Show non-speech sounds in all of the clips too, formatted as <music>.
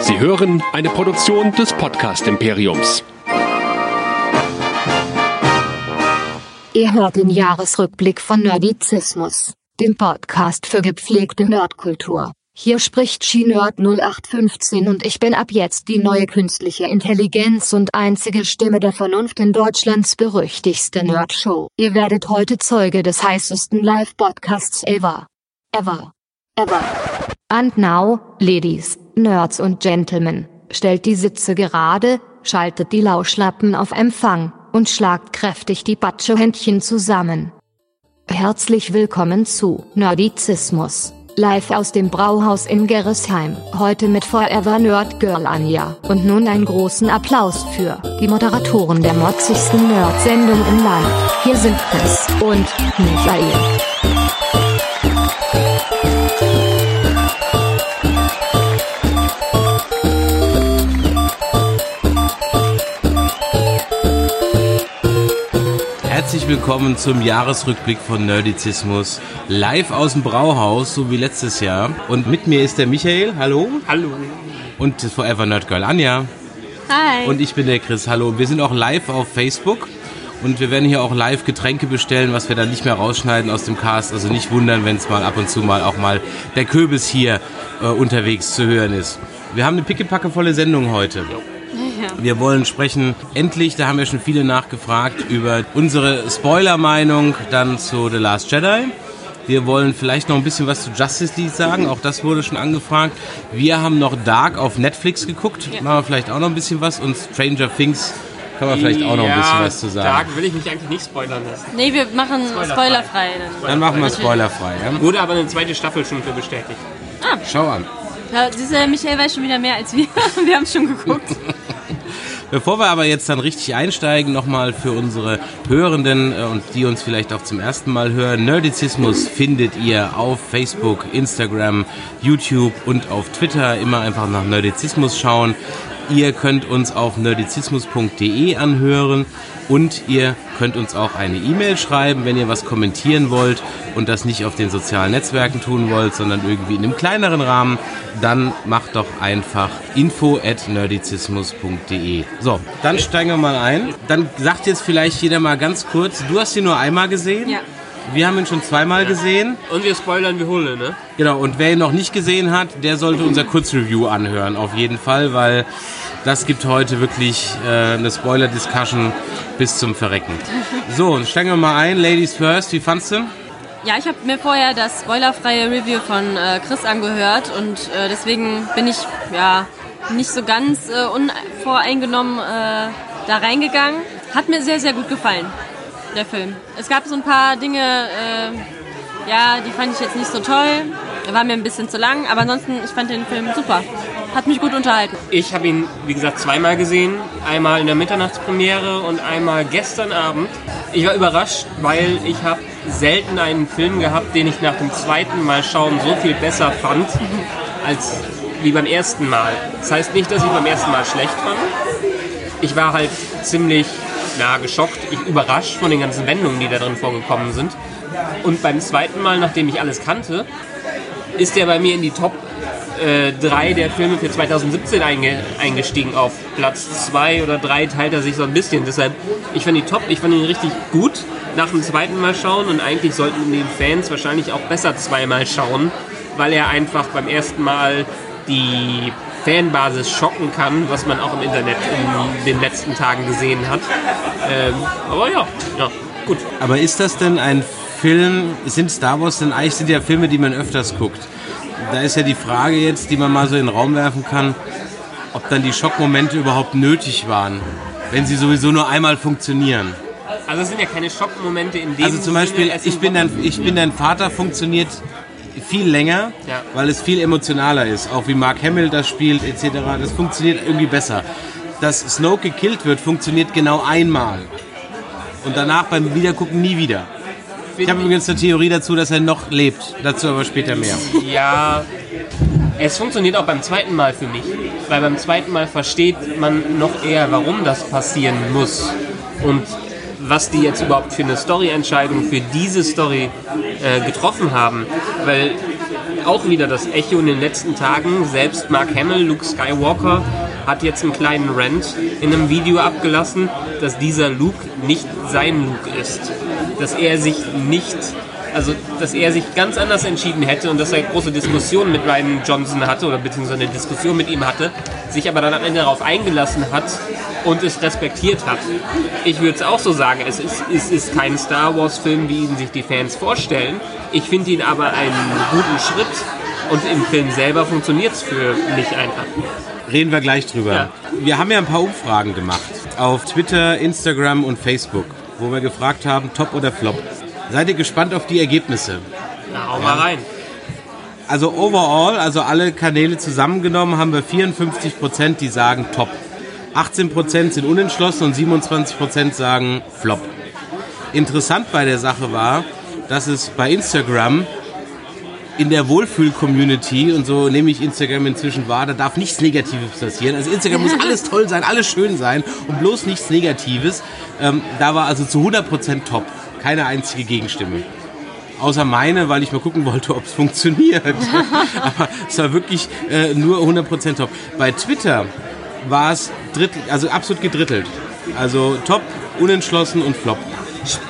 Sie hören eine Produktion des Podcast Imperiums. Ihr hört den Jahresrückblick von Nerdizismus, dem Podcast für gepflegte Nerdkultur. Hier spricht SheNerd 0815 und ich bin ab jetzt die neue künstliche Intelligenz und einzige Stimme der Vernunft in Deutschlands berüchtigste Nerdshow. Ihr werdet heute Zeuge des heißesten Live-Podcasts ever. Ever. Ever. And now, Ladies, Nerds und Gentlemen, stellt die Sitze gerade, schaltet die Lauschlappen auf Empfang und schlagt kräftig die Batschehändchen zusammen. Herzlich willkommen zu Nerdizismus. Live aus dem Brauhaus in Gerresheim. Heute mit Forever Nerd Girl Anja. Und nun einen großen Applaus für die Moderatoren der motzigsten Nerd-Sendung im Land. Hier sind Chris und Michael. Herzlich willkommen zum Jahresrückblick von Nerdizismus. Live aus dem Brauhaus, so wie letztes Jahr. Und mit mir ist der Michael, hallo. Hallo. Und das Forever Nerd Girl Anja. Hi. Und ich bin der Chris, hallo. Wir sind auch live auf Facebook. Und wir werden hier auch live Getränke bestellen, was wir dann nicht mehr rausschneiden aus dem Cast. Also nicht wundern, wenn es mal ab und zu mal auch mal der Kürbis hier äh, unterwegs zu hören ist. Wir haben eine pickepackevolle Sendung heute. Wir wollen sprechen, endlich, da haben ja schon viele nachgefragt, über unsere Spoiler-Meinung dann zu The Last Jedi. Wir wollen vielleicht noch ein bisschen was zu Justice League sagen, auch das wurde schon angefragt. Wir haben noch Dark auf Netflix geguckt, machen wir vielleicht auch noch ein bisschen was und Stranger Things kann man vielleicht auch noch ein bisschen was zu sagen. Dark will ich mich eigentlich nicht spoilern lassen. Nee, wir machen Spoilerfrei. spoilerfrei. dann. Dann machen wir spoilerfrei. Ja? Wurde aber eine zweite Staffel schon für bestätigt. Schau an. Ja, dieser Michael weiß schon wieder mehr als wir. <laughs> Wir haben schon geguckt. <laughs> Bevor wir aber jetzt dann richtig einsteigen, nochmal für unsere Hörenden äh, und die uns vielleicht auch zum ersten Mal hören, Nerdizismus findet ihr auf Facebook, Instagram, YouTube und auf Twitter. Immer einfach nach Nerdizismus schauen. Ihr könnt uns auf nerdizismus.de anhören und ihr könnt uns auch eine E-Mail schreiben, wenn ihr was kommentieren wollt und das nicht auf den sozialen Netzwerken tun wollt, sondern irgendwie in einem kleineren Rahmen, dann macht doch einfach info at nerdizismus.de. So, dann steigen wir mal ein. Dann sagt jetzt vielleicht jeder mal ganz kurz, du hast ihn nur einmal gesehen? Ja. Wir haben ihn schon zweimal gesehen. Und wir spoilern wie Hulle, ne? Genau, und wer ihn noch nicht gesehen hat, der sollte unser Kurzreview anhören, auf jeden Fall, weil das gibt heute wirklich äh, eine Spoiler-Discussion bis zum Verrecken. So, steigen wir mal ein. Ladies first, wie fandst du? Ja, ich habe mir vorher das spoilerfreie Review von äh, Chris angehört und äh, deswegen bin ich ja nicht so ganz äh, unvoreingenommen äh, da reingegangen. Hat mir sehr, sehr gut gefallen, der Film. Es gab so ein paar Dinge, äh, ja, die fand ich jetzt nicht so toll. War mir ein bisschen zu lang, aber ansonsten, ich fand den Film super. Hat mich gut unterhalten. Ich habe ihn, wie gesagt, zweimal gesehen. Einmal in der Mitternachtspremiere und einmal gestern Abend. Ich war überrascht, weil ich habe selten einen Film gehabt, den ich nach dem zweiten Mal schauen so viel besser fand, als wie beim ersten Mal. Das heißt nicht, dass ich beim ersten Mal schlecht fand. Ich war halt ziemlich na, geschockt, ich überrascht von den ganzen Wendungen, die da drin vorgekommen sind. Und beim zweiten Mal, nachdem ich alles kannte, ist der bei mir in die Top äh, 3 der Filme für 2017 einge eingestiegen. Auf Platz 2 oder 3 teilt er sich so ein bisschen. Deshalb, ich fand ihn top, ich fand ihn richtig gut nach dem zweiten Mal schauen und eigentlich sollten die Fans wahrscheinlich auch besser zweimal schauen, weil er einfach beim ersten Mal die Fanbasis schocken kann, was man auch im Internet in den letzten Tagen gesehen hat. Ähm, aber ja, ja, gut. Aber ist das denn ein Film, sind Star Wars denn eigentlich sind ja Filme, die man öfters guckt? Da ist ja die Frage jetzt, die man mal so in den Raum werfen kann, ob dann die Schockmomente überhaupt nötig waren, wenn sie sowieso nur einmal funktionieren. Also es sind ja keine Schockmomente in dem Also zum Beispiel, Sinne, ich bin, dein, ich bin dein Vater funktioniert viel länger, Ja. weil es viel emotionaler ist. Auch wie Mark Hamill das spielt etc. Das funktioniert irgendwie besser. Dass Snoke gekillt wird, funktioniert genau einmal. Und danach beim Wiedergucken nie wieder. Ich habe übrigens eine Theorie dazu, dass er noch lebt. Dazu aber später mehr. Ja, es funktioniert auch beim zweiten Mal für mich. Weil beim zweiten Mal versteht man noch eher, warum das passieren muss. Und was die jetzt überhaupt für eine Story-Entscheidung für diese Story äh, getroffen haben. Weil auch wieder das Echo in den letzten Tagen. Selbst Mark Hamill, Luke Skywalker, hat jetzt einen kleinen Rant in einem Video abgelassen, dass dieser Luke nicht sein Luke ist. Dass er sich nicht also dass er sich ganz anders entschieden hätte und dass er große Diskussionen mit Ryan Johnson hatte oder beziehungsweise eine Diskussion mit ihm hatte, sich aber dann am Ende darauf eingelassen hat und es respektiert hat. Ich würde es auch so sagen, es ist, es ist kein Star Wars-Film, wie ihn sich die Fans vorstellen. Ich finde ihn aber einen guten Schritt und im Film selber funktioniert es für mich einfach. Reden wir gleich drüber. Ja. Wir haben ja ein paar Umfragen gemacht auf Twitter, Instagram und Facebook, wo wir gefragt haben, Top oder Flop. Seid ihr gespannt auf die Ergebnisse? Na, hau mal rein. Also overall, also alle Kanäle zusammengenommen, haben wir 54 Prozent, die sagen Top. 18 Prozent sind unentschlossen und 27 Prozent sagen Flop. Interessant bei der Sache war, dass es bei Instagram in der Wohlfühl-Community und so nehme ich Instagram inzwischen wahr, da darf nichts Negatives passieren. Also Instagram muss alles toll sein, alles schön sein und bloß nichts Negatives. Ähm, da war also zu 100% top. Keine einzige Gegenstimme. Außer meine, weil ich mal gucken wollte, ob es funktioniert. <laughs> Aber es war wirklich äh, nur 100% top. Bei Twitter war es also absolut gedrittelt. Also top, unentschlossen und flop.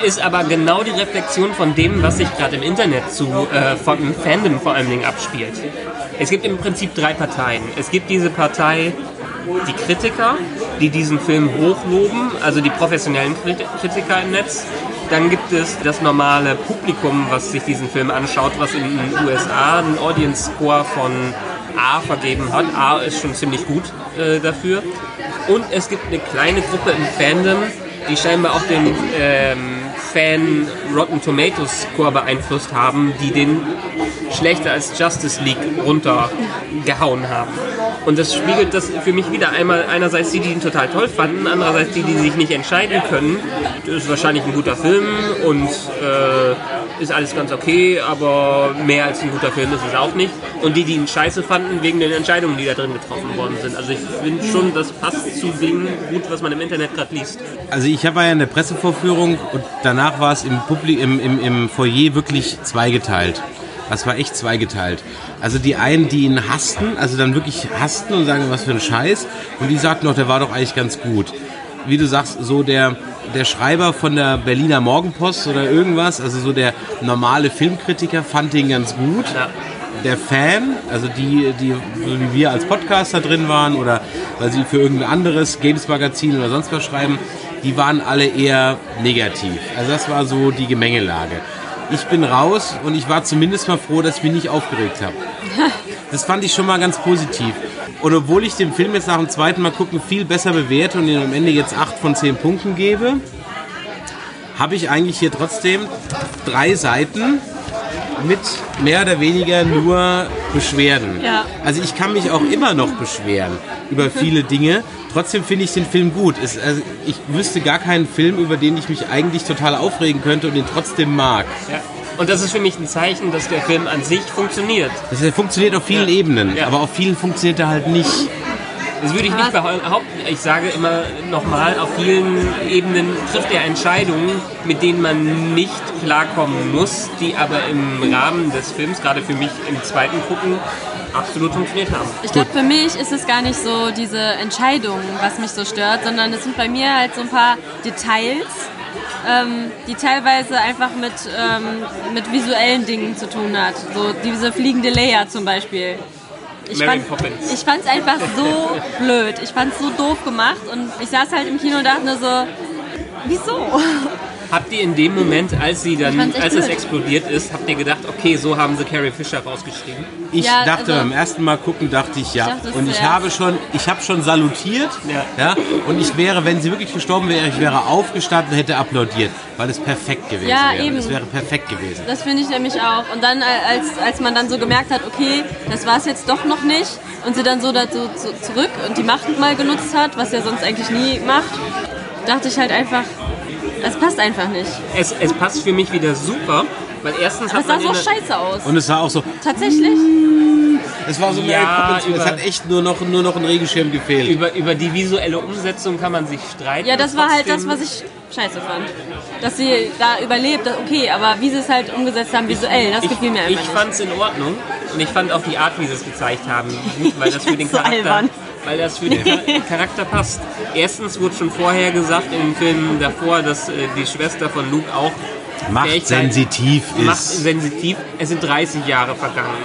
Ist aber genau die Reflexion von dem, was sich gerade im Internet zu äh, von Fandom vor allen Dingen abspielt. Es gibt im Prinzip drei Parteien. Es gibt diese Partei, die Kritiker, die diesen Film hochloben, also die professionellen Krit- Kritiker im Netz. Dann gibt es das normale Publikum, was sich diesen Film anschaut, was in den USA einen Audience Score von A vergeben hat. A ist schon ziemlich gut äh, dafür. Und es gibt eine kleine Gruppe im Fandom, die scheinbar auch den ähm, Fan Rotten Tomatoes Score beeinflusst haben, die den schlechter als Justice League runtergehauen haben. Und das spiegelt das für mich wieder einmal einerseits die, die ihn total toll fanden, andererseits die, die sich nicht entscheiden können. Das ist wahrscheinlich ein guter Film und äh, ist alles ganz okay, aber mehr als ein guter Film ist es auch nicht. Und die, die ihn scheiße fanden, wegen den Entscheidungen, die da drin getroffen worden sind. Also ich finde schon, das passt zu dem gut, was man im Internet gerade liest. Also ich war ja in der Pressevorführung und danach war es im, im, im, im Foyer wirklich zweigeteilt. Das war echt zweigeteilt. Also die einen, die ihn hassten, also dann wirklich hassten und sagen, was für ein Scheiß. Und die sagten noch, der war doch eigentlich ganz gut. Wie du sagst, so der, der Schreiber von der Berliner Morgenpost oder irgendwas, also so der normale Filmkritiker fand den ganz gut. Ja. Der Fan, also die, die so wie wir als Podcaster drin waren oder weil sie für irgendein anderes Games-Magazin oder sonst was schreiben, die waren alle eher negativ. Also das war so die Gemengelage. Ich bin raus und ich war zumindest mal froh, dass ich mich nicht aufgeregt habe. <laughs> Das fand ich schon mal ganz positiv. Und obwohl ich den Film jetzt nach dem zweiten Mal gucken viel besser bewerte und ihm am Ende jetzt 8 von 10 Punkten gebe, habe ich eigentlich hier trotzdem drei Seiten mit mehr oder weniger nur Beschwerden. Ja. Also ich kann mich auch immer noch beschweren über viele Dinge. Trotzdem finde ich den Film gut. Es, also ich wüsste gar keinen Film, über den ich mich eigentlich total aufregen könnte und den trotzdem mag. Ja. Und das ist für mich ein Zeichen, dass der Film an sich funktioniert. Das funktioniert auf vielen Ja. Ebenen, Ja. aber auf vielen funktioniert er halt nicht. Das würde ich nicht behaupten. Ich sage immer nochmal, auf vielen Ebenen trifft er Entscheidungen, mit denen man nicht klarkommen muss, die aber im Rahmen des Films, gerade für mich im zweiten Gucken, absolut funktioniert haben. Ich glaube, für mich ist es gar nicht so diese Entscheidung, was mich so stört, sondern es sind bei mir halt so ein paar Details, ähm, die teilweise einfach mit, ähm, mit visuellen Dingen zu tun hat. So diese fliegende Leia zum Beispiel. Ich Mary fand, Poppins. ich fand es einfach so <laughs> blöd. Ich fand es so doof gemacht und ich saß halt im Kino und dachte nur so, wieso? Habt ihr in dem Moment, als sie dann, als es explodiert ist, habt ihr gedacht, okay, so haben sie Carrie Fisher rausgeschrieben? Ich Ja, dachte also- beim ersten Mal gucken, dachte ich ja. Ich dachte, und ich habe schon, ich habe schon salutiert. Ja. Ja. Und ich wäre, wenn sie wirklich gestorben wäre, ich wäre aufgestanden und hätte applaudiert, weil es perfekt gewesen Ja, wäre. eben. Es wäre perfekt gewesen. Das finde ich nämlich auch. Und dann, äh, als, als man dann so gemerkt hat, okay, das war es jetzt doch noch nicht, und sie dann so dazu zu, zurück und die Macht mal genutzt hat, was er sonst eigentlich nie macht, dachte ich halt einfach, es passt einfach nicht. Es, es passt für mich wieder super, weil erstens Aber hat es sah man so scheiße aus. Und es war auch so, Tatsächlich? es war so Ja, Mary Poppins, über- es hat echt nur noch, nur noch ein Regenschirm gefehlt. über, über die visuelle Umsetzung kann man sich streiten. Ja, das war halt das, was ich scheiße fand. Dass sie da überlebt, das- okay, aber wie sie es halt umgesetzt haben visuell, das gefiel mir ich einfach fand es in Ordnung. Und ich fand auch die Art, wie sie es gezeigt haben, gut, weil das für <laughs> den So Charakter, albern. Weil das für den Char- <laughs> Charakter passt. Erstens wurde schon vorher gesagt in den Filmen davor, dass äh, die Schwester von Luke auch Machtsensitiv macht ist. sensitiv. Es sind 30 Jahre vergangen.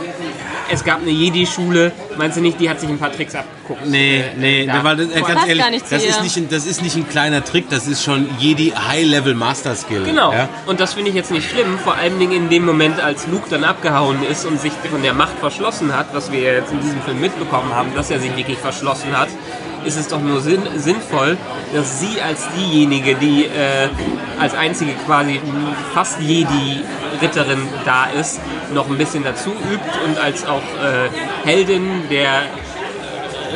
Es gab eine Jedi-Schule. Meinst du nicht, die hat sich ein paar Tricks abgeguckt? Nee, Äh, nee, da. weil das, äh, ganz ehrlich, das ist nicht, ein, das ist nicht ein kleiner Trick, das ist schon Jedi High-Level Master Skill. Genau. Ja? Und das finde ich jetzt nicht schlimm, vor allen Dingen in dem Moment, als Luke dann abgehauen ist und sich von der Macht verschlossen hat, was wir jetzt in diesem Film mitbekommen haben, dass er sich wirklich verschlossen hat, ist es doch nur sinn, sinnvoll, dass sie als diejenige, die äh, als einzige quasi fast Jedi-Ritterin da ist, noch ein bisschen dazu übt und als auch äh, Heldin der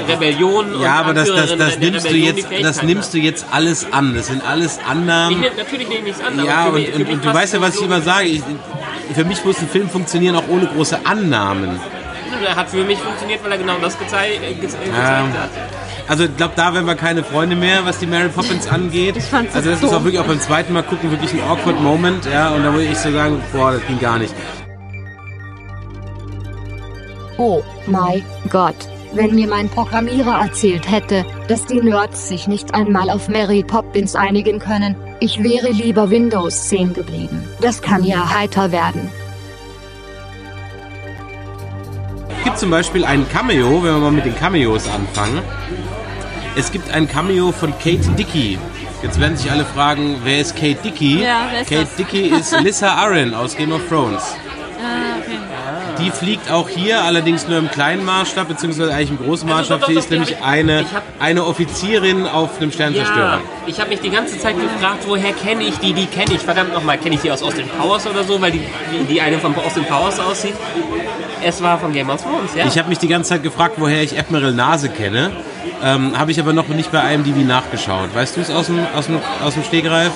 Rebellion und Ja, aber das, das, das, der nimmst du jetzt, das nimmst du jetzt alles an. Das sind alles Ich Annahmen. nehm, natürlich nehme ich es an, Ja, und, mich, und, und du weißt ja, was ich immer sage. Ich, für mich muss ein Film funktionieren, auch ohne große Annahmen. Er hat für mich funktioniert, weil er genau das gezei äh, ge gezeigt Ja. hat. Also ich glaube, da wären wir keine Freunde mehr, was die Mary Poppins angeht. Ich fand's also das so ist auch wirklich auch beim zweiten Mal gucken wirklich ein awkward Moment, ja, und da muss ich so sagen, boah, das ging gar nicht. Oh mein Gott, wenn mir mein Programmierer erzählt hätte, dass die Nerds sich nicht einmal auf Mary Poppins einigen können, ich wäre lieber Windows 10 geblieben. Das kann ja heiter werden. Gibt zum Beispiel ein Cameo, wenn wir mal mit den Cameos anfangen. Es gibt ein Cameo von Kate Dickey. Jetzt werden sich alle fragen, wer ist Kate Dickey? Ja, wer ist Kate das? Dickey ist <laughs> Lissa Arryn aus Game of Thrones. Die fliegt auch hier, allerdings nur im kleinen Maßstab, beziehungsweise eigentlich im großen Also Maßstab. doch, doch, Sie doch, ist nämlich ich- eine, ich hab- eine Offizierin auf einem Ja, Sternzerstörer. ich habe mich die ganze Zeit gefragt, woher kenne ich die? Die kenne ich. Verdammt nochmal, kenne ich die aus Austin Powers oder so, weil die, die, die eine von Austin Powers aussieht? Es war von Game of Thrones, ja. Ich habe mich die ganze Zeit gefragt, woher ich Admiral Nase kenne. Ähm, habe ich aber noch nicht bei IMDb nachgeschaut. Weißt du es aus dem, aus dem, aus dem Stegreif?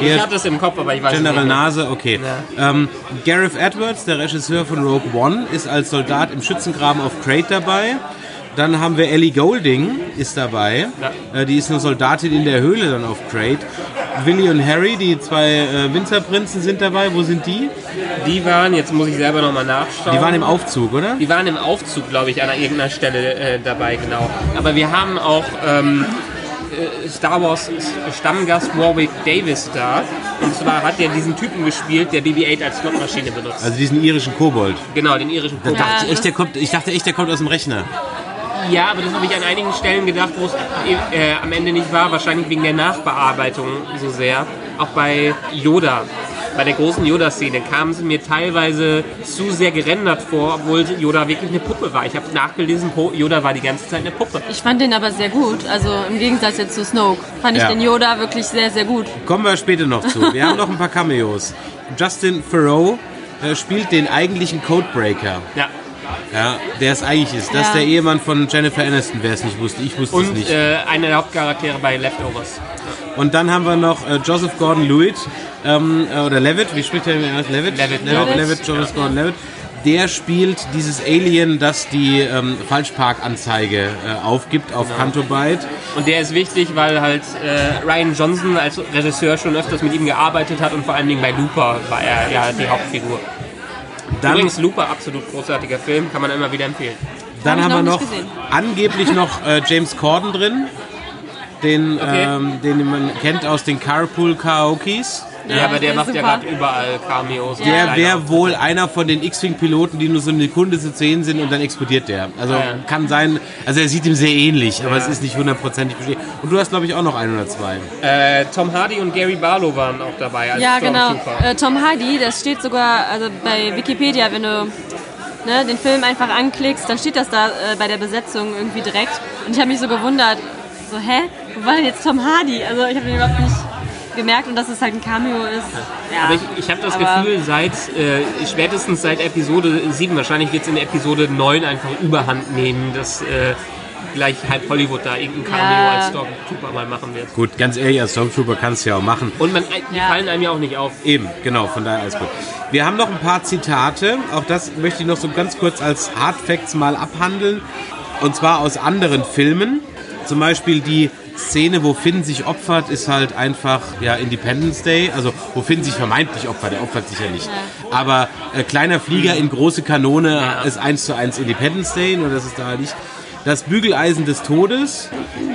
Ich Hier, hatte es im Kopf, aber ich weiß General nicht. mehr. Nase, okay. Ähm, Gareth Edwards, der Regisseur von Rogue One, ist als Soldat im Schützengraben auf Crate dabei. Dann haben wir Ellie Golding, ist dabei. Äh, die ist eine Soldatin in der Höhle dann auf Crate. Willy und Harry, die zwei äh, Winzerprinzen, sind dabei. Wo sind die? Die waren, jetzt muss ich selber nochmal nachschauen. Die waren im Aufzug, oder? Die waren im Aufzug, glaube ich, an irgendeiner Stelle äh, dabei, genau. Aber wir haben auch ähm, äh, Star Wars Stammgast Warwick Davis da. Und zwar hat er diesen Typen gespielt, der BB-8 als Slotmaschine benutzt. Also diesen irischen Kobold. genau, den irischen Da Kobold. dachte ich, echt, der kommt, ich dachte echt, der kommt aus dem Rechner. Ja, aber das habe ich an einigen Stellen gedacht, wo es äh, am Ende nicht war. Wahrscheinlich wegen der Nachbearbeitung so sehr. Auch bei Yoda. Bei der großen Yoda-Szene kam es mir teilweise zu sehr gerendert vor, obwohl Yoda wirklich eine Puppe war. Ich habe nachgelesen, Yoda war die ganze Zeit eine Puppe. Ich fand den aber sehr gut. Also im Gegensatz jetzt zu Snoke fand ich Ja. den Yoda wirklich sehr, sehr gut. Kommen wir später noch zu. Wir haben noch ein paar Cameos. Justin Thoreau äh, spielt den eigentlichen Codebreaker. Ja. Ja, der es eigentlich ist. Das ist Ja. der Ehemann von Jennifer Aniston, wer es nicht wusste. Ich wusste es Und nicht. äh, einer der Hauptcharaktere bei Leftovers. Und dann haben wir noch äh, Joseph Gordon-Levitt, ähm, äh, oder Levitt, wie spricht der denn aus? Levitt? Levitt, Levitt, Levitt. Levitt Joseph Gordon-Levitt. Der spielt dieses Alien, das die ähm, Falschparkanzeige äh, aufgibt auf Canto Byte. Und der ist wichtig, weil halt äh, Ryan Johnson als Regisseur schon öfters mit ihm gearbeitet hat und vor allen Dingen bei Looper war er ja die Hauptfigur. Dann, Übrigens Looper, absolut großartiger Film, kann man immer wieder empfehlen. dann Hab haben wir noch angeblich noch äh, James Corden drin, den, Okay. ähm, den man kennt aus den Carpool Karaokes. Ja, Ja, aber der macht ja super. gerade überall Cameos. Der wäre wohl einer von den X-Wing-Piloten, die nur so eine Sekunde zu sehen sind und dann explodiert der. Also Ja. kann sein, also er sieht ihm sehr ähnlich, aber es ist nicht hundertprozentig bestätigt. Und du hast, glaube ich, auch noch ein oder zwei. Äh, Tom Hardy und Gary Barlow waren auch dabei als Ja, genau. Äh, Tom Hardy, das steht sogar also bei Wikipedia, wenn du ne, den Film einfach anklickst, dann steht das da äh, bei der Besetzung irgendwie direkt. Und ich habe mich so gewundert, so, hä? Wo war denn jetzt Tom Hardy? Also ich habe den überhaupt nicht gemerkt und dass es halt ein Cameo ist. Ja, Aber ich, ich habe das aber- Gefühl, seit äh, spätestens seit Episode 7, wahrscheinlich wird es in Episode 9 einfach überhand nehmen, dass äh, gleich halb Hollywood da irgendein Cameo Ja. als Stormtrooper mal machen wird. Gut, ganz ehrlich, als Stormtrooper kannst du ja auch machen. Und man, die Ja. fallen einem ja auch nicht auf. Eben, genau, von daher alles gut. Wir haben noch ein paar Zitate, auch das möchte ich noch so ganz kurz als Hard Facts mal abhandeln. Und zwar aus anderen Filmen. Zum Beispiel die Szene, wo Finn sich opfert, ist halt einfach ja Independence Day. Also wo Finn sich vermeintlich opfert, der opfert sich ja nicht. Aber äh, kleiner Flieger in große Kanone ist eins zu eins Independence Day, nur dass es da nicht. Das Bügeleisen des Todes,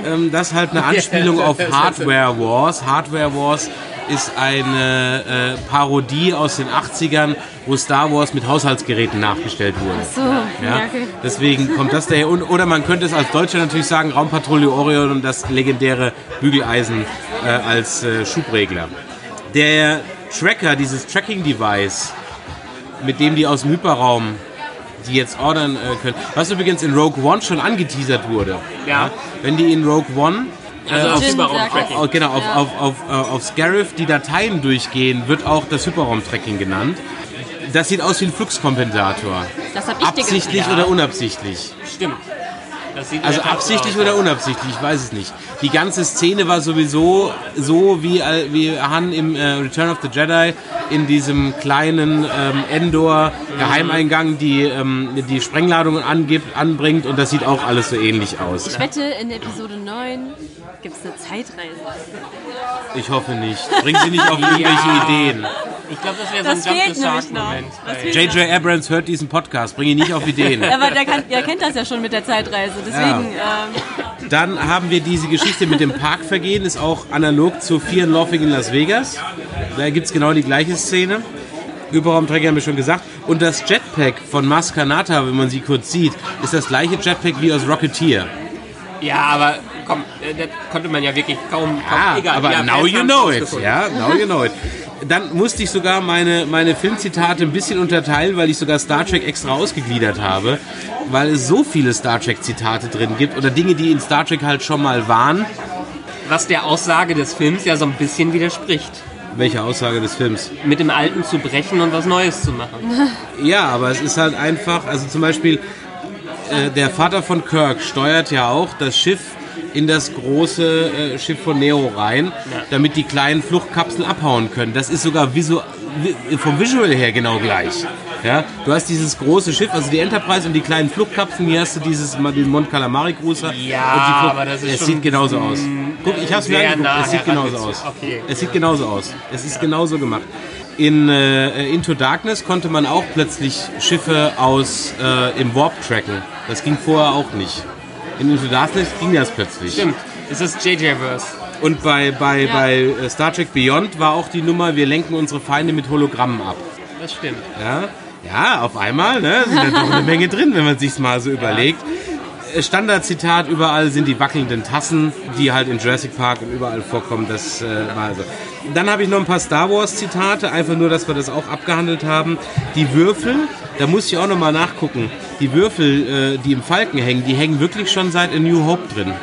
ähm, das ist halt eine <laughs> Anspielung auf Hardware Wars. Hardware Wars ist eine äh, Parodie aus den 80ern, wo Star Wars mit Haushaltsgeräten nachgestellt wurde. So, Ja, ja, okay. deswegen kommt das daher. Und, oder man könnte es als Deutscher natürlich sagen, Raumpatrouille Orion und das legendäre Bügeleisen äh, als äh, Schubregler. Der Tracker, dieses Tracking-Device, mit dem die aus dem Hyperraum die jetzt ordern äh, können, was übrigens in Rogue One schon angeteasert wurde. Ja. Wenn die in Rogue One Also auf Hyperraum-Tracking. Oh, genau, auf, Ja. auf, auf, äh, auf Scarif die Dateien durchgehen, wird auch das Hyperraum-Tracking genannt. Das sieht aus wie ein Fluxkompensator. Das hab ich dir Absichtlich gesagt. oder unabsichtlich? Stimmt. Also absichtlich aus. oder unabsichtlich, ich weiß es nicht. Die ganze Szene war sowieso so wie, äh, wie Han im äh, Return of the Jedi in diesem kleinen ähm, Endor Geheimeingang die, ähm, die Sprengladungen angibt, anbringt und das sieht auch alles so ähnlich aus. Ich wette, in Episode 9 gibt es eine Zeitreise. Ich hoffe nicht. Bring sie nicht auf <laughs> irgendwelche Ja. Ideen. Ich glaube, das wäre so Das ein Jump fehlt the Shark nämlich noch. Moment. Das bei- fehlt J.J. Abrams hört diesen Podcast, bring ihn nicht auf Ideen. <laughs> Aber der, kann, der kennt das ja schon mit der Zeitreise. Deswegen, ähm, Dann haben wir diese Geschichte mit dem Parkvergehen, ist auch analog zu Fear and Laughing in Las Vegas. Da gibt es genau die gleiche Szene. Überraumträger haben wir schon gesagt. Und das Jetpack von Maskanata, wenn man sie kurz sieht, ist das gleiche Jetpack wie aus Rocketeer. Ja, aber komm, äh, das konnte man ja wirklich kaum, kaum Ah, egal. aber now you know it. Ja, now you know it. Dann musste ich sogar meine, meine Filmzitate ein bisschen unterteilen, weil ich sogar Star Trek extra ausgegliedert habe, weil es so viele Star Trek Zitate drin gibt oder Dinge, die in Star Trek halt schon mal waren. Was der Aussage des Films ja so ein bisschen widerspricht. Welche Aussage des Films? Mit dem Alten zu brechen und was Neues zu machen. <laughs> Ja, aber es ist halt einfach, also zum Beispiel äh, der Vater von Kirk steuert ja auch das Schiff in das große äh, Schiff von Neo rein, damit die kleinen Fluchtkapseln abhauen können. Das ist sogar visu vi vom Visual her genau gleich. Ja, du hast dieses große Schiff, also die Enterprise und die kleinen Fluchtkapseln. Hier hast du dieses den Mont Calamari Cruiser. Ja, aber das ist es sieht genauso aus. Guck, ich hab's mir angeguckt. nah Es sieht genauso aus. Okay. Es sieht genauso aus. Es ist genauso gemacht. In äh, Into Darkness konnte man auch plötzlich Schiffe aus äh, im Warp tracken. Das ging vorher auch nicht. In Into Darkness ging das plötzlich. Stimmt. Es ist JJ-Verse. Und bei, bei, bei äh, Star Trek Beyond war auch die Nummer, wir lenken unsere Feinde mit Hologrammen ab. Das stimmt. Ja, ja auf einmal ne, sind da doch eine Menge drin, wenn man sich's mal so überlegt. Standardzitat, überall sind die wackelnden Tassen, die halt in Jurassic Park und überall vorkommen. Das äh, war so. Dann habe ich noch ein paar Star Wars Zitate, einfach nur, dass wir das auch abgehandelt haben. Die Würfel, da muss ich auch noch mal nachgucken. Die Würfel, äh, die im Falken hängen, die hängen wirklich schon seit A New Hope drin.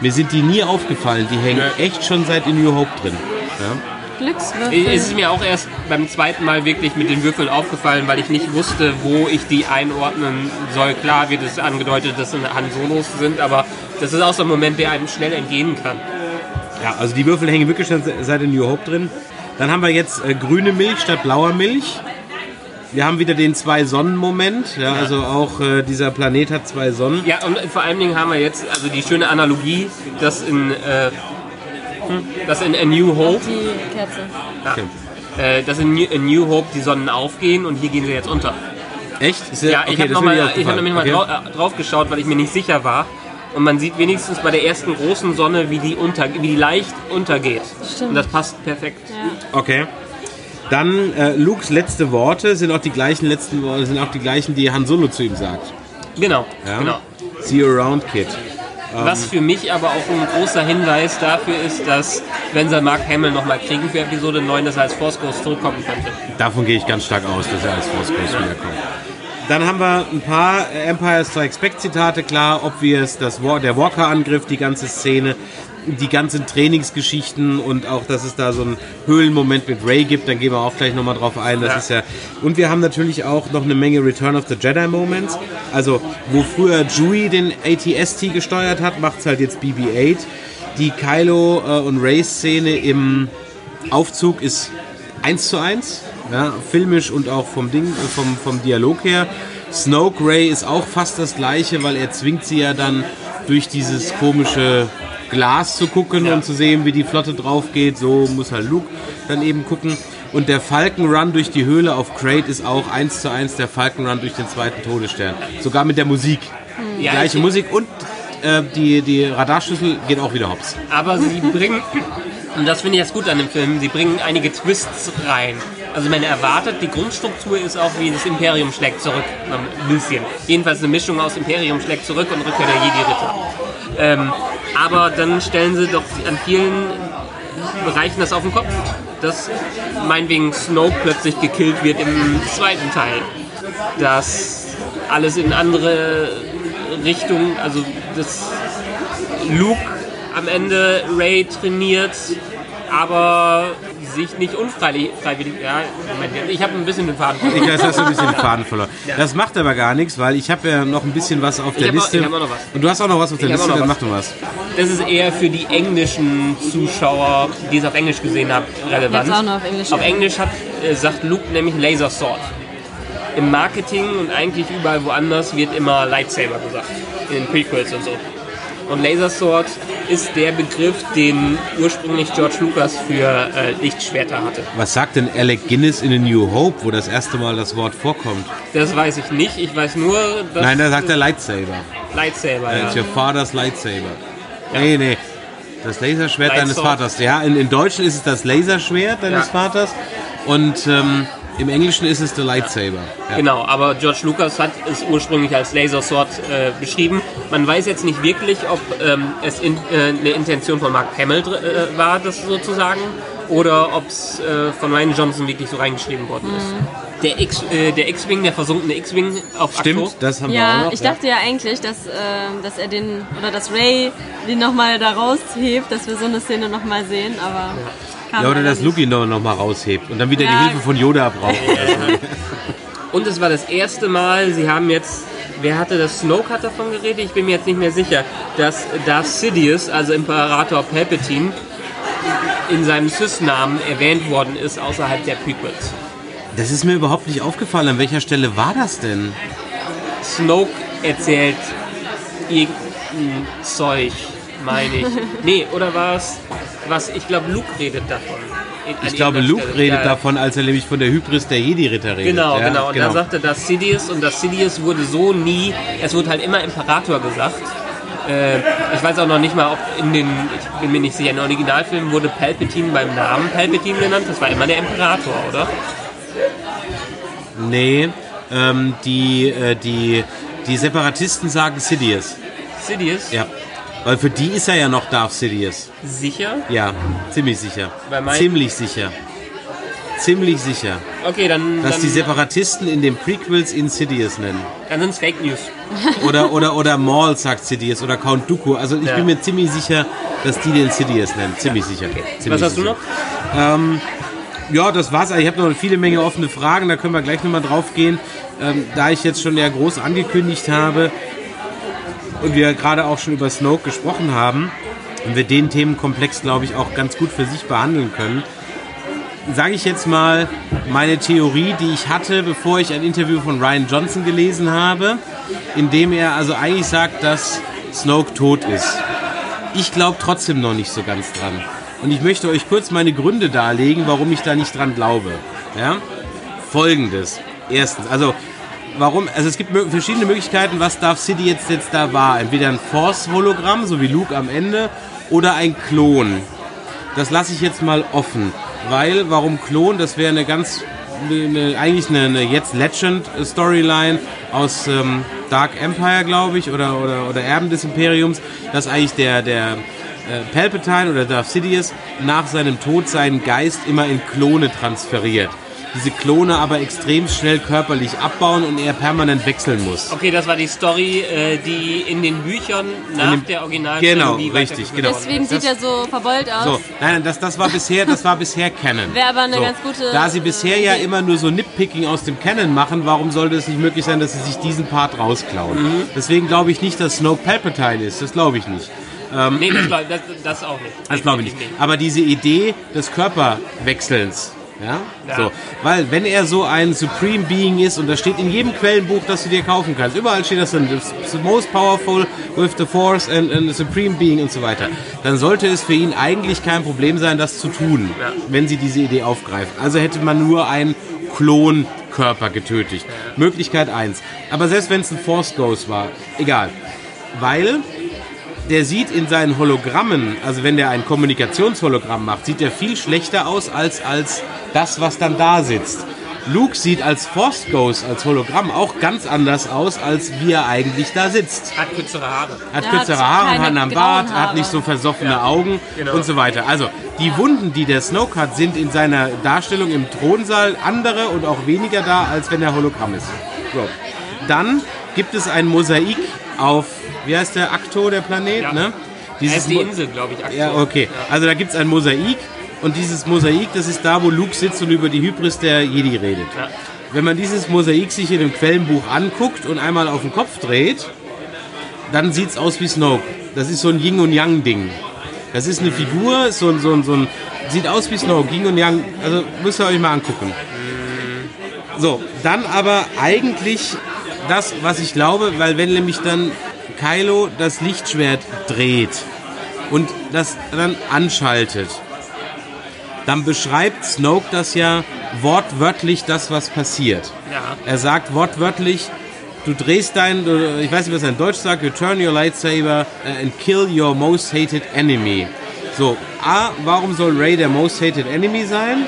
Mir sind die nie aufgefallen, die hängen echt schon seit A New Hope drin. Ja? Glückswürfel. Es ist mir auch erst beim zweiten Mal wirklich mit den Würfeln aufgefallen, weil ich nicht wusste, wo ich die einordnen soll. Klar wird es angedeutet, dass es Han Solos sind, aber das ist auch so ein Moment, der einem schnell entgehen kann. Ja, also die Würfel hängen wirklich schon seit der New Hope drin. Dann haben wir jetzt äh, grüne Milch statt blauer Milch. Wir haben wieder den Zwei-Sonnen-Moment. Ja, Also auch äh, dieser Planet hat zwei Sonnen. Ja, und vor allen Dingen haben wir jetzt also die schöne Analogie, dass in, äh, hm, dass in A New Hope, Die Kerze. Okay. äh, dass in New, in New Hope die Sonnen aufgehen und hier gehen sie jetzt unter. Echt? Ist Ja, ich okay, habe das noch ist mir mal, nicht ich hab nämlich mal aufgefallen. drau äh, drauf geschaut, weil ich mir nicht sicher war. Und man sieht wenigstens bei der ersten großen Sonne, wie die, unter, wie die leicht untergeht. Stimmt. Und das passt perfekt. Okay. Dann äh, Lukes letzte Worte sind auch die gleichen letzten Worte, sind auch die gleichen, die Han Solo zu ihm sagt. Genau, Ja? genau. See you around, Kid. Was für mich aber auch ein großer Hinweis dafür ist, dass, wenn sie Mark Hamill nochmal kriegen für Episode 9, dass er als Force Ghost zurückkommen könnte. Davon gehe ich ganz stark aus, dass er als Force Ghost wiederkommt. Dann haben wir ein paar Empire Strikes Back Zitate, klar, obvious, das War, der Walker-Angriff, die ganze Szene, die ganzen Trainingsgeschichten und auch, dass es da so einen Höhlenmoment mit Ray gibt, dann gehen wir auch gleich nochmal drauf ein, das Ja. ist ja, und wir haben natürlich auch noch eine Menge Return of the Jedi Moments, also wo früher Chewie den ATST gesteuert hat, macht's halt jetzt BB-8, die Kylo äh, und Ray Szene im Aufzug ist eins zu eins, ja, filmisch und auch vom Ding, äh, vom, vom Dialog her. Snoke Ray ist auch fast das gleiche, weil er zwingt sie ja dann durch dieses komische Glas zu gucken Ja. und zu sehen, wie die Flotte drauf geht. So muss halt Luke dann eben gucken. Und der Falcon Run durch die Höhle auf Crate ist auch eins zu eins der Falcon Run durch den zweiten Todesstern. Sogar mit der Musik. Die Ja, gleiche ich- Musik und äh, die, die Radarschlüssel geht auch wieder hops. Aber sie bringen, und das finde ich jetzt gut an dem Film, sie bringen einige Twists rein. Also man erwartet, die Grundstruktur ist auch wie das Imperium schlägt zurück. Ein bisschen. Jedenfalls eine Mischung aus Imperium schlägt zurück und Rückkehr der Jedi-Ritter. Ähm, aber dann stellen sie doch an vielen Bereichen das auf den Kopf. Dass meinetwegen Snoke plötzlich gekillt wird im zweiten Teil. Dass alles in andere Richtungen, also das Luke am Ende Ray trainiert, aber sich nicht unfreiwillig. Freiwillig, ja, ich habe ein bisschen den Faden verloren. Ich weiß, hast du ein bisschen den <laughs> Faden verloren. Das macht aber gar nichts, weil ich habe ja noch ein bisschen was auf der auch- Liste. ich hab auch noch was. Und du hast auch noch was auf der Ich auch Liste, dann mach du was. Das ist eher für die englischen Zuschauer, die es auf Englisch gesehen haben, relevant. Auch noch auf Englisch, Auf. Englisch hat, äh, sagt Luke nämlich Laser Sword. Im Marketing und eigentlich überall woanders wird immer Lightsaber gesagt. In den Prequels und so. Und Laser Sword ist der Begriff, den ursprünglich George Lucas für äh, Lichtschwerter hatte. Was sagt denn Alec Guinness in A New Hope, wo das erste Mal das Wort vorkommt? Das weiß ich nicht. Ich weiß nur, dass Nein, da sagt er Lightsaber. Lightsaber. It's Ja. your father's Lightsaber. Nee, nee. Das Laserschwert deines Lightsword. Vaters. Ja, in, in Deutschen ist es das Laserschwert deines Ja. Vaters. Und ähm, im Englischen ist es der Lightsaber. Ja. Genau, aber George Lucas hat es ursprünglich als Laser Sword äh, beschrieben. Man weiß jetzt nicht wirklich, ob ähm, es in, äh, eine Intention von Mark Hamill äh, war, das sozusagen, oder ob es äh, von Ryan Johnson wirklich so reingeschrieben worden ist. Der X- äh, der X-Wing, der versunkene X-Wing auf Stimmt, Akto, das haben wir auch Ja, noch. ich dachte ja eigentlich, dass, ähm, dass er den, oder dass Ray den nochmal da raushebt, dass wir so eine Szene nochmal sehen, aber kam ja, oder dass. Luke ihn noch, noch mal raushebt und dann wieder Ja. die Hilfe von Yoda braucht. <laughs> Und es war das erste Mal, sie haben jetzt, wer hatte das, Snoke hat davon geredet, ich bin mir jetzt nicht mehr sicher, dass Darth Sidious, also Imperator Palpatine, in seinem Sith-Namen erwähnt worden ist außerhalb der Prequels. Das ist mir überhaupt nicht aufgefallen. An welcher Stelle war das denn? Snoke erzählt irgendein Zeug, meine ich. Nee, oder war es, was, ich glaube Luke redet davon. Ich glaube, Luke Stelle. redet Ja, davon, als er nämlich von der Hybris der Jedi-Ritter redet. Genau, ja, genau. Und da sagte das Sidious und das Sidious wurde so nie, es wurde halt immer Imperator gesagt. Äh, ich weiß auch noch nicht mal, ob in den, ich bin mir nicht sicher, in den Originalfilmen wurde Palpatine beim Namen Palpatine genannt. Das war immer der Imperator, oder? Nee, ähm, die, äh, die, die Separatisten sagen Sidious. Sidious? Ja. Weil für die ist er ja noch Darth Sidious. Sicher? Ja, ziemlich sicher. Ziemlich sicher. Ziemlich sicher. Okay, dann, Dass die dann, Separatisten in den Prequels ihn Sidious nennen. dann sind es Fake News. <laughs> Oder, oder, oder Maul sagt Sidious oder Count Dooku. Also ich Ja. bin mir ziemlich sicher, dass die den Sidious nennen. Ziemlich sicher. Ziemlich Was hast du sicher. noch? Ja, das war's. Ich habe noch viele Menge offene Fragen, da können wir gleich nochmal drauf gehen. Ähm, da ich jetzt schon ja groß angekündigt habe und wir gerade auch schon über Snoke gesprochen haben und wir den Themenkomplex, glaube ich, auch ganz gut für sich behandeln können, sage ich jetzt mal meine Theorie, die ich hatte, bevor ich ein Interview von Ryan Johnson gelesen habe, in dem er also eigentlich sagt, dass Snoke tot ist. Ich glaube trotzdem noch nicht so ganz dran. Und ich möchte euch kurz meine Gründe darlegen, warum ich da nicht dran glaube. Ja? Folgendes. Erstens, also warum, also es gibt verschiedene Möglichkeiten, was Darth City jetzt, jetzt da war. Entweder ein Force-Hologramm, so wie Luke am Ende, oder ein Klon. Das lasse ich jetzt mal offen. Weil, warum Klon? Das wäre eine ganz, eine, eigentlich eine, eine jetzt Legend-Storyline aus ähm, Dark Empire, glaube ich, oder, oder, oder Erben des Imperiums, dass eigentlich der, der äh, Palpatine oder Darth Sidious nach seinem Tod seinen Geist immer in Klone transferiert. Diese Klone aber extrem schnell körperlich abbauen und er permanent wechseln muss. Okay, das war die Story, äh, die in den Büchern nach dem- der Original Genau, richtig, genau. Deswegen Das- sieht er so verbeult aus. So, nein, nein, das, das war bisher, das war bisher Canon. Wäre aber eine so. ganz gute, Da sie bisher ja äh, immer nur so Nitpicking aus dem Canon machen, warum sollte es nicht möglich sein, dass sie sich diesen Part rausklauen? Mhm. Deswegen glaube ich nicht, dass Snoke Palpatine ist. Das glaube ich nicht. Nee, das, das, das auch nicht. Das glaube ich nicht. Aber diese Idee des Körperwechselns, Ja? Ja. So. Weil, wenn er so ein Supreme Being ist, und das steht in jedem Quellenbuch, das du dir kaufen kannst, überall steht das drin, the most powerful with the force and, and the Supreme Being und so weiter, dann sollte es für ihn eigentlich kein Problem sein, das zu tun, Ja. wenn sie diese Idee aufgreifen. Also hätte man nur einen Klonkörper getötet. Möglichkeit 1. Aber selbst wenn es ein Force Ghost war, egal. Weil der sieht in seinen Hologrammen, also wenn der ein Kommunikationshologramm macht, sieht er viel schlechter aus als, als das, was dann da sitzt. Luke sieht als Force Ghost, als Hologramm auch ganz anders aus, als wie er eigentlich da sitzt. Hat kürzere Haare. Hat Er kürzere hat Haare, hat einen grauen Bart, hat Haare. nicht so versoffene Ja, Augen genau. und so weiter. Also die Wunden, die der Snoke hat, sind in seiner Darstellung im Thronsaal andere und auch weniger da, als wenn er Hologramm ist. So. Dann gibt es ein Mosaik auf, wie heißt der, Akto, der Planet? Ja. Ne? Er ist die Insel, glaube ich, aktuell. ja, okay. Also da gibt es ein Mosaik und dieses Mosaik, das ist da, wo Luke sitzt und über die Hybris der Jedi redet. Ja. Wenn man dieses Mosaik sich in dem Quellenbuch anguckt und einmal auf den Kopf dreht, dann sieht es aus wie Snoke. Das ist so ein Yin und Yang Ding. Das ist eine Figur, so ein, so ein, so ein sieht aus wie Snoke, Yin und Yang. Also müsst ihr euch mal angucken. So, dann aber eigentlich das, was ich glaube, weil wenn nämlich dann Kylo das Lichtschwert dreht und das dann anschaltet, dann beschreibt Snoke das ja wortwörtlich das, was passiert. Ja. Er sagt wortwörtlich, du drehst dein, du- ich weiß nicht, was er in Deutsch sagt, you turn your lightsaber uh, and kill your most hated enemy. So, A, warum soll Ray der most hated enemy sein?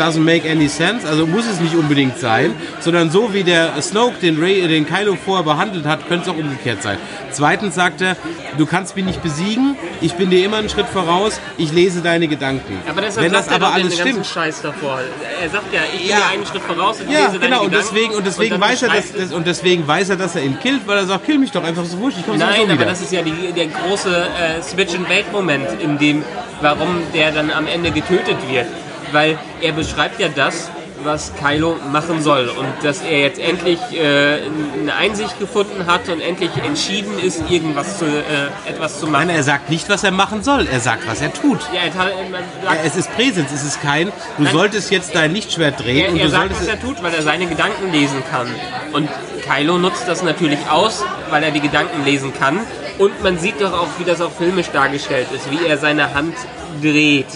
Doesn't make any sense, also muss es nicht unbedingt sein, sondern so wie der Snoke den, Ray, den Kylo vorher behandelt hat, könnte es auch umgekehrt sein. Zweitens sagt er, du kannst mich nicht besiegen, ich bin dir immer einen Schritt voraus, ich lese deine Gedanken. Aber deshalb Wenn das sagt er aber doch alles den stimmt, Scheiß davor. Er sagt ja, ich bin Ja. dir einen Schritt voraus und Ja, lese deine genau, und Gedanken. deswegen, und deswegen dann weiß er, dass, das, und deswegen weiß er, dass er ihn killt, weil er sagt, kill mich doch einfach so wurscht, ich komme Nein, sowieso aber wieder. das ist ja die, der große äh, Switch-and-Bait-Moment, in dem, warum der dann am Ende getötet wird. Weil er beschreibt ja das, was Kylo machen soll. Und dass er jetzt endlich äh, eine Einsicht gefunden hat und endlich entschieden ist, irgendwas zu, äh, etwas zu machen. Nein, er sagt nicht, was er machen soll, er sagt, was er tut. ja, er, hat- man Ja, sagt, es ist Präsens, es ist kein, du Nein. solltest jetzt dein Lichtschwert drehen er, und er du sagt, solltest... was er tut, weil er seine Gedanken lesen kann. Und Kylo nutzt das natürlich aus, weil er die Gedanken lesen kann. Und man sieht doch auch, wie das auch filmisch dargestellt ist, wie er seine Hand dreht.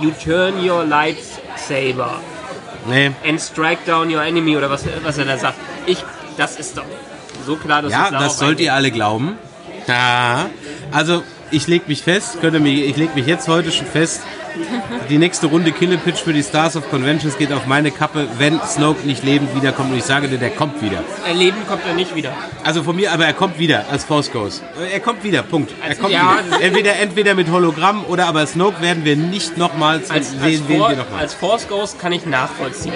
You turn your lightsaber nee. and strike down your enemy oder was, was er da sagt. Ich, das ist doch so klar, dass Ja, das sollt ihr alle glauben. Ja. Also, ich leg mich fest, könnt ihr mich, ich leg mich jetzt heute schon fest, die nächste Runde Killepitch für die Stars of Conventions geht auf meine Kappe, wenn Snoke nicht lebend wiederkommt. Und ich sage dir, der kommt wieder. Erleben kommt er nicht wieder. Also von mir, aber er kommt wieder als Force Ghost. Er kommt wieder, Punkt. Er Also, kommt ja, wieder. Entweder, entweder mit Hologramm oder aber Snoke werden wir nicht nochmals Als, sehen, als, For, nochmal. als Force Ghost kann ich nachvollziehen.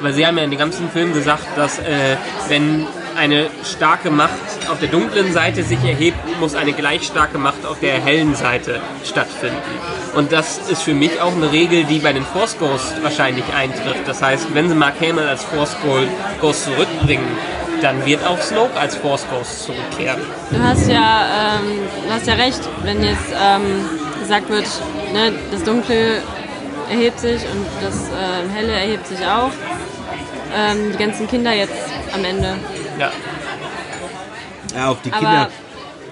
Weil sie haben ja in den ganzen Film gesagt, dass äh, wenn eine starke Macht auf der dunklen Seite sich erhebt, muss eine gleich starke Macht auf der hellen Seite stattfinden. Und das ist für mich auch eine Regel, die bei den Force Ghosts wahrscheinlich eintrifft. Das heißt, wenn sie Mark Hamill als Force Ghost zurückbringen, dann wird auch Snoke als Force Ghost zurückkehren. Du hast ja, ähm, du hast ja recht, wenn jetzt ähm, gesagt wird, ne, das Dunkle erhebt sich und das äh, Helle erhebt sich auch. Ähm, die ganzen Kinder jetzt am Ende. Ja. Ja, auf die Aber- Kinder,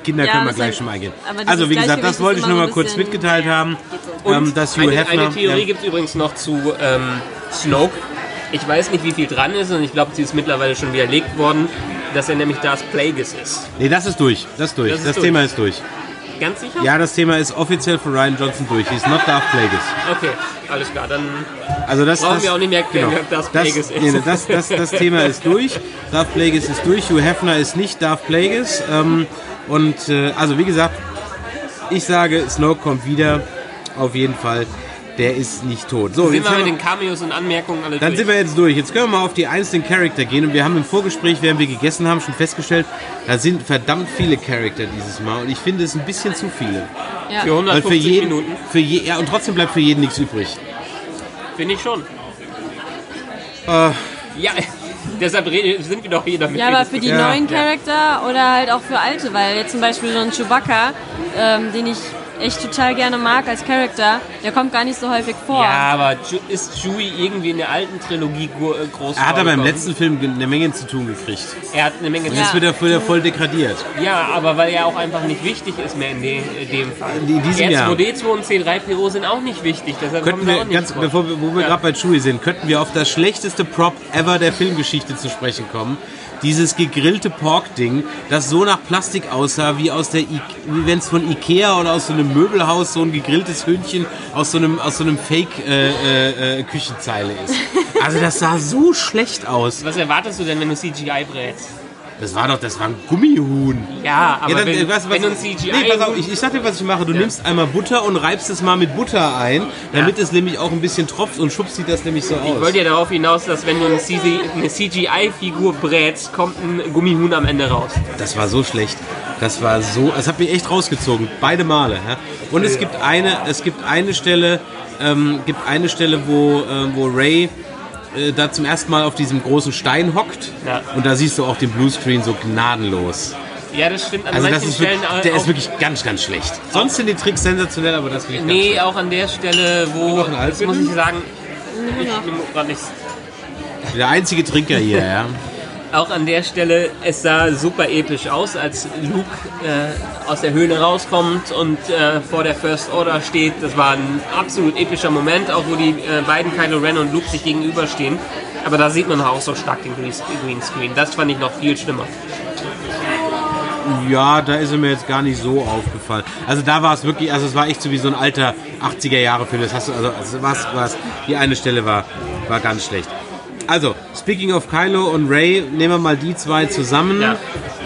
Kinder Ja, können wir das gleich ist- schon mal eingehen. dieses Also wie gesagt, das wollte ich nur so mal kurz mitgeteilt haben, Und ähm, dass Hugh eine, Hefner... eine Theorie ja, gibt es übrigens noch zu ähm, Snoke. Ich weiß nicht, wie viel dran ist und ich glaube, sie ist mittlerweile schon widerlegt worden, dass er nämlich Darth Plagueis ist. nee, das ist durch. Das ist durch. Das Das, ist durch. Thema ist durch. Ganz sicher? Ja, das Thema ist offiziell für Ryan Johnson durch. He's not Darth Plagueis. Okay, alles klar. Dann Also das, Brauchen das, wir auch nicht mehr erklären, wer Darth das, Plagueis ist. nee, nee, das, das, das Thema ist durch. Darth Plagueis ist durch. Hugh Hefner ist nicht Darth Plagueis. Ähm, und äh, also wie gesagt, ich sage, Snoke kommt wieder. Auf jeden Fall. Der ist nicht tot. So, sind jetzt wir haben mit wir, den Cameos und Anmerkungen alle dann durch. sind wir jetzt durch. Jetzt können wir mal auf die einzelnen Charakter gehen. Und wir haben im Vorgespräch, während wir gegessen haben, schon festgestellt, da sind verdammt viele Charakter dieses Mal. Und ich finde es ein bisschen zu viele. Ja. Für Weil 150 für jeden, Minuten, für je, ja, und trotzdem bleibt für jeden nichts übrig. finde ich schon. Äh, Ja, <laughs> deshalb sind wir doch hier damit. Ja, aber für die Ja. neuen Charakter oder halt auch für alte, weil jetzt zum Beispiel so ein Chewbacca, ähm, den ich echt total gerne mag als Charakter, der kommt gar nicht so häufig vor. Ja, aber ist Chewie irgendwie in der alten Trilogie äh, groß Er hat aber im letzten Film eine Menge zu tun gekriegt. Er hat eine Menge Und Ja. jetzt wird er voll, voll degradiert. Ja, aber weil er auch einfach nicht wichtig ist mehr in dem, Fall. In diesem Jahr. R2D2 und C3PO sind auch nicht wichtig, deshalb Könnten wir, auch nicht ganz, vor. bevor wir, wo wir Ja. gerade bei Chewie sind, könnten wir auf das schlechteste Prop ever der Filmgeschichte zu sprechen kommen. Dieses gegrillte Pork-Ding, das so nach Plastik aussah, wie aus der, wie wenn es von Ikea oder aus so einem Möbelhaus so ein gegrilltes Hühnchen aus so einem, aus so einem Fake-Küchenzeile ist. Also das sah so schlecht aus. Was erwartest du denn, wenn du CGI brätst? Das war doch, das war ein Gummihuhn. Ja, aber Ja, dann, wenn, wenn was- du ein CGI... Nee, pass auf, ich, ich sag dir, was ich mache. Du nimmst einmal Butter und reibst es mal mit Butter ein, damit es nämlich auch ein bisschen tropft und schubst sieht das nämlich so aus. Ich wollte ja darauf hinaus, dass wenn du eine, CG eine CGI-Figur brätst, kommt ein Gummihuhn am Ende raus. Das war so schlecht. Das war so, es hat mich echt rausgezogen, beide Male. Ja? Und es gibt eine, es gibt eine Stelle, ähm, gibt eine Stelle, wo, äh, wo Ray äh, da zum ersten Mal auf diesem großen Stein hockt. Ja. Und da siehst du auch den Bluescreen so gnadenlos. Ja, das stimmt an Also das ist Stellen wirklich, der ist wirklich ganz, ganz schlecht. Sonst sind die Tricks sensationell, aber das finde ich ganz Nee, schlecht. auch an der Stelle, wo, das muss ich sagen, ich nehme gerade nichts. Der einzige Trinker hier, ja. Auch an der Stelle, es sah super episch aus, als Luke äh, aus der Höhle rauskommt und äh, vor der First Order steht. Das war ein absolut epischer Moment, auch wo die äh, beiden Kylo Ren und Luke sich gegenüberstehen. Aber da sieht man auch so stark den Green Green Screen. Das fand ich noch viel schlimmer. Ja, da ist er mir jetzt gar nicht so aufgefallen. Also da war es wirklich, also es war echt so wie so ein alter 80er Jahre Film. Das hast du, also, also was, was, die eine Stelle war, war ganz schlecht. Also, speaking of Kylo und Ray, nehmen wir mal die zwei zusammen. Ja.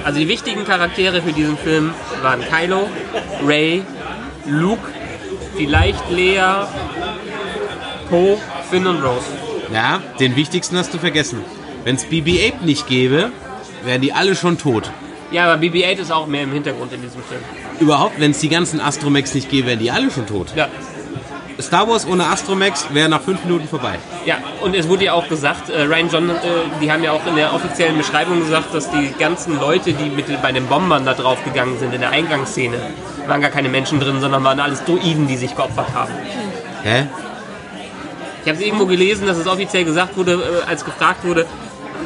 Also die wichtigen Charaktere für diesen Film waren Kylo, Ray, Luke, vielleicht Leia, Poe, Finn und Rose. Ja, den wichtigsten hast du vergessen. Wenn es BB-8 nicht gäbe, wären die alle schon tot. Ja, aber BB-8 ist auch mehr im Hintergrund in diesem Film. Überhaupt, wenn es die ganzen Astromex nicht gäbe, wären die alle schon tot. Ja. Star Wars ohne Astromex wäre nach fünf Minuten vorbei. Ja, und es wurde ja auch gesagt, äh, Ryan John, äh, die haben ja auch in der offiziellen Beschreibung gesagt, dass die ganzen Leute, die mit bei den Bombern da drauf gegangen sind in der Eingangsszene, waren gar keine Menschen drin, sondern waren alles Droiden, die sich geopfert haben. Hä? Ich habe irgendwo gelesen, dass es offiziell gesagt wurde, äh, als gefragt wurde,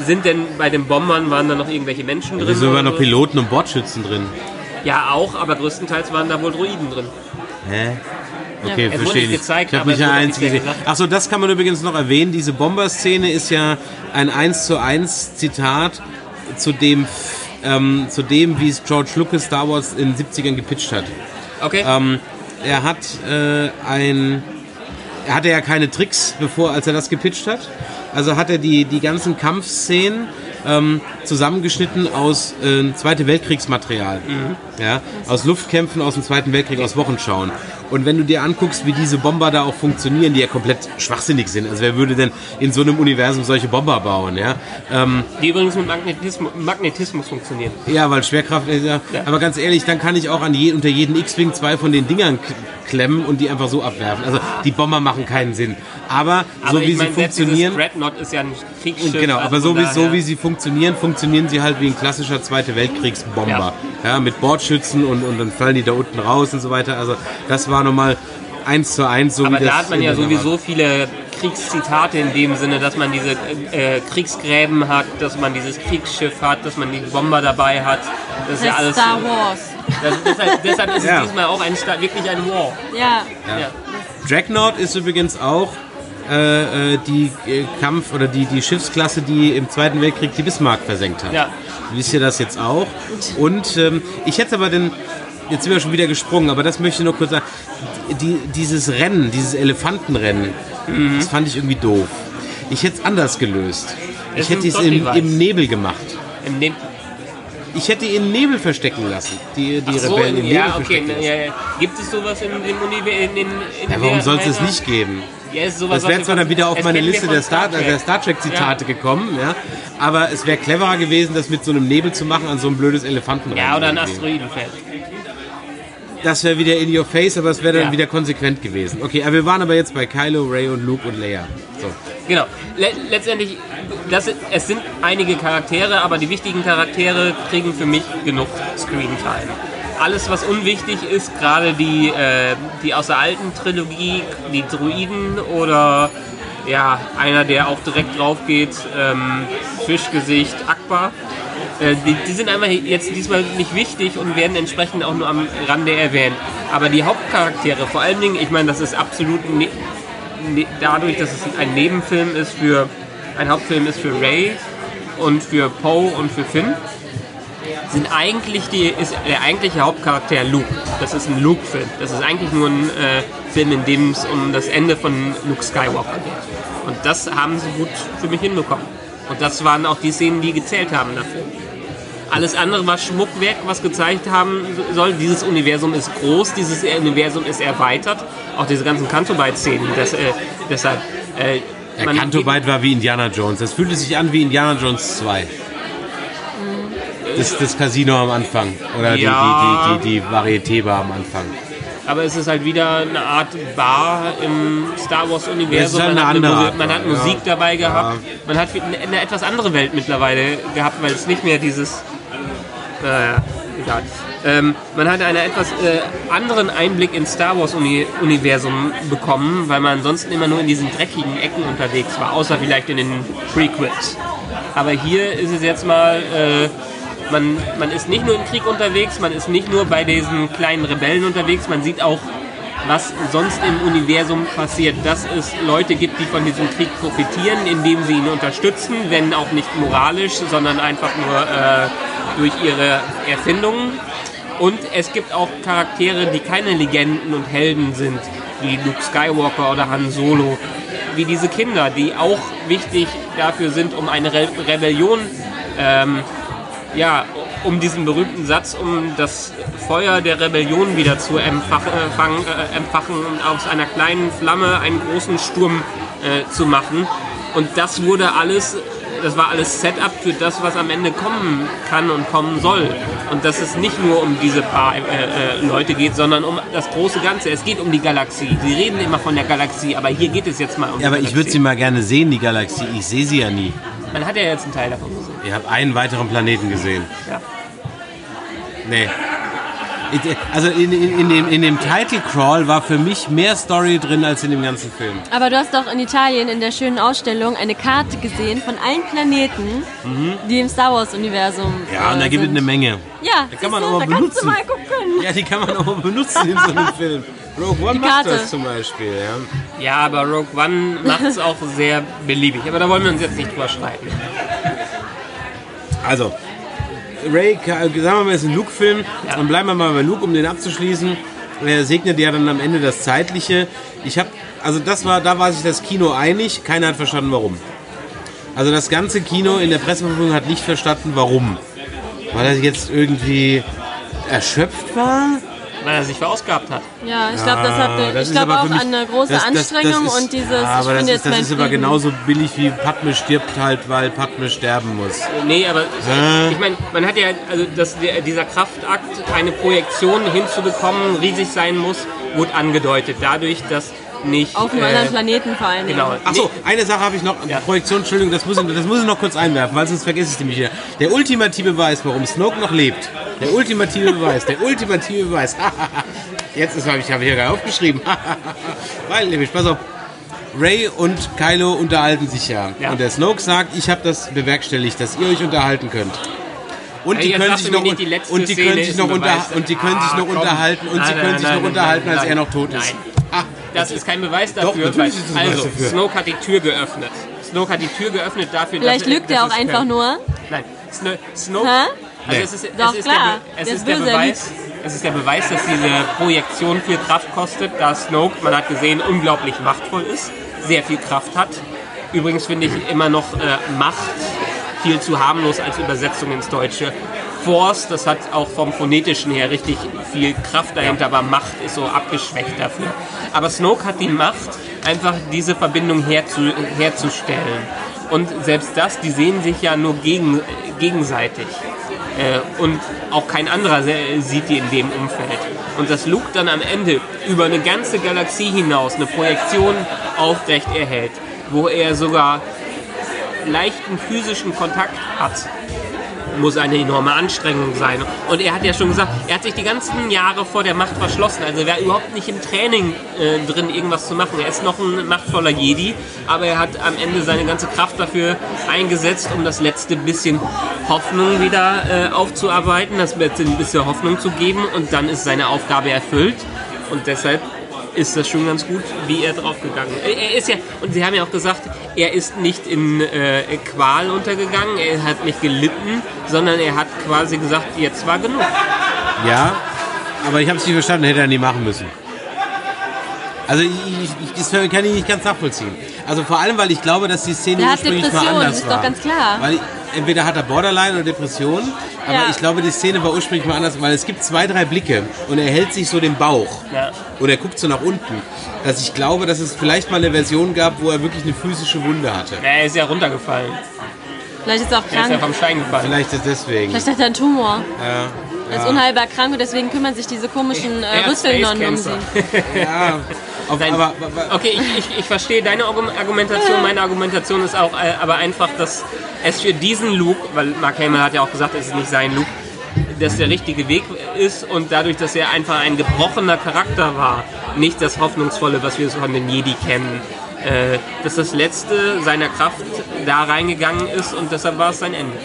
sind denn bei den Bombern waren da noch irgendwelche Menschen drin? Wieso waren noch? Piloten und Bordschützen drin? Ja, auch, aber größtenteils waren da wohl Droiden drin. Hä? Okay, wurde verstehe ich. gezeigt, ich habe nicht eine einzige gesehen. Achso, das kann man übrigens noch erwähnen. Diese Bomber-Szene ist ja ein 1 zu 1 Zitat zu dem, ähm, zu dem, wie es George Lucas Star Wars in den 70ern gepitcht hat. Okay. Ähm, er hat äh, ein. Er hatte ja keine Tricks, bevor, als er das gepitcht hat. Also hat er die, die ganzen Kampfszenen ähm, zusammengeschnitten aus äh, Zweite Weltkriegsmaterial. Ja, aus Luftkämpfen aus dem Zweiten Weltkrieg, aus Wochenschauen. Und wenn du dir anguckst, wie diese Bomber da auch funktionieren, die ja komplett schwachsinnig sind. Also wer würde denn in so einem Universum solche Bomber bauen? Ja, ähm, die übrigens mit Magnetismus, Magnetismus funktionieren. ja, weil Schwerkraft. Äh, ja. Aber ganz ehrlich, dann kann ich auch an je, unter jeden X-Wing zwei von den Dingern klemmen und die einfach so abwerfen. Also die Bomber machen keinen Sinn. Aber, Aber so wie ich meine, sie funktionieren. Dreadnought ist ja ein Kriegsschiff. Genau, also aber so von wie, so wie sie funktionieren, funktionieren sie halt wie ein klassischer Zweite Weltkriegsbomber. Ja. mit Bordschützen und, und dann fallen die da unten raus und so weiter. Also das war nochmal eins zu eins, so Aber wie das da hat man ja sowieso viele Kriegszitate in dem Sinne, dass man diese äh, Kriegsgräben hat, dass man dieses Kriegsschiff hat, dass man die Bomber dabei hat. Das ist ja alles. Star Wars. Das, deshalb, deshalb ist Ja. es diesmal auch ein, wirklich ein War. Ja. Ja. Dreadnought ist übrigens auch äh, äh, die äh, Kampf- oder die, die Schiffsklasse, die im Zweiten Weltkrieg die Bismarck versenkt hat. Ja. Wisst ihr das jetzt auch? Und ähm, ich hätte aber den, jetzt sind wir schon wieder gesprungen, aber das möchte ich nur kurz sagen. Die, dieses Rennen, dieses Elefantenrennen, das fand ich irgendwie doof. Ich hätte es anders gelöst. Es Ich hätte es im, im Nebel gemacht. Im Neb Ich hätte ihn im Nebel verstecken lassen. Die, die so, Rebellen im Nebel ja, okay. verstecken lassen. Ja, ja. Gibt es sowas in dem Universum? Ja, warum soll es es nicht geben? Ja, es ist sowas, Das wäre zwar dann wieder auf meine Liste der Star, Trek. der Star Trek Zitate gekommen, ja. Aber es wäre cleverer gewesen, das mit so einem Nebel zu machen an so ein blödes Elefantenrennen. Ja, oder ein. Asteroidenfeld. Das wäre wieder in your face, aber es wäre dann Ja. wieder konsequent gewesen. Okay, aber wir waren aber jetzt bei Kylo, Ray und Luke und Leia. So. Genau. Le letztendlich, das, es sind einige Charaktere, aber die wichtigen Charaktere kriegen für mich genug Screen-Time. Alles, was unwichtig ist, gerade die, äh, die aus der alten Trilogie, die Druiden oder ja, einer, der auch direkt drauf geht, ähm, Fischgesicht, Akbar. Äh, die, die sind einfach jetzt diesmal nicht wichtig und werden entsprechend auch nur am Rande erwähnt. Aber die Hauptcharaktere, vor allen Dingen, ich meine, das ist absolut ne ne dadurch, dass es ein Nebenfilm ist für, ein Hauptfilm ist für Ray und für Poe und für Finn, sind eigentlich die, ist der eigentliche Hauptcharakter Luke. Das ist ein Luke-Film. Das ist eigentlich nur ein äh, Film, in dem es um das Ende von Luke Skywalker geht. Und das haben sie gut für mich hinbekommen. Und das waren auch die Szenen, die gezählt haben dafür. Alles andere war Schmuckwerk, was gezeigt haben soll. Dieses Universum ist groß, dieses Universum ist erweitert. Auch diese ganzen Canto-Bite-Szenen. Äh, deshalb. Äh, Der man- Canto Bite war wie Indiana Jones. Das fühlte sich an wie Indiana Jones 2. Das, das Casino am Anfang. Oder die, Ja. die, die, die, die Varieté-Bar am Anfang. Aber es ist halt wieder eine Art Bar im Star Wars Es Universum. ist halt man, hat andere Mu- Art man hat Musik ja. dabei gehabt. Man hat eine, eine etwas andere Welt mittlerweile gehabt, weil es nicht mehr dieses. Naja, egal. Ähm, man hat einen etwas äh, anderen Einblick ins Star Wars Uni Universum bekommen, weil man ansonsten immer nur in diesen dreckigen Ecken unterwegs war, außer vielleicht in den Prequels. Aber hier ist es jetzt mal, äh, man, man ist nicht nur im Krieg unterwegs, man ist nicht nur bei diesen kleinen Rebellen unterwegs, man sieht auch, was sonst im Universum passiert, dass es Leute gibt, die von diesem Krieg profitieren, indem sie ihn unterstützen, wenn auch nicht moralisch, sondern einfach nur äh, durch ihre Erfindungen. Und es gibt auch Charaktere, die keine Legenden und Helden sind, wie Luke Skywalker oder Han Solo, wie diese Kinder, die auch wichtig dafür sind, um eine Re Rebellion, ähm, ja, um diesen berühmten Satz, um das Feuer der Rebellion wieder zu empfachen, äh, äh, empfachen und aus einer kleinen Flamme einen großen Sturm äh, zu machen. Und das wurde alles, das war alles Setup für das, was am Ende kommen kann und kommen soll. Und dass es nicht nur um diese paar äh, äh, Leute geht, sondern um das große Ganze. Es geht um die Galaxie. Sie reden immer von der Galaxie, aber hier geht es jetzt mal um Ja, aber die ich würde sie Galaxie. mal gerne sehen, die Galaxie. Ich sehe sie ja nie. Man hat ja jetzt einen Teil davon gesehen. Ich habe einen weiteren Planeten gesehen. Ja. Nee. Also in, in, in, dem, in dem Title Crawl war für mich mehr Story drin als in dem ganzen Film. Aber du hast doch in Italien in der schönen Ausstellung eine Karte gesehen von allen Planeten, die im Star Wars Universum Ja, und da äh, gibt es eine Menge. Ja, Da kann man siehste, auch mal benutzen. du mal gucken. Ja, die kann man auch mal benutzen in so einem Film. Rogue One Die macht Karte. das zum Beispiel. Ja. Ja, aber Rogue One macht es auch sehr beliebig. Aber da wollen wir uns jetzt nicht drüber streiten. Also, Ray, ka- sagen wir mal, ist ein Luke-Film. Dann bleiben wir mal bei Luke, um den abzuschließen. Er segnet ja dann am Ende das Zeitliche. Ich habe, also das war, da war sich das Kino einig. Keiner hat verstanden, warum. Also das ganze Kino in der Presseverfügung hat nicht verstanden, warum. Weil er jetzt irgendwie erschöpft war. Weil er sich verausgabt hat. Ja, ich glaube, das hat eine, das ich ist glaube aber auch mich- eine große das- das- das Anstrengung ist- und dieses, Ja, ich aber das ist, jetzt das mein ist aber genauso billig wie Padme stirbt halt, weil Padme sterben muss. Nee, aber Hä? ich meine, man hat ja, also dass der, dieser Kraftakt, eine Projektion hinzubekommen, riesig sein muss, wurde angedeutet. Dadurch, dass nicht. Auf einem äh, anderen Planeten vor allen Dingen. Genau. Achso, eine Sache habe ich noch. Ja. Projektion, Entschuldigung, das muss, ich, das muss ich noch kurz einwerfen, weil sonst vergesse ich es nämlich wieder. Der ultimative Beweis, warum Snoke noch lebt. Der ultimative Beweis, der ultimative Beweis. <laughs> Jetzt ist, habe ich, habe ich ja gerade aufgeschrieben. <laughs> weil, nämlich, pass auf. Ray und Kylo unterhalten sich ja. Ja. Und der Snoke sagt, ich habe das bewerkstelligt, dass ihr euch unterhalten könnt. Und die können sich noch letzte und die können sich ist noch unter und die können sich Ah, noch unterhalten und Nein, sie können nein, sich noch nein, unterhalten, nein, als er noch tot ist. Nein. Ah, Das ist kein Beweis Doch, dafür. natürlich weil, also, dafür. Snoke hat die Tür geöffnet. Snoke hat die Tür geöffnet dafür, Vielleicht dass lügt er auch einfach können. nur. Nein, Sno Snoke. Hä? Also Nee. es ist, Doch, es ist klar. Der, es ist er Beweis. Es ist der Beweis, dass diese Projektion viel Kraft kostet, da Snoke, man hat gesehen, unglaublich machtvoll ist, sehr viel Kraft hat. Übrigens finde ich immer noch äh, Macht viel zu harmlos als Übersetzung ins Deutsche. Force, das hat auch vom phonetischen her richtig viel Kraft dahinter, aber Macht ist so abgeschwächt dafür. Aber Snoke hat die Macht, einfach diese Verbindung herzu, herzustellen. Und selbst das, die sehen sich ja nur gegen, gegenseitig. Äh, und auch kein anderer sieht die in dem Umfeld. Und dass Luke dann am Ende über eine ganze Galaxie hinaus eine Projektion aufrecht erhält, wo er sogar leichten physischen Kontakt hat muss eine enorme Anstrengung sein. Und er hat ja schon gesagt, er hat sich die ganzen Jahre vor der Macht verschlossen. Also er war überhaupt nicht im Training äh, drin, irgendwas zu machen. Er ist noch ein machtvoller Jedi, aber er hat am Ende seine ganze Kraft dafür eingesetzt, um das letzte bisschen Hoffnung wieder äh, aufzuarbeiten, das letzte bisschen Hoffnung zu geben und dann ist seine Aufgabe erfüllt. Und deshalb ist das schon ganz gut, wie er draufgegangen ist. Er ist ja, und Sie haben ja auch gesagt, er ist nicht in äh, Qual untergegangen, er hat nicht gelitten, sondern er hat quasi gesagt, jetzt war genug. Ja, aber ich habe es nicht verstanden, hätte er nie machen müssen. Also ich, ich, ich, das kann ich nicht ganz nachvollziehen. Also vor allem, weil ich glaube, dass die Szene Der hat ursprünglich mal anders ist war. doch ganz klar. Weil entweder hat er Borderline oder Depression, aber Ja. ich glaube, die Szene war ursprünglich mal anders, weil es gibt zwei, drei Blicke und er hält sich so den Bauch Ja. und er guckt so nach unten, dass ich glaube, dass es vielleicht mal eine Version gab, wo er wirklich eine physische Wunde hatte. Er ist ja runtergefallen. Vielleicht ist er auch Er ist ja krank. vom Stein gefallen. Vielleicht ist deswegen. Vielleicht hat er einen Tumor. Ja. Er ist unheilbar krank und deswegen kümmern sich diese komischen äh, Rüsselnonnen um sie. Ja. Auf, Nein. aber, aber, Okay, ich, ich, ich verstehe deine Argum- Argumentation. Meine Argumentation ist auch äh, aber einfach, dass es für diesen Luke, weil Mark Hamill hat ja auch gesagt, es ist nicht sein Luke, dass der richtige Weg ist und dadurch, dass er einfach ein gebrochener Charakter war, nicht das Hoffnungsvolle, was wir so von den Jedi kennen, äh, dass das Letzte seiner Kraft da reingegangen ist und deshalb war es sein Ende.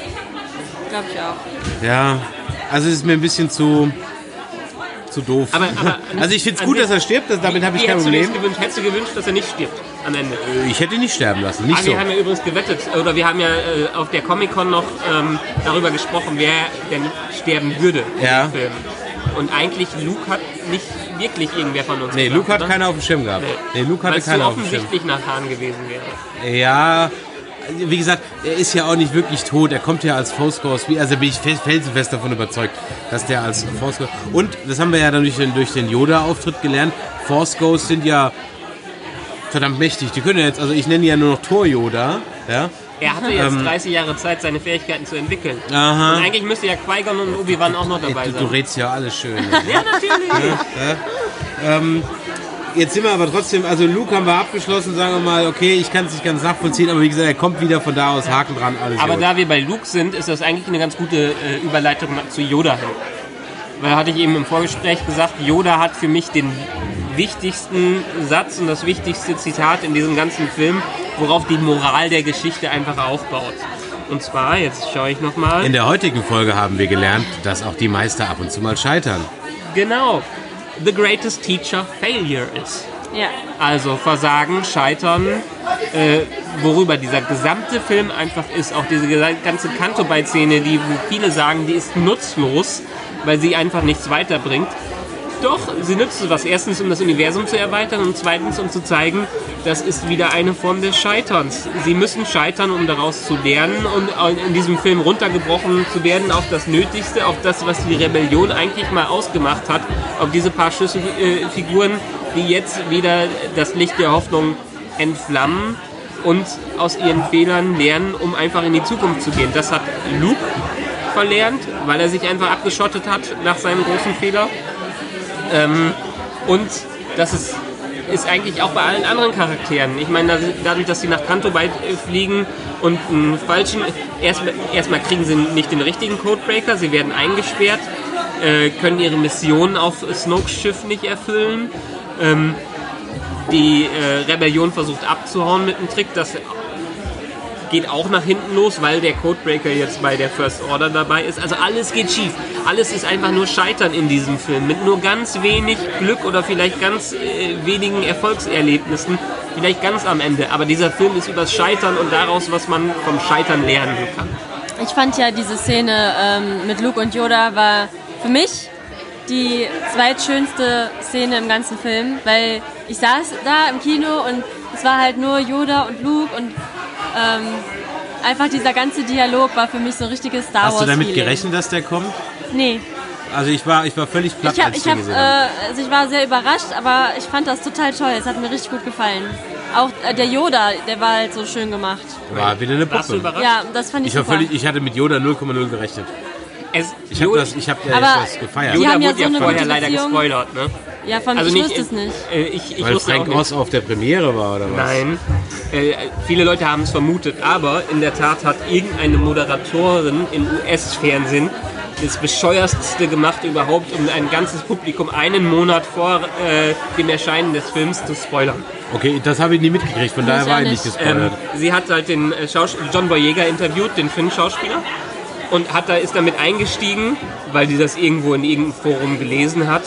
Glaube ich auch. ja, also es ist mir ein bisschen zu, zu doof. Aber, aber <laughs> also ich finde es gut, dass er stirbt, das, damit habe ich kein Problem. gewünscht? Hättest du gewünscht, dass er nicht stirbt am Ende? Ich hätte ihn nicht sterben lassen, nicht Ah, so. wir haben ja übrigens gewettet, oder wir haben ja äh, auf der Comic-Con noch ähm, darüber gesprochen, wer denn sterben würde Ja. Film. Und eigentlich Luke hat nicht wirklich irgendwer von uns Nee, gesagt, Luke hat oder? keiner auf dem Schirm gehabt. Nee, Luke hatte Weil es so keiner auf dem Schirm. offensichtlich nach Hahn gewesen wäre. Ja, wie gesagt, er ist ja auch nicht wirklich tot. Er kommt ja als Force Ghost. Wie- Also bin ich fe- felsenfest davon überzeugt, dass der als Force Ghost. Und das haben wir ja dann durch den, durch den Yoda-Auftritt gelernt. Force Ghosts sind ja verdammt mächtig. Die können ja jetzt, also ich nenne ja nur noch Tor Yoda. Ja. Er hatte jetzt Ähm. 30 Jahre Zeit, seine Fähigkeiten zu entwickeln. Aha. Und eigentlich müsste ja Qui-Gon und Obi-Wan auch noch dabei Du, du sein. redest ja alles schön. <laughs> Ja, natürlich. Jetzt sind wir aber trotzdem, also Luke haben wir abgeschlossen, sagen wir mal, okay, ich kann es nicht ganz nachvollziehen, aber wie gesagt, er kommt wieder von da aus, Haken dran, alles Aber gut. da wir bei Luke sind, ist das eigentlich eine ganz gute äh, Überleitung zu Yoda hin. Weil da hatte ich eben im Vorgespräch gesagt, Yoda hat für mich den wichtigsten Satz und das wichtigste Zitat in diesem ganzen Film, worauf die Moral der Geschichte einfach aufbaut. Und zwar, jetzt schaue ich nochmal. In der heutigen Folge haben wir gelernt, dass auch die Meister ab und zu mal scheitern. Genau. The greatest teacher failure is. Ja. Also Versagen, Scheitern, äh, worüber dieser gesamte Film einfach ist. Auch diese ganze Kanto-Szene, die wo viele sagen, die ist nutzlos, weil sie einfach nichts weiterbringt. Doch, sie nützt was. Erstens, um das Universum zu erweitern und zweitens, um zu zeigen, das ist wieder eine Form des Scheiterns. Sie müssen scheitern, um daraus zu lernen und in diesem Film runtergebrochen zu werden auf das Nötigste, auf das, was die Rebellion eigentlich mal ausgemacht hat, auf diese paar Schlüsselfiguren, die jetzt wieder das Licht der Hoffnung entflammen und aus ihren Fehlern lernen, um einfach in die Zukunft zu gehen. Das hat Luke verlernt, weil er sich einfach abgeschottet hat nach seinem großen Fehler. Ähm, und das ist, ist eigentlich auch bei allen anderen Charakteren. Ich meine, dadurch, dass sie nach Kanto äh, fliegen und einen falschen. Erstmal erstmal kriegen sie nicht den richtigen Codebreaker, sie werden eingesperrt, äh, können ihre Mission auf Snokes Schiff nicht erfüllen. Ähm, die äh, Rebellion versucht abzuhauen mit einem Trick, das geht auch nach hinten los, weil der Codebreaker jetzt bei der First Order dabei ist. Also alles geht schief. Alles ist einfach nur Scheitern in diesem Film. Mit nur ganz wenig Glück oder vielleicht ganz äh, wenigen Erfolgserlebnissen. Vielleicht ganz am Ende. Aber dieser Film ist übers Scheitern und daraus, was man vom Scheitern lernen kann. Ich fand ja diese Szene ähm, mit Luke und Yoda war für mich die zweitschönste Szene im ganzen Film, weil ich saß da im Kino und es war halt nur Yoda und Luke und ähm, einfach dieser ganze Dialog war für mich so ein richtiges Star Wars Hast du damit Feeling. gerechnet, dass der kommt? Nee. Also ich war, ich war völlig platt, Ich, hab, als ich, hab, gesehen habe. äh, also ich war sehr überrascht, aber ich fand das total toll. Es hat mir richtig gut gefallen. Auch äh, der Yoda, der war halt so schön gemacht. War wieder eine Warst du Puppe. überrascht? Ja, das fand ich, Ich war super. völlig, ich hatte mit Yoda 0,0 gerechnet. Es, Ich habe das, ich habe ja Aber- das gefeiert. Yoda haben ja wurde so ja eine vorher leider gespoilert, ne? Ja, von Also ich nicht, wusste es nicht. Äh, ich ich Weil wusste Frank. Oz auf der Premiere war, oder was? Nein, äh, viele Leute haben es vermutet, aber in der Tat hat irgendeine Moderatorin im US-Fernsehen das bescheuertste gemacht überhaupt, um ein ganzes Publikum einen Monat vor äh, dem Erscheinen des Films zu spoilern. Okay, das habe ich nie mitgekriegt, von daher war ich nicht nicht. Ähm, gespoilert. sie hat halt den äh, Schaus John Boyega interviewt, den Finn-Schauspieler, und hat da, ist damit eingestiegen, weil sie das irgendwo in irgendeinem Forum gelesen hat.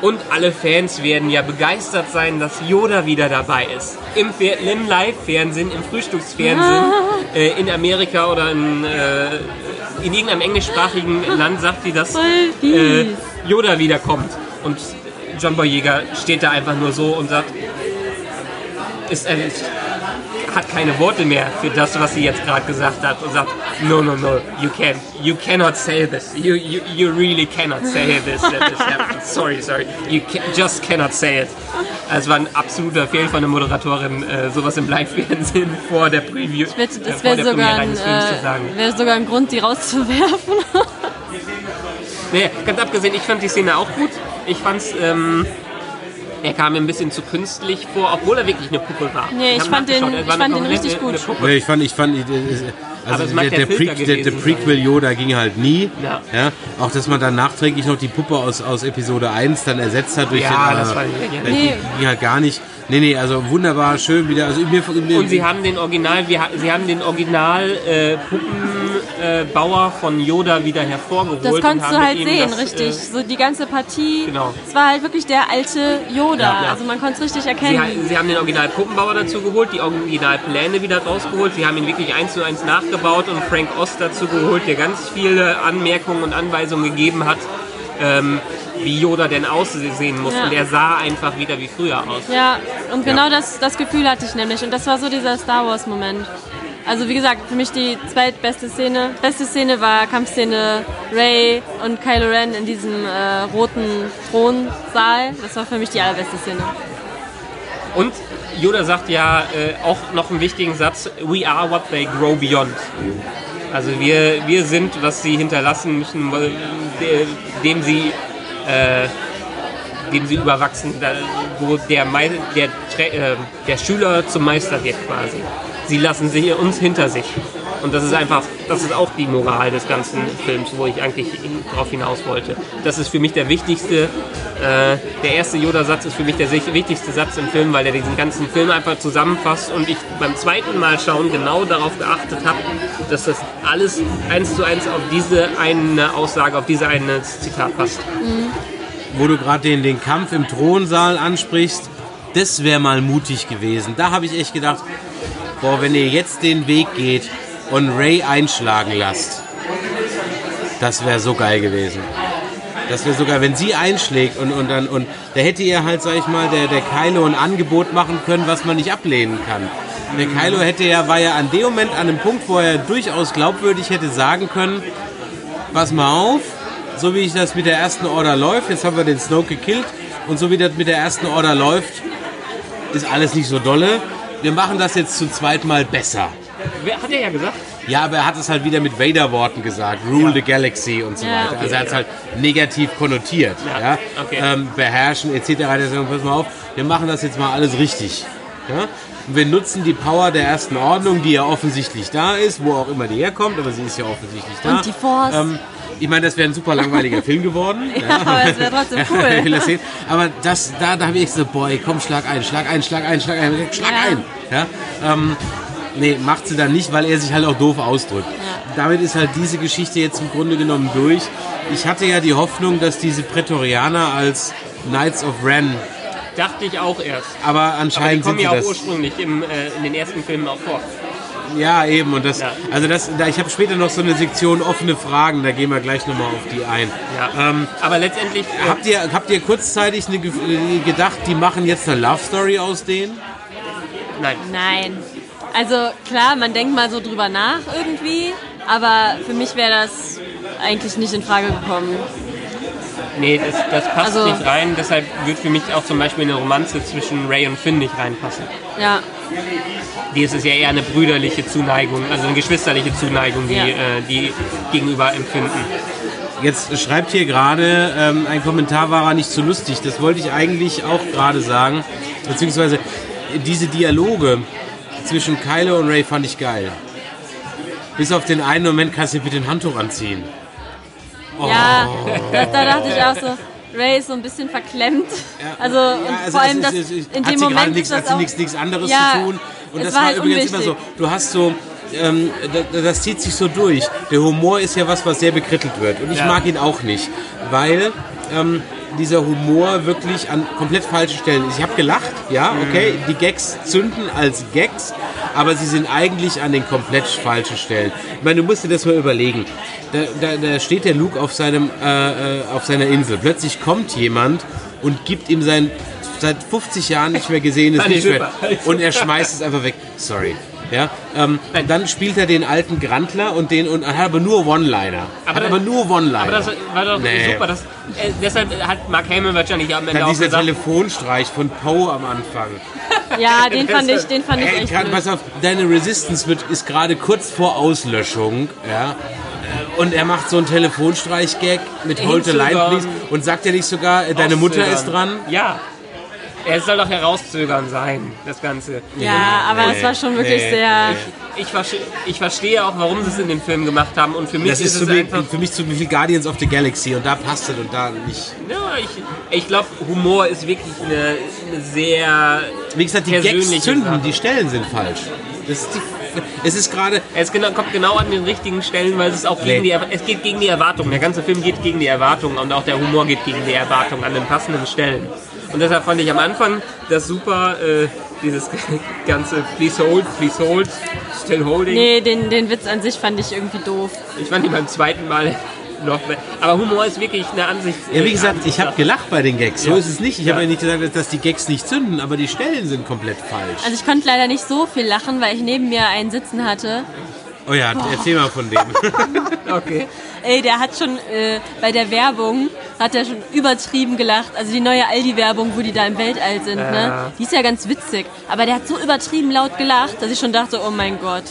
Und alle Fans werden ja begeistert sein, dass Yoda wieder dabei ist. Im, Fer- im Live-Fernsehen, im Frühstücksfernsehen, äh, in Amerika oder in, äh, in irgendeinem englischsprachigen Land sagt sie, dass äh. Yoda wiederkommt. Und John Boyega steht da einfach nur so und sagt, ist, hat keine Worte mehr für das, was sie jetzt gerade gesagt hat und sagt, no, no, no, you can't, you cannot say this, you, you, you really cannot say this, this sorry, sorry, you ca just cannot say it. Es war ein absoluter Fehl von der Moderatorin, äh, sowas im Live-Fernsehen <laughs> vor der Preview, Ich wette, äh, das wäre der sogar, ein, eines Films zu sagen. äh, wäre sogar ein Grund, die rauszuwerfen. Nee, ganz abgesehen, ich fand die Szene auch gut. Ich fand's, ähm, er kam mir ein bisschen zu künstlich vor, obwohl er wirklich eine Puppe war. Nee, ich hab fand den- ich fand den richtig gut. Nee, ich fand, ich fand, äh, Aber also der, der der, Pre der, der Prequel Yoda ging halt nie. Ja. Ja. Auch, dass man dann nachträglich noch die Puppe aus, aus Episode 1 dann ersetzt hat durch Ja, den, das äh, war lächerlich. äh, Nee. ging halt gar nicht. Nee, nee, also wunderbar, schön wieder. Also mir, mir, Und sie haben den Original, wir, sie haben den Original äh, Puppenbauer von Yoda wieder hervorgeholt. Das konntest du halt sehen, das, richtig. Äh, So die ganze Partie. Genau. Es war halt wirklich der alte Yoda. Ja, ja. Also man konnte es richtig Sie, erkennen. ha- sie haben den Original Puppenbauer dazu geholt, die Originalpläne wieder rausgeholt. Sie haben ihn wirklich eins zu eins nachgebaut und Frank Ost dazu geholt, der ganz viele Anmerkungen und Anweisungen gegeben hat, ähm, wie Yoda denn aussehen muss. Ja. Und er sah einfach wieder wie früher aus. Ja, und genau das, das Gefühl hatte ich nämlich. Und das war so dieser Star Wars-Moment. Also wie gesagt, für mich die zweitbeste Szene. Beste Szene war Kampfszene Ray und Kylo Ren in diesem äh, roten Thronsaal. Das war für mich die allerbeste Szene. Und Yoda sagt ja äh, auch noch einen wichtigen Satz: We are what they grow beyond. Also wir, wir sind, was sie hinterlassen müssen, de- dem sie, äh, dem sie überwachsen, wo der, Mei- der, äh, der Schüler zum Meister wird quasi. Sie lassen sie uns hinter sich. Und das ist einfach, das ist auch die Moral des ganzen Films, wo ich eigentlich darauf hinaus wollte. Das ist für mich der wichtigste, äh, der erste Yoda-Satz ist für mich der wichtigste Satz im Film, weil er diesen ganzen Film einfach zusammenfasst und ich beim zweiten Mal schauen genau darauf geachtet habe, dass das alles eins zu eins auf diese eine Aussage, auf diese eine Zitat passt. wo du gerade den, den Kampf im Thronsaal ansprichst, das wäre mal mutig gewesen. Da habe ich echt gedacht, boah, wenn ihr jetzt den Weg geht und Ray einschlagen lasst, das wäre so geil gewesen. Das wäre sogar, wenn sie einschlägt und, und dann, und da hätte ihr halt, sag ich mal, der, der Kylo ein Angebot machen können, was man nicht ablehnen kann. Der Kylo hätte ja, war ja an dem Moment an einem Punkt, wo er durchaus glaubwürdig hätte sagen können, pass mal auf, so wie ich das mit der ersten Order läuft, jetzt haben wir den Snoke gekillt und so wie das mit der ersten Order läuft, ist alles nicht so dolle. Wir machen das jetzt zum zweiten Mal besser. Wer hat er ja gesagt? Ja, aber er hat es halt wieder mit Vader-Worten gesagt. Rule the Galaxy und so Ja. weiter. Also er hat es halt negativ konnotiert. Ja, Ja, okay. ähm, beherrschen etc. Sagt, pass mal auf, wir machen das jetzt mal alles richtig. Ja? Und wir nutzen die Power der ersten Ordnung, die ja offensichtlich da ist, wo auch immer die herkommt, aber sie ist ja offensichtlich da. Und die Force. Ähm, ich meine, das wäre ein super langweiliger Film geworden. <laughs> Ja, aber es wäre trotzdem <laughs> Ich will cool. das sehen. Aber das, da, da habe ich so, boy, komm, schlag ein, schlag ein, schlag ein, schlag ein, schlag Ja. ein. Ja? Ähm, nee, macht sie dann nicht, weil er sich halt auch doof ausdrückt. Damit ist halt diese Geschichte jetzt im Grunde genommen durch. Ich hatte ja die Hoffnung, dass diese Prätorianer als Knights of Ren, Dachte ich auch erst. aber Aber die anscheinend kommen sind ja sie auch das. ursprünglich im, äh, in den ersten Filmen auch vor. Ja, eben. Und das, Ja. also das, da, ich habe später noch so eine Sektion offene Fragen, da gehen wir gleich nochmal auf die ein. Ja. Ähm, Aber letztendlich. Äh, Habt ihr, habt ihr kurzzeitig eine, äh, gedacht, die machen jetzt eine Love Story aus denen? nein. Nein. Also klar, man denkt mal so drüber nach irgendwie, aber für mich wäre das eigentlich nicht in Frage gekommen. Nee, das, das passt Also- nicht rein. Deshalb wird für mich auch zum Beispiel eine Romanze zwischen Ray und Finn nicht reinpassen. Ja, Die ist es ja eher eine brüderliche Zuneigung, also eine geschwisterliche Zuneigung, die Ja. äh, die gegenüber empfinden. Jetzt schreibt hier gerade, ähm, ein Kommentar war er nicht so lustig. Das wollte ich eigentlich auch gerade sagen. Beziehungsweise diese Dialoge zwischen Kylo und Ray fand ich geil. Bis auf den einen Moment kannst du dir bitte ein Handtuch anziehen. Ja, da, <laughs> da dachte ich auch so, Ray ist so ein bisschen verklemmt. Also, Ja, also vor allem, ist- ist- in hat dem Moment nichts, ist hat das sie auch, nichts, nichts anderes Ja, zu tun. Und das war war halt übrigens immer so, unwichtig. du hast so, ähm, das, das zieht sich so durch. Der Humor ist ja was, was sehr bekrittelt wird. Und ich Ja. mag ihn auch nicht, weil ähm, dieser Humor wirklich an komplett falschen Stellen ist. Ich habe gelacht, ja, Mhm. okay, die Gags zünden als Gags, aber sie sind eigentlich an den komplett falschen Stellen. Ich meine, du musst dir das mal überlegen. Da, da, da steht der Luke auf, seinem, äh, äh, auf seiner Insel. Plötzlich kommt jemand und gibt ihm sein seit 50 Jahren nicht mehr gesehenes Lichtschwert und er schmeißt es einfach weg. Sorry. Ja, ähm, dann spielt er den alten Grantler und den und hat aber nur One-Liner. Aber Hat das- aber nur One-Liner. Aber das war doch Nee. super. Das, äh, deshalb hat Mark Hamill wahrscheinlich am Ende Dann auch dieser gesagt, Telefonstreich von Poe am Anfang. <laughs> ja, den fand ich, den fand ich echt blöd. pass auf, deine Resistance wird, ist gerade kurz vor Auslöschung, ja. Und er macht so einen Telefonstreich-Gag mit Hold the Line, please. Und sagt er nicht sogar, äh, deine Mutter ist dran? Ja. Er soll doch herauszögern sein, das Ganze. Ja, aber Nee, es war schon wirklich nee, sehr. Ich, verste ich verstehe auch, warum sie es in dem Film gemacht haben. Und für mich Das ist, ist zu es viel, einfach. für mich zu viel Guardians of the Galaxy und da passt es und da nicht. Ja, ich ich glaube, Humor ist wirklich eine, eine sehr. Wie gesagt, die Gags zünden, Sache. die Stellen sind falsch. Das ist die, es ist gerade, Es genau, kommt genau an den richtigen Stellen, weil es auch Nee. gegen die, Er- es geht gegen die Erwartungen. Der ganze Film geht gegen die Erwartungen und auch der Humor geht gegen die Erwartungen an den passenden Stellen. Und deshalb fand ich am Anfang das super, äh, dieses <laughs> ganze Please hold, please hold, still holding. Nee, den, den Witz an sich fand ich irgendwie doof. Ich fand ihn beim zweiten Mal noch mehr. Aber Humor ist wirklich eine Ansicht. ja wie gesagt, ich habe gelacht bei den Gags. So Ja. ist es nicht. Ich habe Ja. ja nicht gesagt, dass die Gags nicht zünden, aber die Stellen sind komplett falsch. Also ich konnte leider nicht so viel lachen, weil ich neben mir einen sitzen hatte. Oh ja, erzähl mal von dem. <laughs> Okay. Ey, der hat schon äh, bei der Werbung, hat er schon übertrieben gelacht. Also die neue Aldi-Werbung, wo die da im Weltall sind, ne? Die ist ja ganz witzig. Aber der hat so übertrieben laut gelacht, dass ich schon dachte, oh mein Gott,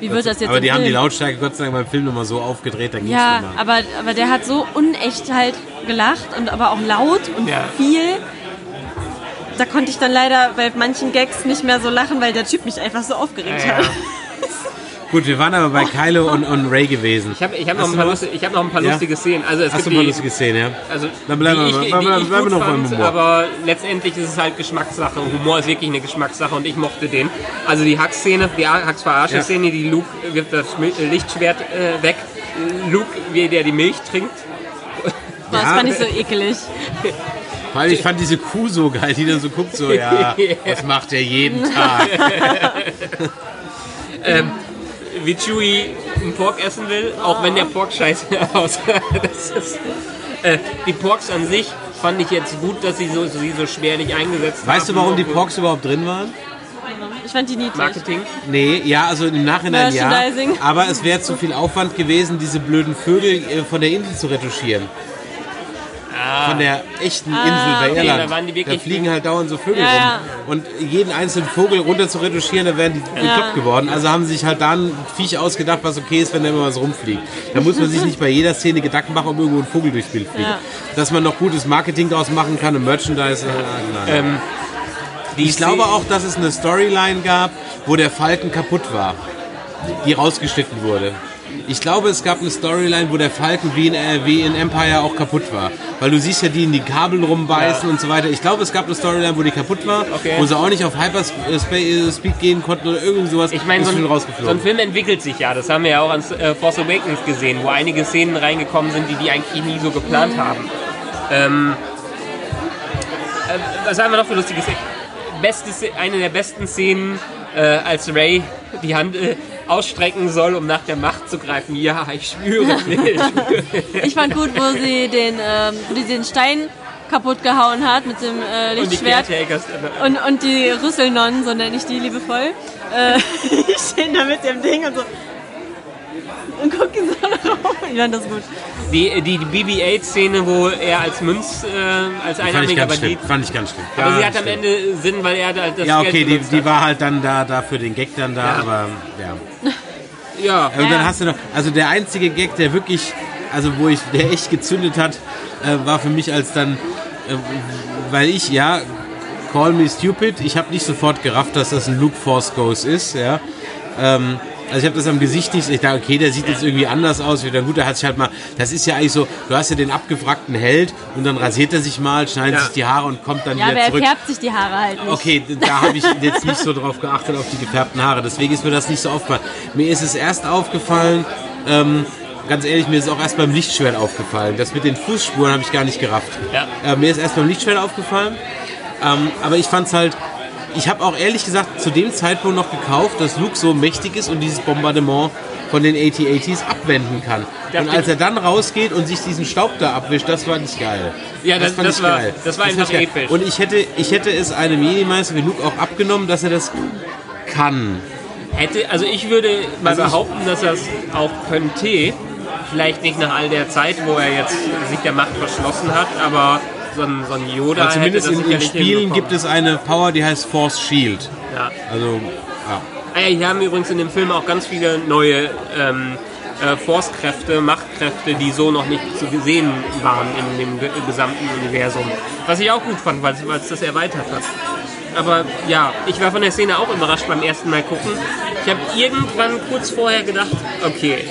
wie wird das jetzt aber die haben die Film? Lautstärke Gott sei Dank beim Film nochmal so aufgedreht, da ging's Ja, immer. aber, aber der hat so unecht halt gelacht und aber auch laut und Ja. viel. Da konnte ich dann leider bei manchen Gags nicht mehr so lachen, weil der Typ mich einfach so aufgeregt Ja, hat. <laughs> ja. Gut, wir waren aber bei Kylo und, und Ray gewesen. Ich habe ich hab noch, ein paar lustige- ich hab noch ein paar Ja? lustige Szenen. Also es Hast gibt du mal die, lustige Szene, ja? Also, Dann bleiben wir- ich, bleiben bleiben wir noch beim fand, Humor. aber letztendlich ist es halt Geschmackssache. Humor ist wirklich eine Geschmackssache und ich mochte den. Also die Hack-Szene, die Hacks-Verarsche-Szene, die Luke wirft das äh, Lichtschwert äh, weg. Luke, wie der die Milch trinkt. Das Ja. fand ich so ekelig. Vor allem, ich fand diese Kuh so geil, die dann so guckt, so, ja, <laughs> das macht er jeden Tag. <laughs> Wie Chewie einen Pork essen will, auch wenn der Pork scheiße <laughs> aussah. Das ist, äh, die Porks an sich fand ich jetzt gut, dass sie so, sie so schwerlich eingesetzt haben. Weißt du, warum die Porks überhaupt drin waren? Ich fand die niedlich. Marketing? Nee, ja, also im Nachhinein ja. Aber es wäre zu viel Aufwand gewesen, diese blöden Vögel äh, von der Insel zu retuschieren. Von der echten Insel bei okay, Irland. da waren die wirklich- fliegen halt dauernd so Vögel Ja, rum. Und jeden einzelnen Vogel runter zu retuschieren, da wären die bekloppt geworden. Also haben sie sich halt da ein Viech ausgedacht, was okay ist, wenn da immer was rumfliegt. Da muss man sich <laughs> nicht bei jeder Szene Gedanken machen, ob irgendwo ein Vogel durchs Bild fliegt. Ja. Dass man noch gutes Marketing daraus machen kann und Merchandise. Äh. Die Ich glaube auch, dass es eine Storyline gab, wo der Falken kaputt war, die rausgeschnitten wurde. Ich glaube, es gab eine Storyline, wo der Falken wie in, äh, wie in Empire auch kaputt war. Weil du siehst ja die in die Kabel rumbeißen und so weiter. Ich glaube, es gab eine Storyline, wo die kaputt war, Okay. wo sie auch nicht auf Hyperspeed gehen konnten oder irgend sowas. Ich meine, so, so ein Film entwickelt sich ja. Das haben wir ja auch an äh, Force Awakens gesehen, wo einige Szenen reingekommen sind, die die eigentlich nie so geplant haben. Ähm, äh, was haben wir noch für lustige Szenen? Beste, eine der besten Szenen, äh, als Ray die Hand äh, ausstrecken soll, um nach der Macht zu greifen. Ja, ich schwöre. <laughs> ich schwöre. Ich fand gut, wo sie den, ähm, wo die den Stein kaputt gehauen hat mit dem äh, Und die Lichtschwert. Und, und die Rüsselnonnen, so nenne ich die liebevoll, äh, <laughs> stehen da mit dem Ding und so. <laughs> Und gucken so drauf. Ich fand das gut. Die, die, die BB-8-Szene, wo er als Münz, äh, als ganz schlimm. Bandit. Fand ich ganz schlimm. Aber sie Ganz hat am. Ende Sinn, weil er das Ja, Geld okay, die, die war halt dann da, da für den Gag dann da, Ja. aber ja. Ja, Und dann Ja. hast du noch, also der einzige Gag, der wirklich also wo ich, der echt gezündet hat, äh, war für mich als dann, äh, weil ich, ja, call me stupid, ich habe nicht sofort gerafft, dass das ein Luke Force Ghost ist, ja. Ähm, also ich habe das am Gesicht nicht, ich dachte, okay, der sieht jetzt irgendwie anders aus. Wieder gut, der hat sich halt mal, das ist ja eigentlich so, du hast ja den abgewrackten Held und dann rasiert er sich mal, schneidet Ja. sich die Haare und kommt dann Ja, aber wieder er zurück. färbt sich die Haare halt nicht. Okay, da habe ich jetzt nicht so drauf geachtet, auf die gefärbten Haare. Deswegen ist mir das nicht so aufgefallen. Mir ist es erst aufgefallen, ähm, ganz ehrlich, mir ist es auch erst beim Lichtschwert aufgefallen. Das mit den Fußspuren habe ich gar nicht gerafft. Ja. Äh, mir ist erst beim Lichtschwert aufgefallen. Ähm, aber ich fand es halt, ich habe auch ehrlich gesagt zu dem Zeitpunkt noch gekauft, dass Luke so mächtig ist und dieses Bombardement von den AT-ATs abwenden kann. Und als er dann rausgeht und sich diesen Staub da abwischt, das war nicht geil. Ja, das- fand das ich war- geil. das war fand einfach geil. episch. Und ich hätte, ich hätte es einem Jedi-Meister wie Luke auch abgenommen, dass er das kann. Hätte, also ich würde mal Also behaupten, dass er es auch könnte. Vielleicht nicht nach all der Zeit, wo er jetzt sich der Macht verschlossen hat, aber so ein, so ein Yoda Aber zumindest in, sicherlich Spielen gibt es eine Power, die heißt Force Shield. Ja. Also, ja. Ah ja, hier haben übrigens in dem Film auch ganz viele neue ähm, äh, Force-Kräfte, Machtkräfte, die so noch nicht zu sehen waren in dem ge gesamten Universum. Was ich auch gut fand, weil es das erweitert hat. Aber ja, ich war von der Szene auch überrascht beim ersten Mal gucken. Ich habe irgendwann kurz vorher gedacht, okay,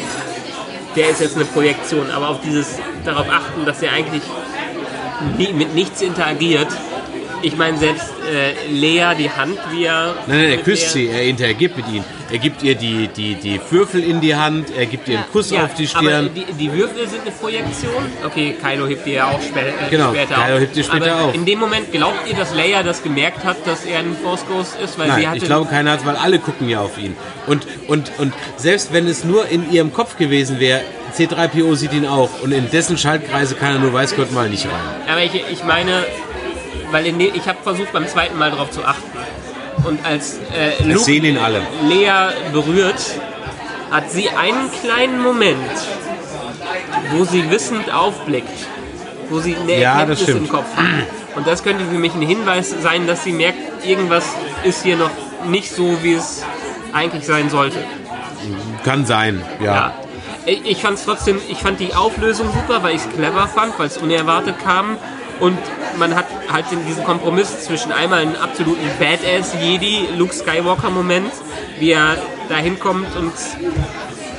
der ist jetzt eine Projektion, aber auf dieses darauf achten, dass er eigentlich nie, mit nichts interagiert. Ich meine, selbst äh, Lea, die Hand, wie er. Nein, nein, er küsst sie, er interagiert mit ihnen. Er gibt ihr die, die, die Würfel in die Hand, er gibt ihr einen Kuss Ja, auf die aber Stirn. die, die Würfel sind eine Projektion. Okay, Kylo hebt die ja auch spä äh, Genau, später Kylo auf. hebt die später aber auf. In dem Moment glaubt ihr, dass Leia das gemerkt hat, dass er ein Force Ghost ist? Weil sie Nein, hatte ich glaube keiner hat weil alle gucken ja auf ihn. Und, und, und selbst wenn es nur in ihrem Kopf gewesen wäre, C3PO sieht ihn auch und in dessen Schaltkreise kann er nur weiß Gott mal nicht rein. Aber ich, ich meine, weil in ich habe versucht beim zweiten Mal darauf zu achten. Und als äh, Luke sehen ihn alle. Lea berührt, hat sie einen kleinen Moment, wo sie wissend aufblickt, wo sie eine Ja, Erkenntnis im Kopf hat. Und das könnte für mich ein Hinweis sein, dass sie merkt, irgendwas ist hier noch nicht so, wie es eigentlich sein sollte. Kann sein, ja. Ja. Ich, ich fand trotzdem, ich fand die Auflösung super, weil ich es clever fand, weil es unerwartet kam. Und man hat halt diesen Kompromiss zwischen einmal einen absoluten Badass-Jedi, Luke Skywalker-Moment, wie er da hinkommt und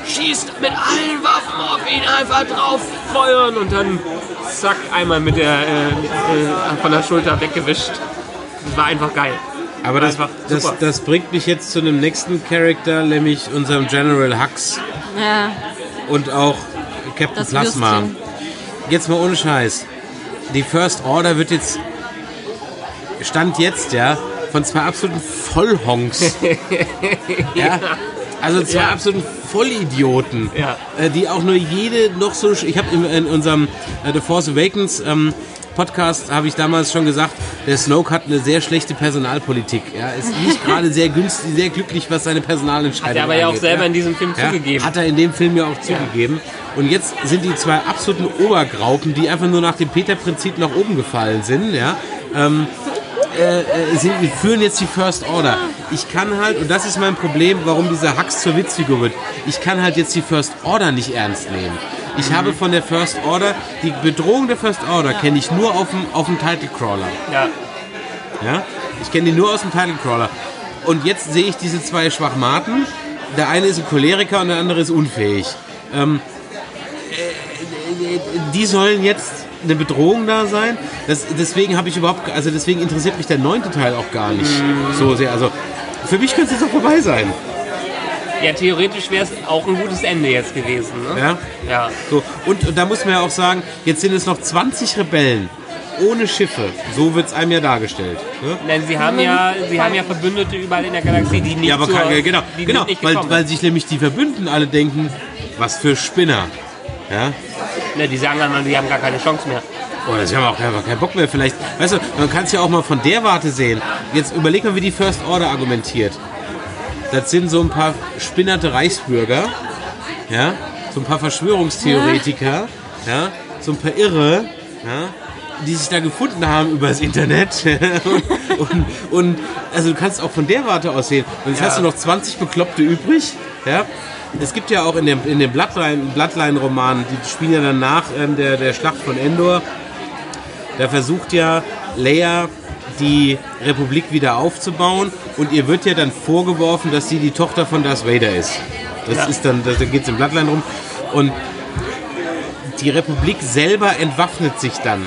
schießt mit allen Waffen auf ihn einfach drauf feuern und dann zack, einmal mit der äh, äh, von der Schulter weggewischt. Das war einfach geil. Aber das, Einfach das, das bringt mich jetzt zu einem nächsten Charakter, nämlich unserem General Hux Ja, und auch Captain Das Plasma. Würstchen. Jetzt mal ohne Scheiß. Die First Order wird jetzt, Stand jetzt, ja, von zwei absoluten Vollhonks. <laughs> ja. Also zwei Ja. absoluten Vollidioten, Ja. äh, die auch nur jede noch so. Ich habe in, in unserem äh, The Force Awakens ähm, Podcast habe ich damals schon gesagt, der Snoke hat eine sehr schlechte Personalpolitik. Ja, ist nicht gerade sehr günstig, sehr glücklich, was seine Personalentscheidung Hat er aber ja auch angeht, selber ja. in diesem Film Ja, zugegeben. Hat er in dem Film ja auch zugegeben. Und jetzt sind die zwei absoluten Obergraupen, die einfach nur nach dem Peter-Prinzip nach oben gefallen sind, ja. Ähm, äh, äh, sind, wir führen jetzt die First Order. Ich kann halt, und das ist mein Problem, warum dieser Hux zur Witzfigur wird, ich kann halt jetzt die First Order nicht ernst nehmen. Ich habe von der First Order, die Bedrohung der First Order kenne ich nur auf dem, auf dem Title Crawler. Ja. Ja? Ich kenne die nur aus dem Title Crawler. Und jetzt sehe ich diese zwei Schwachmaten. Der eine ist ein Choleriker und der andere ist unfähig. Ähm, äh, äh, die sollen jetzt eine Bedrohung da sein. Das, deswegen habe ich überhaupt, also deswegen interessiert mich der neunte Teil auch gar nicht so sehr. Also für mich könnte es jetzt auch vorbei sein. Ja, theoretisch wäre es auch ein gutes Ende jetzt gewesen. Ne? Ja? Ja. So, und, und da muss man ja auch sagen, jetzt sind es noch 20 Rebellen ohne Schiffe. So wird es einem ja dargestellt. Ne? Denn sie haben ja, sie haben ja Verbündete überall in der Galaxie, die nicht Ja, aber zur, kann, genau, genau weil, weil sich nämlich die Verbündeten alle denken, was für Spinner. Ja? Ne, die sagen dann, die haben gar keine Chance mehr. Oh, das haben wir auch einfach keinen Bock mehr. Vielleicht, weißt du, man kann es ja auch mal von der Warte sehen. Jetzt überleg mal, wie die First Order argumentiert. Das sind so ein paar spinnerte Reichsbürger, ja, so ein paar Verschwörungstheoretiker, ja, so ein paar Irre, ja, die sich da gefunden haben übers Internet. und, <laughs> und, und also du kannst auch von der Warte aus sehen. Und jetzt Ja. hast du noch 20 Bekloppte übrig, ja. Es gibt ja auch in dem, in dem Bloodline- Bloodline-Roman, die spielen ja dann nach ähm, der, der Schlacht von Endor, da versucht ja Leia die Republik wieder aufzubauen und ihr wird ja dann vorgeworfen, dass sie die Tochter von Darth Vader ist. Das Ja. ist dann, da geht es im Bloodline rum. Und die Republik selber entwaffnet sich dann.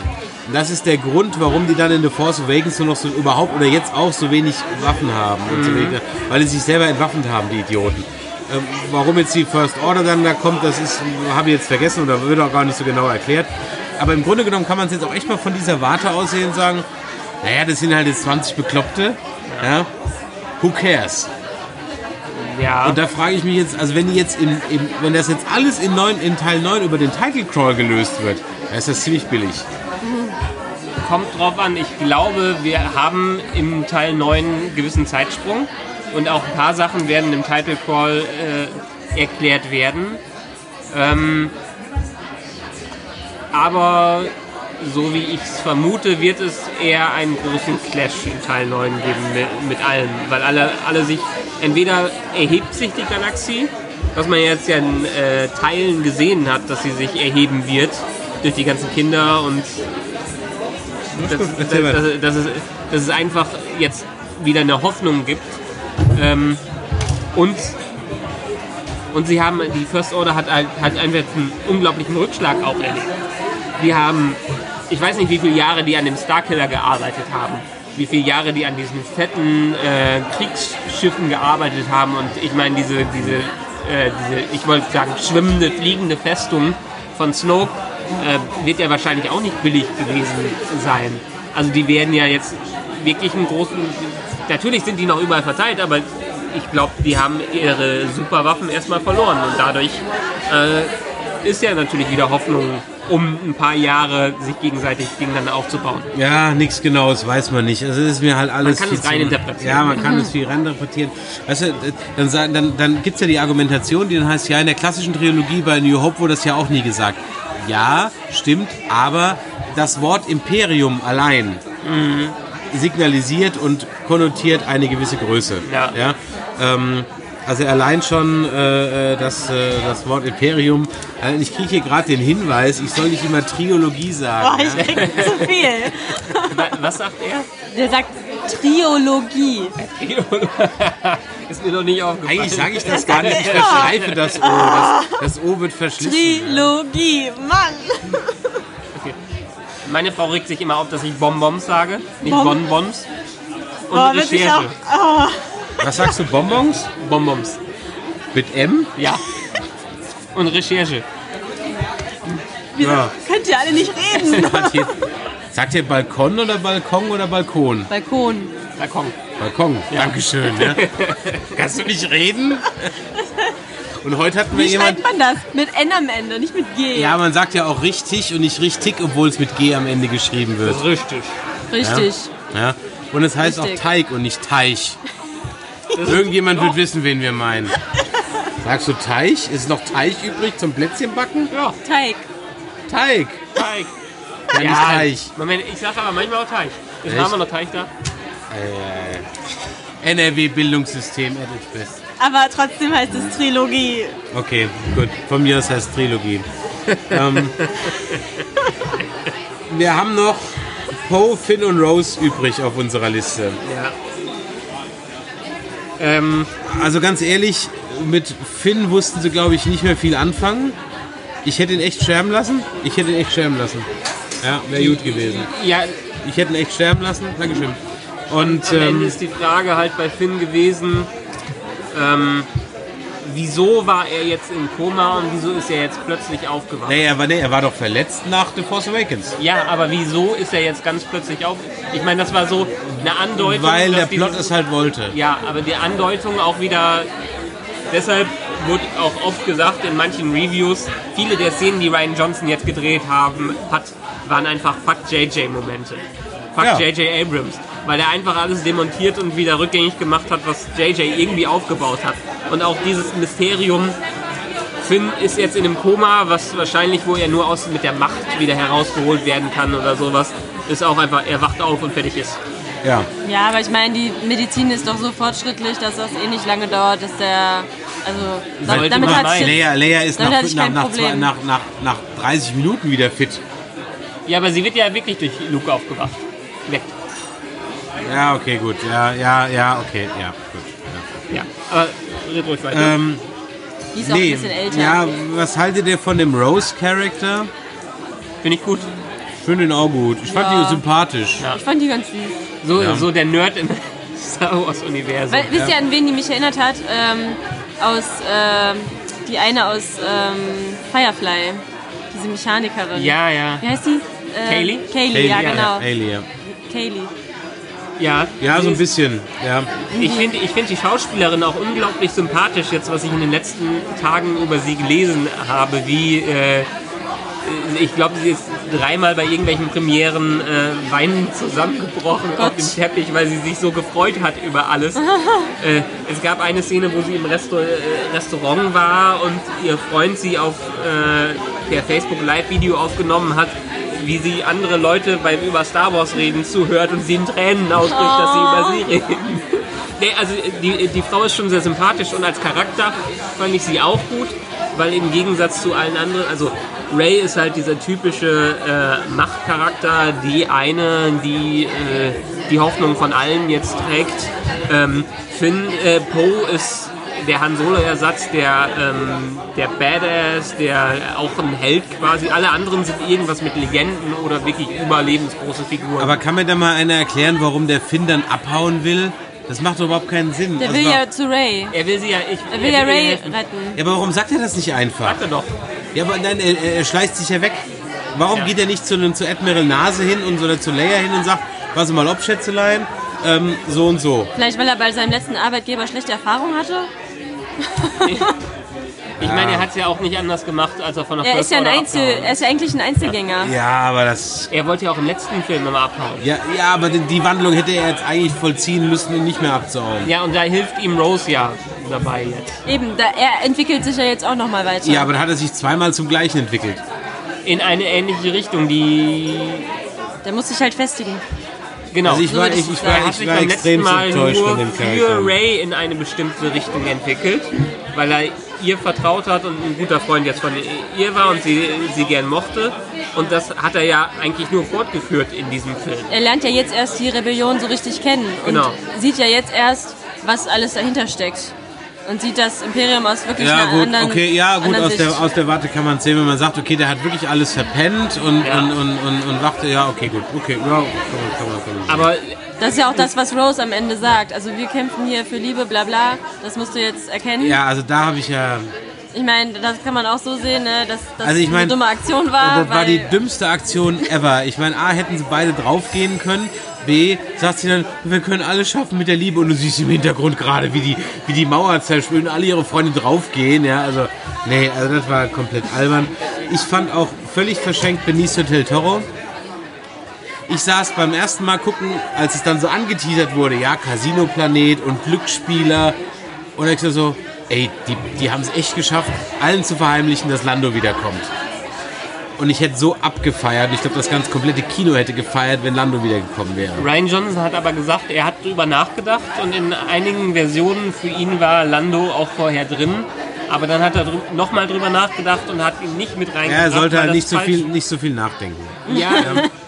Das ist der Grund, warum die dann in The Force Awakens nur noch so überhaupt oder jetzt auch so wenig Waffen haben. Und so wenig, weil sie sich selber entwaffnet haben, die Idioten. Ähm, warum jetzt die First Order dann da kommt, das ist, habe ich jetzt vergessen oder wird auch gar nicht so genau erklärt. Aber im Grunde genommen kann man es jetzt auch echt mal von dieser Warte aussehen und sagen, naja, das sind halt jetzt 20 Bekloppte. Ja. Who cares? Ja. Und da frage ich mich jetzt, also wenn jetzt im, im, wenn das jetzt alles in, 9, in Teil 9 über den Title Crawl gelöst wird, dann ist das ziemlich billig. Kommt drauf an. Ich glaube, wir haben im Teil 9 einen gewissen Zeitsprung und auch ein paar Sachen werden im Title Call äh, erklärt werden. Ähm, aber so wie ich es vermute, wird es eher einen großen Clash in Teil 9 geben mit, mit allen, weil alle, alle sich entweder erhebt sich die Galaxie, was man jetzt ja in äh, Teilen gesehen hat, dass sie sich erheben wird durch die ganzen Kinder und dass, weiter. dass, dass, es, dass es einfach jetzt wieder eine Hoffnung gibt. Ähm, und, und sie haben, die First Order hat, hat einfach einen unglaublichen Rückschlag auch erlebt. Die haben, ich weiß nicht, wie viele Jahre die an dem Starkiller gearbeitet haben. Wie viele Jahre die an diesen fetten äh, Kriegsschiffen gearbeitet haben. Und ich meine, diese, diese, äh, diese, ich wollte sagen, schwimmende, fliegende Festung von Snoke äh, wird ja wahrscheinlich auch nicht billig gewesen sein. Also die werden ja jetzt wirklich einen großen. Natürlich sind die noch überall verteilt, aber ich glaube, die haben ihre Superwaffen erstmal verloren und dadurch äh, ist ja natürlich wieder Hoffnung, um ein paar Jahre sich gegenseitig gegeneinander aufzubauen. Ja, nichts Genaues weiß man nicht. Also es ist mir halt alles Man kann viel es zu- reininterpretieren. Ja, man kann es viel reininterpretieren. Weißt du, dann, dann, dann gibt es ja die Argumentation, die dann heißt, ja, in der klassischen Trilogie bei New Hope wurde das ja auch nie gesagt. Ja, stimmt, aber das Wort Imperium allein signalisiert und konnotiert eine gewisse Größe. Ja. ähm, also allein schon äh, äh, das, äh, das Wort Imperium. Äh, ich kriege hier gerade den Hinweis, ich soll nicht immer Triologie sagen. Boah, ja? ich krieg zu viel. Wa- Was sagt er? Der sagt Triologie. <laughs> ist mir noch nicht aufgefallen. Eigentlich sage ich das gar nicht, ich verschleife das O. Das, das O wird verschlissen. Trilogie, Mann. Meine Frau regt sich immer auf, dass ich Bonbons sage, nicht Bom- Bonbons. Und Boah, wird ich auch. Recherche. Oh, Was sagst du, Bonbons? Bonbons. Mit M? Ja. Und Recherche. Ja. könnt ihr alle nicht reden. <laughs> Sagt ihr Balkon oder Balkon oder Balkon? Balkon. Balkon. Balkon, Dankeschön. Ja. <laughs> Kannst du nicht reden? <laughs> Und heute hatten wir Wie jemand... schreibt man das? Mit N am Ende, nicht mit G. Ja, man sagt ja auch richtig und nicht richtig, obwohl es mit G am Ende geschrieben wird. Richtig. Richtig. Ja? Und es heißt Richtig. auch Teig und nicht Teich. Irgendjemand wird wissen, wen wir meinen. Sagst du Teich? Ist noch Teich übrig zum Plätzchenbacken? Ja, Teig. Teig. Teig. Ja, nicht Teich. Moment, ich sag aber manchmal auch Teig. Ist Echt? Name noch Teig da? NRW-Bildungssystem at its best. Aber trotzdem heißt es Trilogie. Okay, gut. Von mir aus heißt Trilogie. ähm, wir haben noch Poe, Finn und Rose übrig auf unserer Liste. Ja. Ähm, Also ganz ehrlich, mit Finn wussten sie, glaube ich, nicht mehr viel anfangen. Ich hätte ihn echt sterben lassen. Ich hätte ihn echt sterben lassen. Ja, wäre gut gewesen. ja, Ich hätte ihn echt sterben lassen. Dankeschön. Und am Ende ähm, ist die Frage halt bei Finn gewesen, ähm, wieso war er jetzt im Koma und wieso ist er jetzt plötzlich aufgewacht? nee, er war, nee, er war doch verletzt nach The Force Awakens. Ja, aber wieso ist er jetzt ganz plötzlich auf? Ich meine, das war so eine Andeutung. Weil dass der Plot es halt wollte. Ja, aber die Andeutung auch wieder. Deshalb wurde auch oft gesagt in manchen Reviews, viele der Szenen, die Ryan Johnson jetzt gedreht haben, hat, waren einfach Fuck JJ-Momente. Fuck Ja. JJ Abrams. Weil er einfach alles demontiert und wieder rückgängig gemacht hat, was JJ irgendwie aufgebaut hat. Und auch dieses Mysterium, Finn ist jetzt in einem Koma, was wahrscheinlich, wo er nur aus mit der Macht wieder herausgeholt werden kann oder sowas, ist auch einfach, er wacht auf und fertig ist. Ja. Ja, aber ich meine, die Medizin ist doch so fortschrittlich, dass das eh nicht lange dauert, dass der Also Sollte damit, damit man jetzt, Leia, Leia ist Damit nach, nach, nach, zwei, nach, nach, nach 30 Minuten wieder fit. Ja, aber sie wird ja wirklich durch Luke aufgewacht. Weg. Ja, okay, gut. Ja, ja, ja, okay, ja, gut. Ja. Ja, aber red ruhig weiter. Ähm, die ist auch ein bisschen älter. ja, was haltet ihr von dem Rose-Charakter? Finde ich gut. Ich finde ihn auch gut. Ich fand Ja. ihn sympathisch. Ja. Ich fand die ganz süß. So, Ja. so der Nerd im <laughs> Star Wars-Universum. Wisst ihr, an wen die mich erinnert hat? Ähm, aus, ähm, die eine aus ähm, Firefly. Diese Mechanikerin. Ja, ja. Wie heißt die? Äh, Kaylee? Kaylee, ja, genau. Haley, ja. Kaylee. Ja, ja, so ein bisschen. Ja. Ich finde ich find die Schauspielerin auch unglaublich sympathisch, jetzt was ich in den letzten Tagen über sie gelesen habe, wie äh, ich glaube, sie ist dreimal bei irgendwelchen Premieren äh, weinend zusammengebrochen auf dem Teppich, weil sie sich so gefreut hat über alles. <laughs> äh, es gab eine Szene, wo sie im Resto äh, Restaurant war und ihr Freund sie auf äh, per Facebook Live-Video aufgenommen hat, wie sie andere Leute beim über Star Wars reden zuhört und sie in Tränen ausbricht, dass sie über sie reden. Nee, also die, die Frau ist schon sehr sympathisch und als Charakter fand ich sie auch gut, weil im Gegensatz zu allen anderen, also Ray ist halt dieser typische äh, Machtcharakter, die eine, die äh, die Hoffnung von allen jetzt trägt. Ähm, Finn äh, Poe ist der Han Solo-Ersatz, der, ähm, der Badass, der auch ein Held quasi. Alle anderen sind irgendwas mit Legenden oder wirklich überlebensgroße Figuren. Aber kann mir da mal einer erklären, warum der Finn dann abhauen will? Das macht doch überhaupt keinen Sinn. Der Also will ja zu Ray. er will sie ja, ich, Er will ja Ray retten. ja, aber warum sagt er das nicht einfach? Sagt er doch. Ja, aber nein, er, er schleicht sich ja weg. Warum Ja. geht er nicht zu, einem- zu Admiral Nase hin und oder zu Leia hin und sagt, pass mal ob, Schätzelein, ähm, so und so. Vielleicht, weil er bei seinem letzten Arbeitgeber schlechte Erfahrungen hatte? Ich meine, er hat es ja auch nicht anders gemacht, als er von der Er ist ja ein Einzel, er ist ja eigentlich ein Einzelgänger. Ja, aber das... Er wollte ja auch im letzten Film immer abhauen. Ja, ja, aber die, die Wandlung hätte er jetzt eigentlich vollziehen müssen, ihn nicht mehr abzuhauen. Ja, und da hilft ihm Rose ja dabei jetzt. Eben, da, er entwickelt sich ja jetzt auch nochmal weiter. Ja, aber dann hat er sich zweimal zum Gleichen entwickelt. In eine ähnliche Richtung, die. Der muss sich halt festigen. Genau. Also ich war, ich, ich war, er ich sich war beim letzten extrem Mal enttäuscht nur von dem für Charakter. Ray in eine bestimmte Richtung entwickelt, weil er ihr vertraut hat und ein guter Freund jetzt von ihr war und sie, sie gern mochte. Und das hat er ja eigentlich nur fortgeführt in diesem Film. Er lernt ja jetzt erst die Rebellion so richtig kennen und Genau. sieht ja jetzt erst, was alles dahinter steckt. Und sieht das Imperium aus wirklich Ja einer gut, anderen okay, ja gut, aus der, aus der Warte kann man sehen, wenn man sagt, okay, der hat wirklich alles verpennt und, Ja. und, und, und, und dachte, ja, okay, gut, okay, ja, kann man, kann man, kann man. Aber Das ist ja auch das, was Rose am Ende sagt. Also wir kämpfen hier für Liebe, bla bla. Das musst du jetzt erkennen. Ja, also da habe ich ja, Ich meine, das kann man auch so sehen, ne, dass das Also ich eine mein, dumme Aktion war. das war die dümmste Aktion ever. Ich meine, A, hätten sie beide draufgehen können. B, sagt sie dann, wir können alles schaffen mit der Liebe. Und du siehst im Hintergrund gerade, wie die, wie die Mauer zerspülen, alle ihre Freunde draufgehen. Ja, also, nee, also das war komplett albern. Ich fand auch völlig verschenkt Benicio del Toro. Ich saß beim ersten Mal gucken, als es dann so angeteasert wurde, ja, Casino-Planet und Glücksspieler. Und ich so, ey, die, die haben es echt geschafft, allen zu verheimlichen, dass Lando wiederkommt. Und ich hätte so abgefeiert. Ich glaube, das ganze komplette Kino hätte gefeiert, wenn Lando wiedergekommen wäre. Ryan Johnson hat aber gesagt, er hat drüber nachgedacht und in einigen Versionen für ihn war Lando auch vorher drin. Aber dann hat er drü nochmal drüber nachgedacht und hat ihn nicht mit reingebracht. Er sollte halt nicht so, viel, nicht so viel nachdenken. Ja,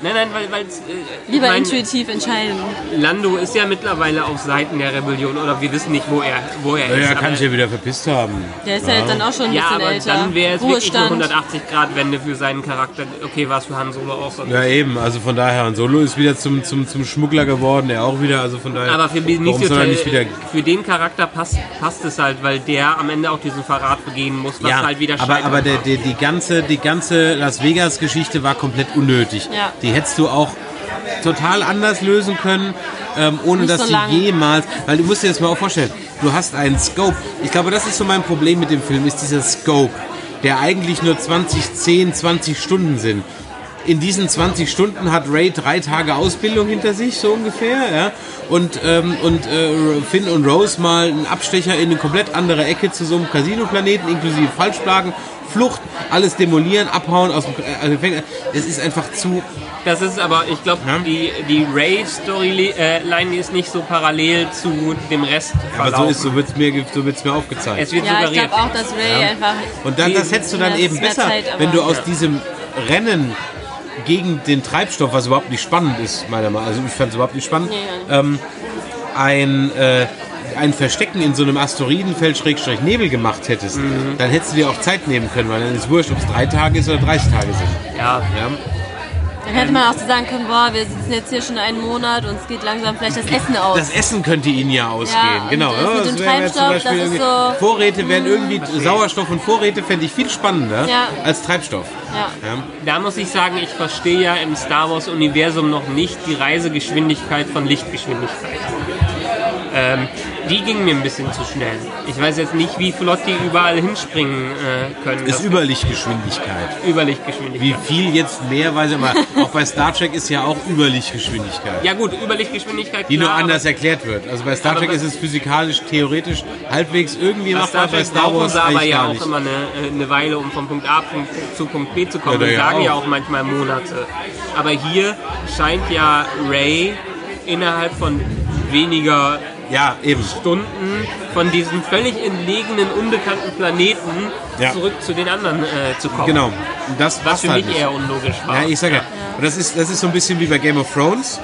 nein, nein, weil, weil äh, lieber mein, intuitiv entscheiden. Lando ist ja mittlerweile auf Seiten der Rebellion oder wir wissen nicht, wo er, wo er ist. Ja, kann sich ja wieder verpisst haben. Der ist ja, jetzt dann auch schon ein ja, bisschen aber älter. dann wäre es wirklich eine Ruhestand. 180-Grad-Wende für seinen Charakter. Okay, war es für Han Solo auch so. Ja, eben. Also von daher, Han Solo ist wieder zum, zum, zum Schmuggler geworden. Er auch wieder. Also von daher. Aber für warum Benicio soll er Del- nicht wieder. für den Charakter passt, passt es halt, weil der am Ende auch diesen Verrat begehen muss, was Ja, halt wieder aber, aber der, der, die ganze, die ganze Las Vegas-Geschichte war komplett unnötig. Ja. Die hättest du auch total anders lösen können, ähm, ohne Nicht dass so du jemals, weil du musst dir das mal auch vorstellen, du hast einen Scope. Ich glaube, das ist so mein Problem mit dem Film, ist dieser Scope, der eigentlich nur 20, 10, 20 Stunden sind. In diesen 20 Stunden hat Ray drei Tage Ausbildung hinter sich, so ungefähr. Ja? Und, ähm, und äh, Finn und Rose mal einen Abstecher in eine komplett andere Ecke zu so einem Casino-Planeten, inklusive Falschschlagen, Flucht, alles demolieren, abhauen aus dem äh, Gefängnis. Es ist einfach zu. Das ist aber, ich glaube, Ja. die, die Ray-Storyline die ist nicht so parallel zu dem Rest Aber so ist, so wird's mir, so wird's mir aufgezeigt. Es wird Ja, ich suggeriert. glaube auch, dass Ray Ja. einfach. Und dann, das hättest du dann Ja, eben es besser, Zeit, wenn du aus Ja. diesem Rennen gegen den Treibstoff, was überhaupt nicht spannend ist, meiner Meinung nach, also ich fand es überhaupt nicht spannend, Nee, ähm, ein, äh, ein Verstecken in so einem Asteroidenfeld-Nebel gemacht hättest, Mhm. dann hättest du dir auch Zeit nehmen können, weil dann ist wurscht, ob es drei Tage ist oder 30 Tage sind. ja. Ja? Dann hätte man auch so sagen können, boah, wir sitzen jetzt hier schon einen Monat und es geht langsam vielleicht das Essen aus. Das Essen könnte ihnen ja ausgehen, und genau. das ja, mit dem Treibstoff, das ist so- Vorräte wären irgendwie, Sauerstoff und Vorräte fände ich viel spannender Ja. als Treibstoff. ja. Ja? Da muss ich sagen, ich verstehe ja im Star Wars-Universum noch nicht die Reisegeschwindigkeit von Lichtgeschwindigkeit. Ähm, die ging mir ein bisschen zu schnell. Ich weiß jetzt nicht, wie flott die überall hinspringen äh, können. Ist Überlichtgeschwindigkeit. Überlichtgeschwindigkeit. Wie viel jetzt mehr, weiß ich aber auch bei Star Trek ist ja auch Überlichtgeschwindigkeit. Ja gut, Überlichtgeschwindigkeit. Die nur klar, anders erklärt wird. Also bei Star Trek ist es physikalisch, theoretisch halbwegs irgendwie machbar, Star bei Star brauchen Wars sie aber ja auch immer eine, äh, eine Weile, um von Punkt A zu Punkt B zu kommen. Ja, Die ja sagen ja auch. auch manchmal Monate. Aber hier scheint ja Ray innerhalb von weniger Ja, eben. Stunden von diesem völlig entlegenen, unbekannten Planeten Ja. zurück zu den anderen äh, zu kommen. Genau. Das Was für halt mich nicht. eher unlogisch war. Ja, ich sage ja. Und das ist, das ist so ein bisschen wie bei Game of Thrones.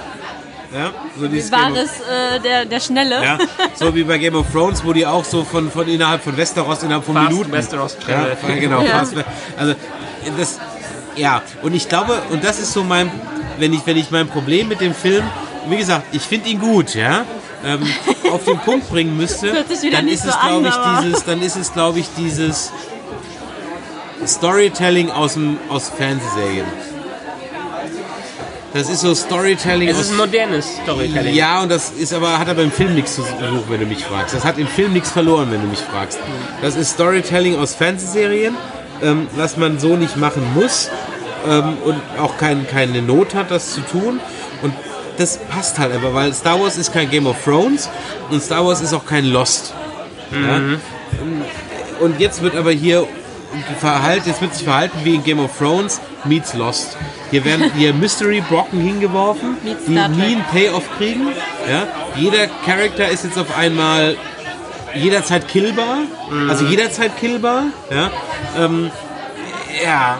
Ja, so dieses War das äh, der, der Schnelle? ja, so wie bei Game of Thrones, wo die auch so von, von innerhalb von Westeros innerhalb von Fast Minuten. Westeros ja, Travel. genau. Fast, also das, ja. Und ich glaube, und das ist so mein, wenn ich, wenn ich mein Problem mit dem Film, wie gesagt, ich finde ihn gut, ja. Ähm, auf den Punkt bringen müsste, dann ist so es, an, ich, dieses, dann ist es, glaube ich, dieses Storytelling aus dem aus Fernsehserien. Das ist so Storytelling Es aus ist ein modernes Storytelling. ja, und das ist aber, hat aber im Film nichts zu suchen, wenn du mich fragst. Das hat im Film nichts verloren, wenn du mich fragst. Das ist Storytelling aus Fernsehserien, ähm, was man so nicht machen muss ähm, und auch kein, keine Not hat, das zu tun. Und das passt halt aber, weil Star Wars ist kein Game of Thrones und Star Wars ist auch kein Lost. Ja? Und jetzt wird aber hier verhalten, jetzt wird sich verhalten wie in Game of Thrones meets Lost. Hier werden hier <laughs> Mystery Brocken hingeworfen, die nie einen Payoff kriegen. Ja? Jeder Charakter ist jetzt auf einmal jederzeit killbar, Mhm. also jederzeit killbar. Ja, ähm, ja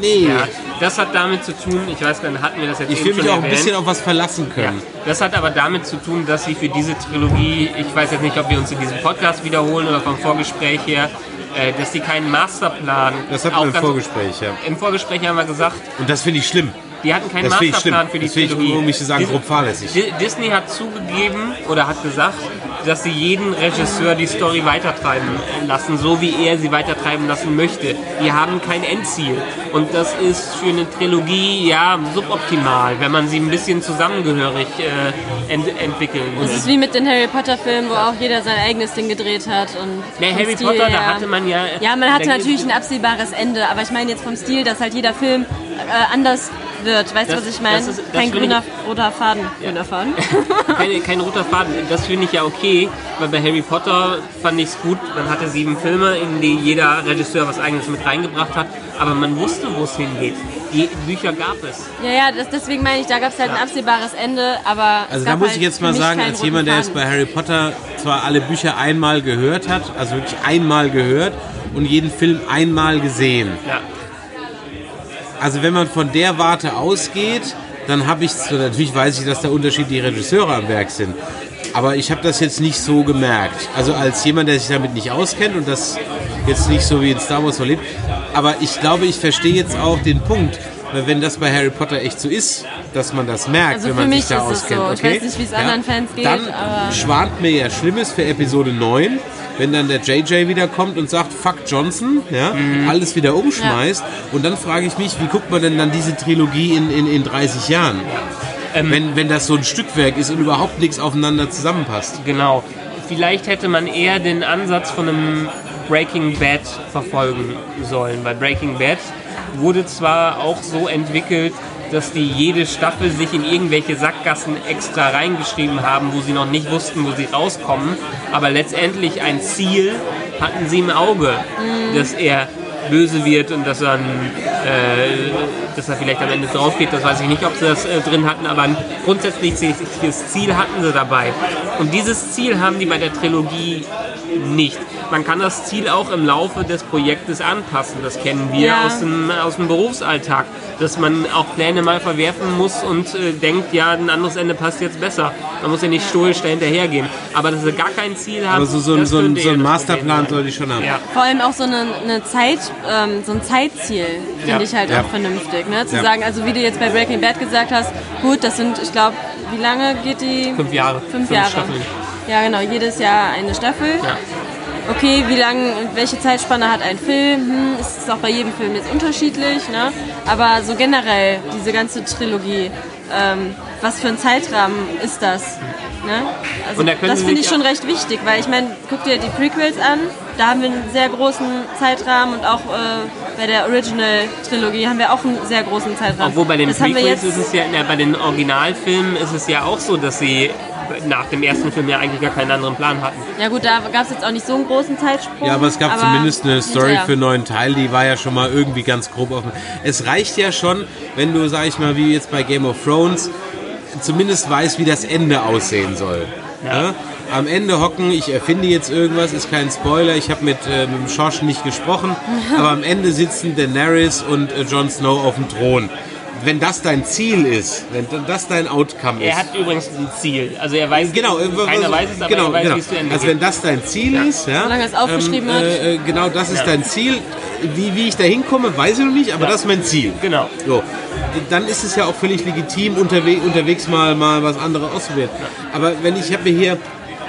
nee. Ja, das hat damit zu tun, ich weiß gar nicht, hatten wir das jetzt Ich will mich auch ein erwähnt? bisschen auf was verlassen Ja, können. das hat aber damit zu tun, dass sie für diese Trilogie, ich weiß jetzt nicht, ob wir uns in diesem Podcast wiederholen oder vom Vorgespräch her, äh, dass die keinen Masterplan. Das hatten wir im Vorgespräch, ja. Im Vorgespräch haben wir gesagt, Und das finde ich schlimm. die hatten keinen Das. Masterplan für die Das finde ich, Trilogie. um nicht zu sagen, grob fahrlässig. Di- Disney hat zugegeben oder hat gesagt, dass sie jeden Regisseur die Story weitertreiben lassen, so wie er sie weitertreiben lassen möchte. Die haben kein Endziel. Und das ist für eine Trilogie ja suboptimal, wenn man sie ein bisschen zusammengehörig äh, ent entwickeln Das will. ist wie mit den Harry Potter Filmen, wo auch jeder sein eigenes Ding gedreht hat. Und vom Harry Stil Potter, da her- hatte man ja. Ja, man hatte da- natürlich ein absehbares Ende, aber ich meine jetzt vom Stil, dass halt jeder Film äh, anders wird. Weißt du, Das- was ich meine? das ist- das Kein finde ich- grüner, roter Faden. Grüner Faden? <laughs> keine, <laughs> kein roter Faden. Das finde ich ja okay, weil bei Harry Potter fand ich es gut. Man hatte sieben Filme, in die jeder Regisseur was eigenes mit reingebracht hat, aber man wusste, wo es hingeht. Die Bücher gab es. ja, ja, das, deswegen meine ich, da gab es halt ein absehbares Ende, aber. es Also da muss halt ich jetzt mal sagen, als jemand, der jetzt bei Harry Potter zwar alle Bücher einmal gehört hat, also wirklich einmal gehört und jeden Film einmal gesehen. Ja. Also wenn man von der Warte ausgeht, dann habe ich, so, natürlich weiß ich, dass da unterschiedliche Regisseure am Werk sind. Aber ich habe das jetzt nicht so gemerkt. Also als jemand, der sich damit nicht auskennt und das jetzt nicht so wie in Star Wars so lebt. Aber ich glaube, ich verstehe jetzt auch den Punkt, weil wenn das bei Harry Potter echt so ist, dass man das merkt, Also wenn man sich da auskennt. so. Ich okay? weiß nicht, wie es anderen Fans geht, Dann schwant mir ja Schlimmes für Episode 9, wenn dann der JJ wieder kommt und sagt, fuck Johnson, ja, alles wieder umschmeißt. Und dann frage ich mich, wie guckt man denn dann diese Trilogie in, in, in 30 Jahren? wenn, wenn das so ein Stückwerk ist und überhaupt nichts aufeinander zusammenpasst. Genau. Vielleicht hätte man eher den Ansatz von einem Breaking Bad verfolgen sollen. Bei Breaking Bad wurde zwar auch so entwickelt, dass die jede Staffel sich in irgendwelche Sackgassen extra reingeschrieben haben, wo sie noch nicht wussten, wo sie rauskommen, aber letztendlich ein Ziel hatten sie im Auge, dass er böse wird und dass er, ein, äh, dass er vielleicht am Ende drauf geht, das weiß ich nicht, ob sie das äh, drin hatten, aber ein grundsätzliches Ziel hatten sie dabei. Und dieses Ziel haben die bei der Trilogie nicht. Man kann das Ziel auch im Laufe des Projektes anpassen. Das kennen wir Ja. aus, dem, aus dem Berufsalltag, dass man auch Pläne mal verwerfen muss und äh, denkt, ja, ein anderes Ende passt jetzt besser. Man muss ja nicht stoisch dahinterhergehen. Aber dass sie gar kein Ziel haben, Aber so, so, so, ein, so ein Masterplan sollte ich schon haben. Ja. Vor allem auch so eine, eine Zeit, ähm, so ein Zeitziel finde Ja. ich halt Ja. auch vernünftig. Ne? Zu Ja. sagen, also wie du jetzt bei Breaking Bad gesagt hast, gut, das sind, ich glaube, wie lange geht die? Fünf Jahre. Fünf Jahre. Staffeln. Ja, genau, jedes Jahr eine Staffel. Ja. Okay, wie lange, welche Zeitspanne hat ein Film? Hm, ist es auch bei jedem Film jetzt unterschiedlich, ne? Aber so generell, diese ganze Trilogie, ähm, was für ein Zeitrahmen ist das? Ne? Also da das finde ich schon recht wichtig, weil ich meine, guck dir die Prequels an, da haben wir einen sehr großen Zeitrahmen und auch äh, bei der Original-Trilogie haben wir auch einen sehr großen Zeitrahmen. Obwohl bei den das Prequels ist es ja, na, bei den Originalfilmen ist es ja auch so, dass sie nach dem ersten Film ja eigentlich gar keinen anderen Plan hatten. Ja gut, da gab es jetzt auch nicht so einen großen Zeitsprung. Ja, aber es gab zumindest eine Story hinterher. für einen neuen Teil, die war ja schon mal irgendwie ganz grob offen. Es reicht ja schon, wenn du, sag ich mal, wie jetzt bei Game of Thrones, zumindest weißt, wie das Ende aussehen soll. Ja. Am Ende hocken, ich erfinde jetzt irgendwas, ist kein Spoiler, ich habe mit, äh, mit dem Schorsch nicht gesprochen, <laughs> aber am Ende sitzen Daenerys und äh, Jon Snow auf dem Thron. Wenn das dein Ziel ist, wenn das dein Outcome ist. Er hat übrigens ein Ziel. Also er weiß, Genau, äh, keiner weiß es, aber genau, er weiß, genau. wie es zu Ende Also wenn das dein Ziel ist, ja, Solange es aufgeschrieben ähm, äh, äh, genau das ist dein Ziel. Wie, wie ich da hinkomme, weiß ich noch nicht, aber Ja. das ist mein Ziel. Genau. So, dann ist es ja auch völlig legitim, unterwe unterwegs mal, mal was anderes auszuprobieren. Aber wenn ich habe mir hier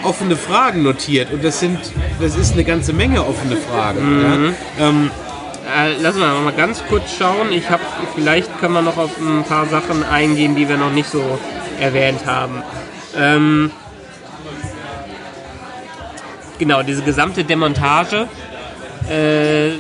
offene Fragen notiert und das sind, das ist eine ganze Menge offene Fragen. Ja? Ähm, Äh, lassen wir mal ganz kurz schauen. Ich habe, vielleicht können wir noch auf ein paar Sachen eingehen, die wir noch nicht so erwähnt haben. Ähm, genau, diese gesamte Demontage äh,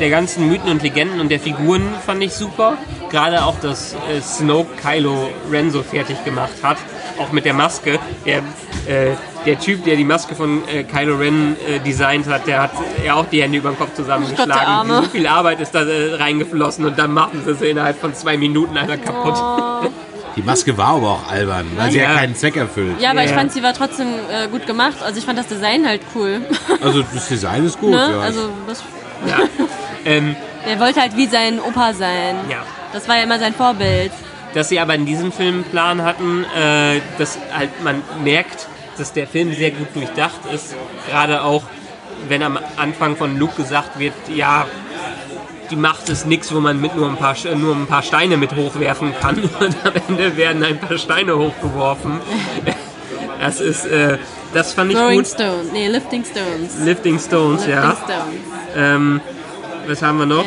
der ganzen Mythen und Legenden und der Figuren fand ich super. Gerade auch, dass äh, Snoke Kylo Ren so fertig gemacht hat, auch mit der Maske. Der, äh, der Typ, der die Maske von äh, Kylo Ren äh, designt hat, der hat ja auch die Hände über den Kopf Gott, der zusammengeschlagen. Arme. so viel Arbeit ist da äh, reingeflossen und dann machen sie sie innerhalb von zwei Minuten einer kaputt. die Maske war aber auch albern, weil sie ja, Ja. keinen Zweck erfüllt. Ja, aber ich Ja. fand, sie war trotzdem äh, gut gemacht. Also ich fand das Design halt cool. Also das Design ist gut. ne? Ja. Also das, Ja. <laughs> ähm, er wollte halt wie sein Opa sein. Ja. Das war ja immer sein Vorbild. Dass sie aber in diesem Film einen Plan hatten, äh, dass halt man merkt, dass der Film sehr gut durchdacht ist. Gerade auch, wenn am Anfang von Luke gesagt wird, ja, die Macht ist nichts, wo man mit nur ein, paar, nur ein paar Steine mit hochwerfen kann. <laughs> Und am Ende werden ein paar Steine hochgeworfen. <laughs> Das ist, äh, das fand ich Throwing gut. Stone. Nee, Lifting Stones. Lifting Stones, Lifting ja. Stones. Ähm, was haben wir noch?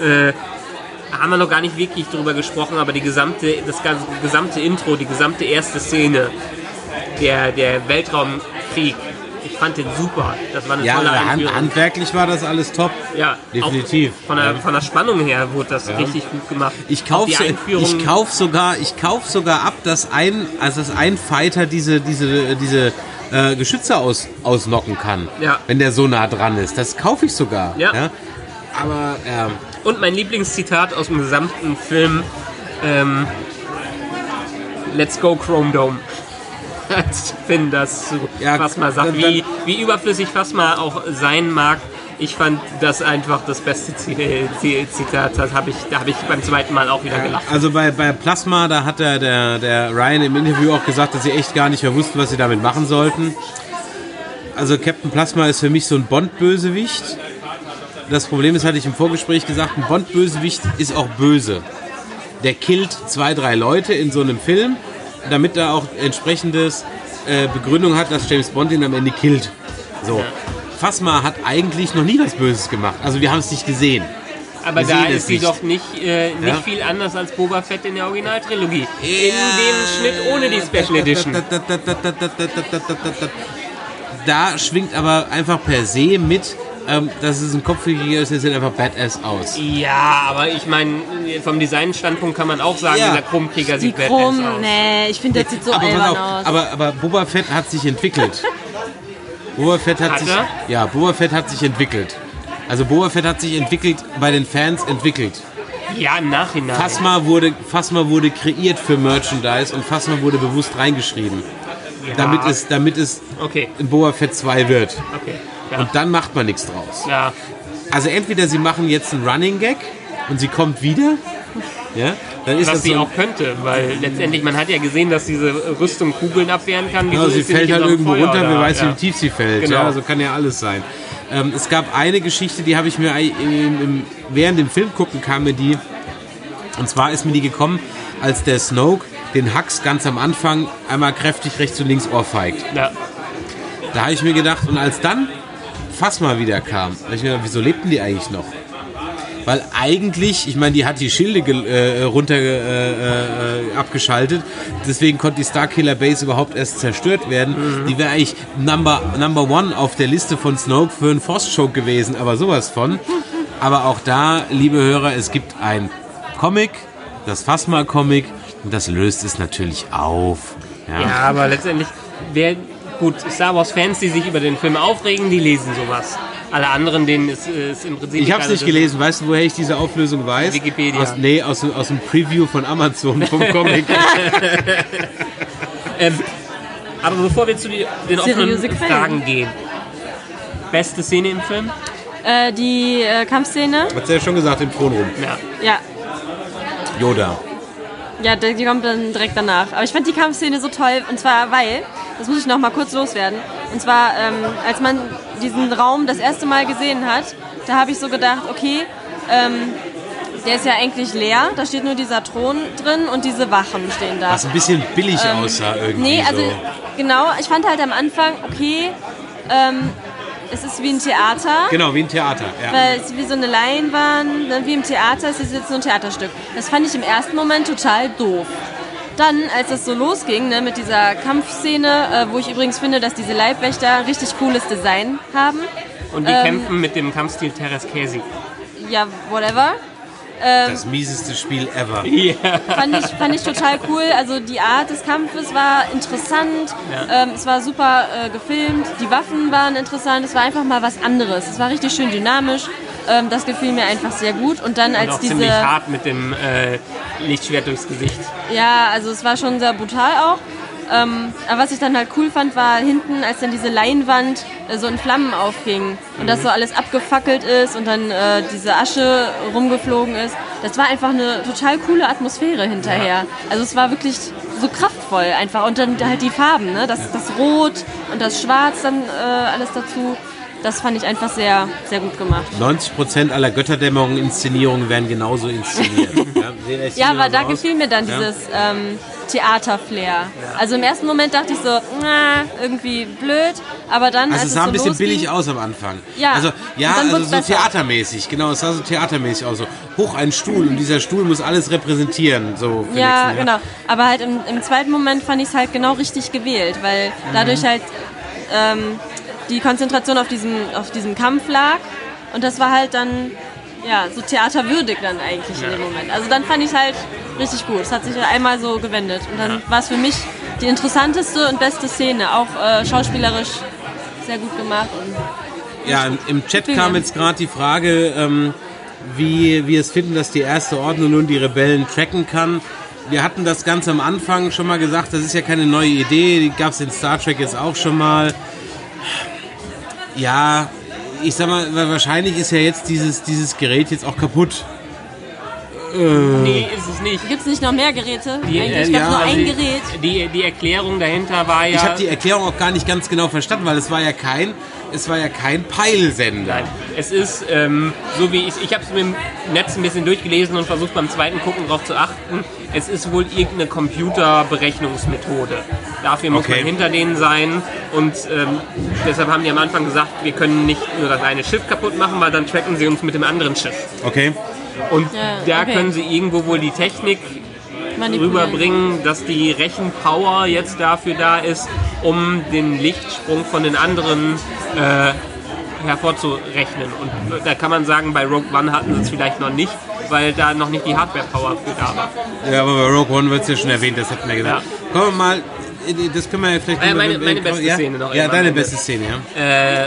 Ja. äh, haben wir noch gar nicht wirklich drüber gesprochen, aber die gesamte, das ganze, gesamte Intro, die gesamte erste Szene, der, der Weltraumkrieg, ich fand den super. Das war eine ja, tolle hand, Einführung. handwerklich war das alles top. ja, definitiv. Von, der, Ja. von der Spannung her wurde das richtig gut gemacht. Ich kaufe ich kauf sogar, ich kauf sogar ab, dass ein, also dass ein Fighter diese, diese, diese äh, Geschütze aus, ausnocken kann, Ja. wenn der so nah dran ist. Das kaufe ich sogar. Ja. Aber ähm, Und mein Lieblingszitat aus dem gesamten Film: ähm, Let's go Chrome Dome. <laughs> Als Finn das zu Ja, Phasma sagt. Wie, wie überflüssig Phasma auch sein mag, ich fand das einfach das beste Zi- Zi- Zitat. Das hab ich, da habe ich beim zweiten Mal auch wieder gelacht. also bei, bei Plasma, da hat der, der, der Ryan im Interview auch gesagt, dass sie echt gar nicht mehr wussten, was sie damit machen sollten. Also Captain Plasma ist für mich so ein Bond-Bösewicht. Das Problem ist, hatte ich im Vorgespräch gesagt, ein Bond-Bösewicht ist auch böse. Der killt zwei, drei Leute in so einem Film, damit er auch entsprechendes äh, Begründung hat, dass James Bond ihn am Ende killt. So. Phasma hat eigentlich noch nie was Böses gemacht. Also wir haben es nicht gesehen. Aber da ist sie nicht. doch nicht, äh, nicht Ja. viel anders als Boba Fett in der Originaltrilogie. In dem Schnitt ohne die Special Edition. Da schwingt aber einfach per se mit, ähm, dass es ein Kopfgeldjäger ist, der sieht einfach badass aus. Ja, aber ich meine, vom Designstandpunkt kann man auch sagen, Ja. dieser Krummkrieger Die sieht badass Krumm, aus. nee, ich finde, das sieht so aber, albern auf, aus. aber, aber Boba Fett hat sich entwickelt. Boba Fett hat, Hat sich, er? ja, Boba Fett hat sich entwickelt. Also Boba Fett hat sich entwickelt, bei den Fans entwickelt. Ja, im Nachhinein. Phasma wurde, Phasma wurde kreiert für Merchandise und Phasma wurde bewusst reingeschrieben, ja. damit es, damit es Okay, in Boba Fett 2 wird. okay. Ja. Und dann macht man nichts draus. ja. Also entweder sie machen jetzt einen Running Gag und sie kommt wieder, ja, dann ist Was das sie so, auch könnte, weil letztendlich, man hat ja gesehen, dass diese Rüstung Kugeln abwehren kann. Ja, sie fällt halt so irgendwo Feuer runter, wer weiß, ja. wie tief sie fällt. Genau. Ja, also kann ja alles sein. Ähm, es gab eine Geschichte, die habe ich mir im, im, während dem Film gucken kam mir die, und zwar ist mir die gekommen, als der Snoke den Hux ganz am Anfang einmal kräftig rechts und links ohrfeigt. Ja. Da habe ich mir gedacht, und als dann Phasma wieder kam, ich mir gedacht, wieso lebten die eigentlich noch? Weil eigentlich, ich meine, die hat die Schilde gel- äh, runter äh, äh, abgeschaltet, deswegen konnte die Starkiller Base überhaupt erst zerstört werden. Die wäre eigentlich Number, Number One auf der Liste von Snoke für einen Force Choke gewesen, aber sowas von. Aber auch da, liebe Hörer, es gibt ein Comic, das Phasma-Comic, und das löst es natürlich auf. Ja. ja, aber letztendlich, wer, gut, Star Wars-Fans, die sich über den Film aufregen, die lesen sowas. Alle anderen, denen ist, ist im Prinzip... Ich habe es nicht gelesen. Weißt du, woher ich diese Auflösung weiß? Wikipedia. Aus, nee, aus, aus dem Preview von Amazon vom Comic. <laughs> Ähm, aber bevor wir zu die, den offenen Seriöse Quellen. Fragen gehen. Beste Szene im Film? äh, die äh, Kampfszene, Hat's ja schon gesagt im Thronraum. Ja. ja, Yoda. Ja, die kommt dann direkt danach. Aber ich fand die Kampfszene so toll und zwar weil, das muss ich noch mal kurz loswerden. Und zwar, ähm, als man diesen Raum das erste Mal gesehen hat, da habe ich so gedacht, okay, ähm, der ist ja eigentlich leer. Da steht nur dieser Thron drin und diese Wachen stehen da. Was ein bisschen billig aussah irgendwie. Nee, also so. genau, ich fand halt am Anfang, okay, ähm, es ist wie ein Theater. Genau, wie ein Theater. Ja. Weil es wie so eine Leinwand, ne, wie im Theater, es ist jetzt so ein Theaterstück. Das fand ich im ersten Moment total doof. Dann, als es so losging ne, mit dieser Kampfszene, äh, wo ich übrigens finde, dass diese Leibwächter richtig cooles Design haben. Und die Ähm, kämpfen mit dem Kampfstil Teres Casey. Ja, whatever. Das mieseste Spiel ever. <laughs> fand ich, fand ich total cool. Also die Art des Kampfes war interessant. Ähm, es war super äh, gefilmt. Die Waffen waren interessant. Es war einfach mal was anderes. Es war richtig schön dynamisch. Ähm, das gefiel mir einfach sehr gut. Und dann Und als auch ziemlich diese... hart mit dem äh, Lichtschwert durchs Gesicht. Ja, also es war schon sehr brutal auch. Ähm, aber was ich dann halt cool fand, war hinten, als dann diese Leinwand äh, so in Flammen aufging und das so alles abgefackelt ist und dann äh, diese Asche rumgeflogen ist. Das war einfach eine total coole Atmosphäre hinterher. Also es war wirklich so kraftvoll einfach. Und dann halt die Farben, ne? das, das Rot und das Schwarz dann äh, alles dazu. Das fand ich einfach sehr, sehr gut gemacht. 90% aller Götterdämmerung-Inszenierungen werden genauso inszeniert. <laughs> ja, Ja, aber da aus. gefiel mir dann Ja. dieses ähm, Theaterflair. Also im ersten Moment dachte ich so, na, irgendwie blöd, aber dann Also als es sah so ein bisschen losging, billig aus am Anfang. Ja. Also ja, also so besser. theatermäßig, genau, es sah so theatermäßig aus. So hoch ein Stuhl und dieser Stuhl muss alles repräsentieren. So Ja, ne? genau. Aber halt im, im zweiten Moment fand ich es halt genau richtig gewählt, weil Mhm. dadurch halt ähm, die Konzentration auf diesem, auf diesem Kampf lag und das war halt dann ja, so theaterwürdig dann eigentlich in dem Moment. Also dann fand ich es halt richtig gut. Es hat sich einmal so gewendet und dann war es für mich die interessanteste und beste Szene, auch äh, schauspielerisch sehr gut gemacht. Ja, im, im Chat kam jetzt gerade die Frage, ähm, wie wir es finden, dass die erste Ordnung nun die Rebellen tracken kann. Wir hatten das ganz am Anfang schon mal gesagt, das ist ja keine neue Idee, die gab es in Star Trek jetzt auch schon mal. Ja, ich sag mal, wahrscheinlich ist ja jetzt dieses, dieses Gerät jetzt auch kaputt. Nee, ist es nicht. Gibt es nicht noch mehr Geräte? Die, Eigentlich äh, gab es nur also ein die- Gerät. Die, die Erklärung dahinter war ja. Ich habe die Erklärung auch gar nicht ganz genau verstanden, weil es war ja kein, es war ja kein Peilsender. Nein, es ist ähm, so wie ich, ich habe es mir im Netz ein bisschen durchgelesen und versucht beim zweiten Gucken darauf zu achten. Es ist wohl irgendeine Computerberechnungsmethode. Dafür muss Okay. man hinter denen sein und ähm, deshalb haben die am Anfang gesagt, wir können nicht nur das eine Schiff kaputt machen, weil dann tracken sie uns mit dem anderen Schiff. Okay. Und Ja, da okay. können sie irgendwo wohl die Technik rüberbringen, dass die Rechenpower jetzt dafür da ist, um den Lichtsprung von den anderen äh, hervorzurechnen. Und äh, da kann man sagen, bei Rogue One hatten sie es vielleicht noch nicht, weil da noch nicht die Hardware-Power für da war. Ja, aber bei Rogue One wird es ja schon erwähnt, das hatten wir gesagt. Kommen wir mal, das können wir ja vielleicht... Äh, meine- meine beste ja? Szene noch Ja, eben am deine beste Szene, ja.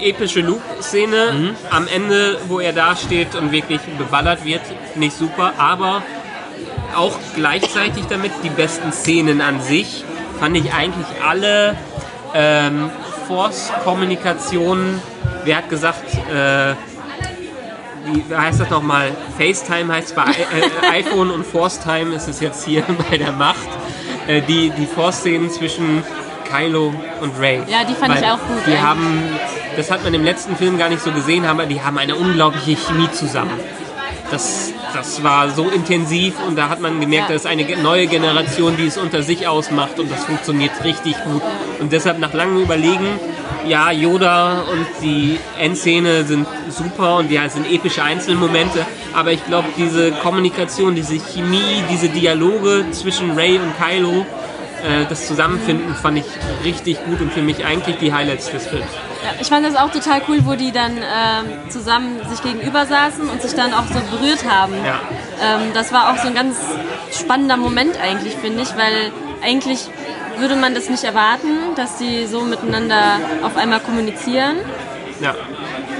Epische Luke-Szene am Ende, wo er da steht und wirklich beballert wird, nicht super, aber auch gleichzeitig damit die besten Szenen an sich fand ich eigentlich alle ähm, Force-Kommunikationen. Wer hat gesagt, äh, wie heißt das nochmal? FaceTime heißt es bei äh, iPhone und ForceTime ist es jetzt hier <laughs> bei der Macht. Äh, die die Force-Szenen zwischen Kylo und Ray. Ja, die fand ich auch gut Die eigentlich. haben, das hat man im letzten Film gar nicht so gesehen, aber die haben eine unglaubliche Chemie zusammen. Das, das war so intensiv und da hat man gemerkt, Ja. das ist eine neue Generation, die es unter sich ausmacht und das funktioniert richtig gut. Und deshalb nach langem Überlegen, ja, Yoda und die Endszene sind super und ja, es sind epische Einzelmomente, aber ich glaube, diese Kommunikation, diese Chemie, diese Dialoge zwischen Ray und Kylo, äh, das Zusammenfinden fand ich richtig gut und für mich eigentlich die Highlights des Films. Ja, ich fand das auch total cool, wo die dann ähm, zusammen sich gegenüber saßen und sich dann auch so berührt haben. Ja. Ähm, das war auch so ein ganz spannender Moment eigentlich, finde ich, weil eigentlich würde man das nicht erwarten, dass die so miteinander auf einmal kommunizieren. Ja.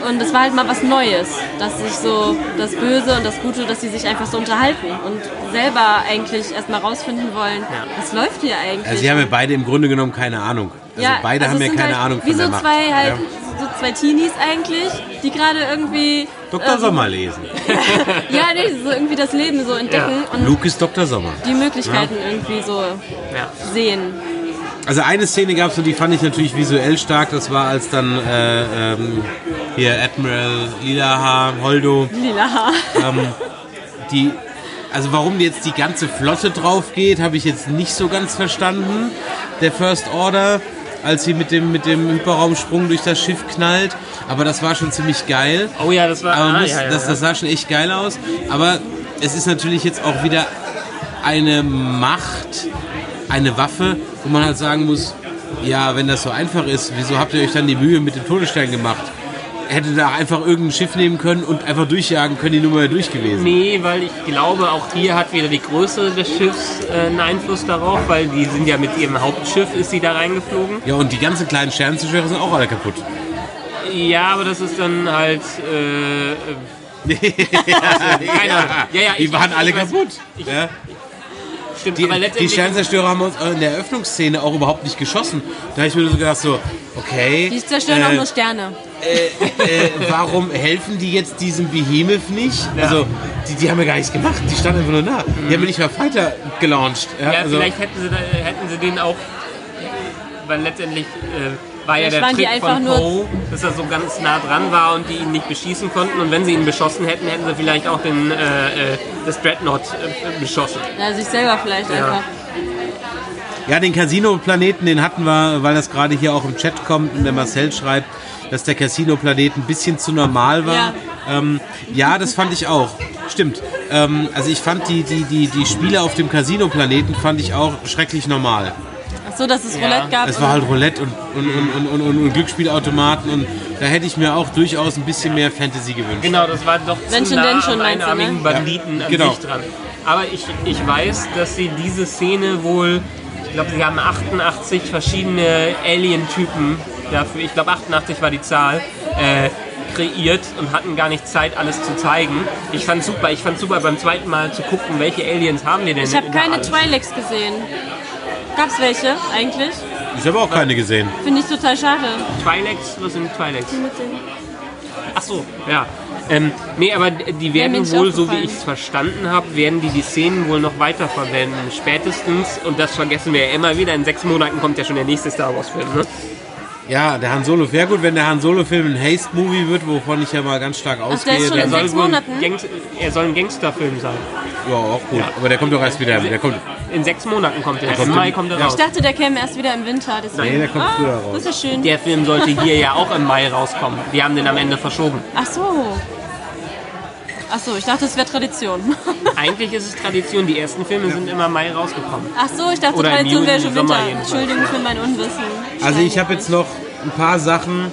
Und es war halt mal was Neues, dass sich so das Böse und das Gute, dass sie sich einfach so unterhalten und selber eigentlich erstmal rausfinden wollen, was läuft hier eigentlich. Also sie haben ja beide im Grunde genommen keine Ahnung. Also beide also haben ja keine halt Ahnung Wie von der so Macht. zwei halt, Ja. so zwei Teenies eigentlich, die gerade irgendwie. Dr. ähm, Sommer lesen. <laughs> Ja, nee, so irgendwie das Leben so entdecken und Luke ist Dr. Sommer. die Möglichkeiten irgendwie so Ja. sehen. Also eine Szene gab es und die fand ich natürlich visuell stark. Das war als dann äh, ähm, hier Admiral Lilaha, Holdo, Lila Haar. die also warum jetzt die ganze Flotte drauf geht, habe ich jetzt nicht so ganz verstanden. Der First Order, als sie mit dem mit dem Hyperraumsprung durch das Schiff knallt, aber das war schon ziemlich geil. Oh ja, das war. Ah, muss, ja, ja, das, das sah schon echt geil aus. Aber es ist natürlich jetzt auch wieder eine Macht, eine Waffe, wo man halt sagen muss, ja, wenn das so einfach ist, wieso habt ihr euch dann die Mühe mit dem Todesstern gemacht? Hätte da einfach irgendein Schiff nehmen können und einfach durchjagen können, die Nummer wäre durch gewesen. Nee, weil ich glaube, auch hier hat wieder die Größe des Schiffs äh, einen Einfluss darauf, weil die sind ja mit ihrem Hauptschiff, ist sie da reingeflogen. Ja, und die ganzen kleinen Sternzerstörer sind auch alle kaputt. Ja, aber das ist dann halt. Äh, äh, <laughs> <laughs> keine Ahnung. Ja, ja, die ich- waren alle weiß- kaputt. ich- ja. Stimmt, Die, aber die. Sternzerstörer haben uns in der Eröffnungsszene auch überhaupt nicht geschossen. Da habe ich mir so gedacht, so, okay. Die zerstören auch äh, nur Sterne. äh, warum helfen die jetzt diesem Behemoth nicht? Also, die, die haben ja gar nichts gemacht. Die standen einfach nur da. Die haben ja nicht mal Fighter gelauncht. Ja, ja, also, vielleicht hätten sie, hätten sie den auch. Weil letztendlich äh, war ja der waren die Trick einfach von nur- Poe, dass er so ganz nah dran war und die ihn nicht beschießen konnten. Und wenn sie ihn beschossen hätten, hätten sie vielleicht auch den, äh, äh, das Dreadnought äh, beschossen. Ja, sich selber vielleicht einfach. ja, den Casino-Planeten, den hatten wir, weil das gerade hier auch im Chat kommt und der Marcel schreibt, dass der Casino-Planet ein bisschen zu normal war. Ja. Ähm, ja, das fand ich auch. Stimmt. Ähm, also ich fand die, die, die, die Spiele auf dem Casino-Planeten fand ich auch schrecklich normal. So, dass es Ja. Roulette gab. Es war halt Roulette und, und, und, und, und, und Glücksspielautomaten und da hätte ich mir auch durchaus ein bisschen mehr Fantasy gewünscht. Genau, das war doch Wenn zu schon, nah schon, am du, einarmigen ne? Banditen Ja, an genau. sich dran. Aber ich, ich weiß, dass sie diese Szene wohl, ich glaube, sie haben 88 verschiedene Alien-Typen dafür, ich glaube 88 war die Zahl, äh, kreiert und hatten gar nicht Zeit, alles zu zeigen. Ich fand super, ich fand super beim zweiten Mal zu gucken, welche Aliens haben wir denn Ich habe keine Twi'leks gesehen. Gab's welche eigentlich? Ich habe auch keine gesehen. Finde ich total schade. Twi'leks, was sind Twi'leks? Ach so, ja. Ähm, nee, aber die werden nicht wohl, so wie ich es verstanden habe, werden die die Szenen wohl noch weiterverwenden. Spätestens, und das vergessen wir ja immer wieder, in sechs Monaten kommt ja schon der nächste Star Wars-Film. Ne? Ja, der Han Solo wäre gut, wenn der Han Solo-Film ein Haste-Movie wird, wovon ich ja mal ganz stark der ausgehe. ist schon dann- in sechs wohl ein Monaten? Gangs er soll ein Gangsterfilm sein. ja, auch gut. Aber der kommt doch erst wieder. Der kommt, In sechs Monaten kommt er. kommt Im Mai kommt er Ja. raus. Ich dachte, der käme erst wieder im Winter. Deswegen. Nee, der kommt ah, früher raus. Das ist ja schön. Der Film sollte hier ja auch im Mai rauskommen. Die haben den am Ende verschoben. Ach so. Ach so, ich dachte, es wäre Tradition. <laughs> Eigentlich ist es Tradition, die ersten Filme sind immer im Mai rausgekommen. Ach so, ich dachte, Oder Tradition wäre schon Winter. Entschuldigung für mein Unwissen. also ich habe jetzt noch ein paar Sachen,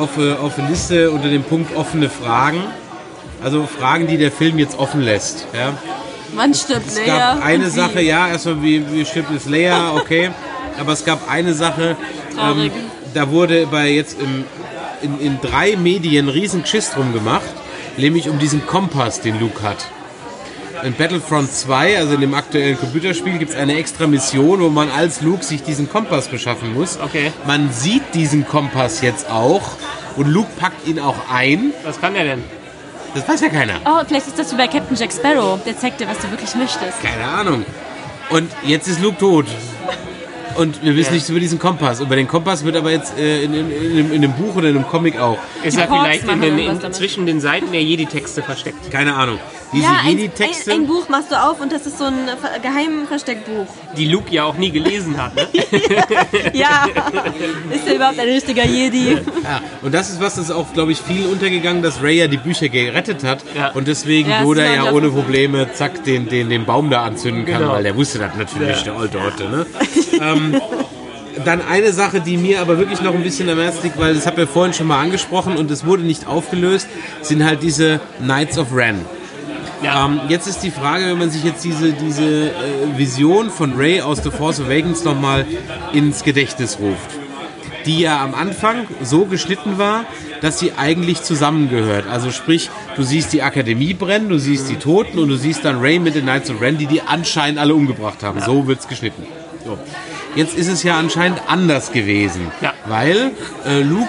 auf, äh, auf eine Liste unter dem Punkt offene Fragen. Also Fragen, die der Film jetzt offen lässt. Ja. Wann stirbt Es Leia? gab eine? Sache, ja, erstmal wie, wie stirbt es Leia, <laughs> okay. Aber es gab eine Sache, ähm, da wurde bei jetzt im, in, in drei Medien riesen Geschiss drum gemacht, nämlich um diesen Kompass, den Luke hat. In Battlefront 2, also in dem aktuellen Computerspiel, gibt es eine extra Mission, wo man als Luke sich diesen Kompass beschaffen muss. Okay. Man sieht diesen Kompass jetzt auch und Luke packt ihn auch ein. Was kann der denn? Das weiß ja keiner. Oh, vielleicht ist das wie bei Captain Jack Sparrow. Der zeigt dir, was du wirklich möchtest. Keine Ahnung. Und jetzt ist Luke tot. Und wir wissen nichts über diesen Kompass. Über den Kompass wird aber jetzt äh, in, in, in, einem- in einem Buch oder in einem Comic auch. Ist er vielleicht den, zwischen den Seiten der Jedi-Texte versteckt? Keine Ahnung. Diese Ja, ein, ein, Jedi-Texte. ein Buch machst du auf und das ist so ein Ver- Geheimversteckbuch. Die Luke ja auch nie gelesen hat. Ne? <laughs> Ja, ist er überhaupt ein richtiger Jedi? Ja, und das ist was, das ist auch, glaube ich, viel untergegangen, dass Ray ja die Bücher gerettet hat. Ja. Und deswegen Ja, Yoda ist ja ohne. Probleme, zack, den, den, den Baum da anzünden kann, Genau. weil der wusste das natürlich, Ja. der alte Otte. Ne? <laughs> ähm, dann eine Sache, die mir aber wirklich noch ein bisschen am Herzen liegt, weil das habe ich ja vorhin schon mal angesprochen und es wurde nicht aufgelöst, sind halt diese Knights of Ren. Ja. Ähm, jetzt ist die Frage, wenn man sich jetzt diese, diese äh, Vision von Ray aus The Force Awakens nochmal ins Gedächtnis ruft, die ja am Anfang so geschnitten war, dass sie eigentlich zusammengehört. Also sprich, du siehst die Akademie brennen, du siehst die Toten und du siehst dann Ray mit den Knights of Ren, die die anscheinend alle umgebracht haben. So wird's geschnitten. So. Jetzt ist es ja anscheinend anders gewesen, Ja. weil äh, Luke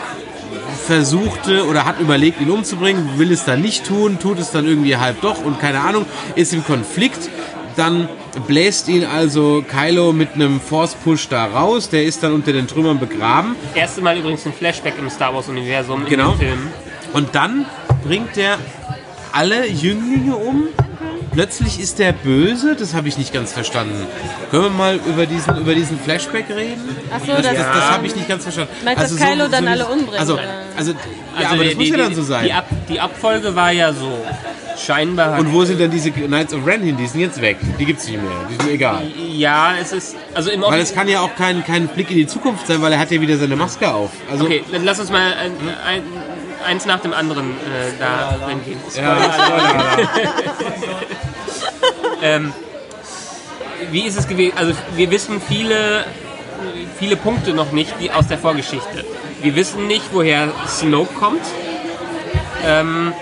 versuchte oder hat überlegt, ihn umzubringen, will es dann nicht tun, tut es dann irgendwie halb doch und keine Ahnung, ist im Konflikt. Dann bläst ihn also Kylo mit einem Force-Push da raus, der ist dann unter den Trümmern begraben. Erste Mal übrigens ein Flashback im Star Wars-Universum Genau. Film. Und dann bringt er alle Jünglinge um. Plötzlich ist der böse, das habe ich nicht ganz verstanden. Können wir mal über diesen, über diesen Flashback reden? Ach so, Das, das, das, das habe ich nicht ganz verstanden. Meinst du, dass Kylo dann alle umbringt, Also, oder? also, ja, Also aber das die- muss die, ja dann so sein. Die, Ab, die Abfolge war ja so. Scheinbar Und wo sind denn diese Knights of Ren hin? Die sind jetzt weg. Die gibt's nicht mehr. Die sind egal. Ja, es ist. Also im Weil es kann ja auch kein, kein Blick in die Zukunft sein, weil er hat ja wieder seine Maske auf. Also, Okay, dann lass uns mal ein, ein, eins nach dem anderen äh, da reingehen. ja, <laughs> <laughs> Ähm, wie ist es gewesen? Also wir wissen viele, viele Punkte noch nicht die aus der Vorgeschichte. Wir wissen nicht, woher Snoke kommt, ähm,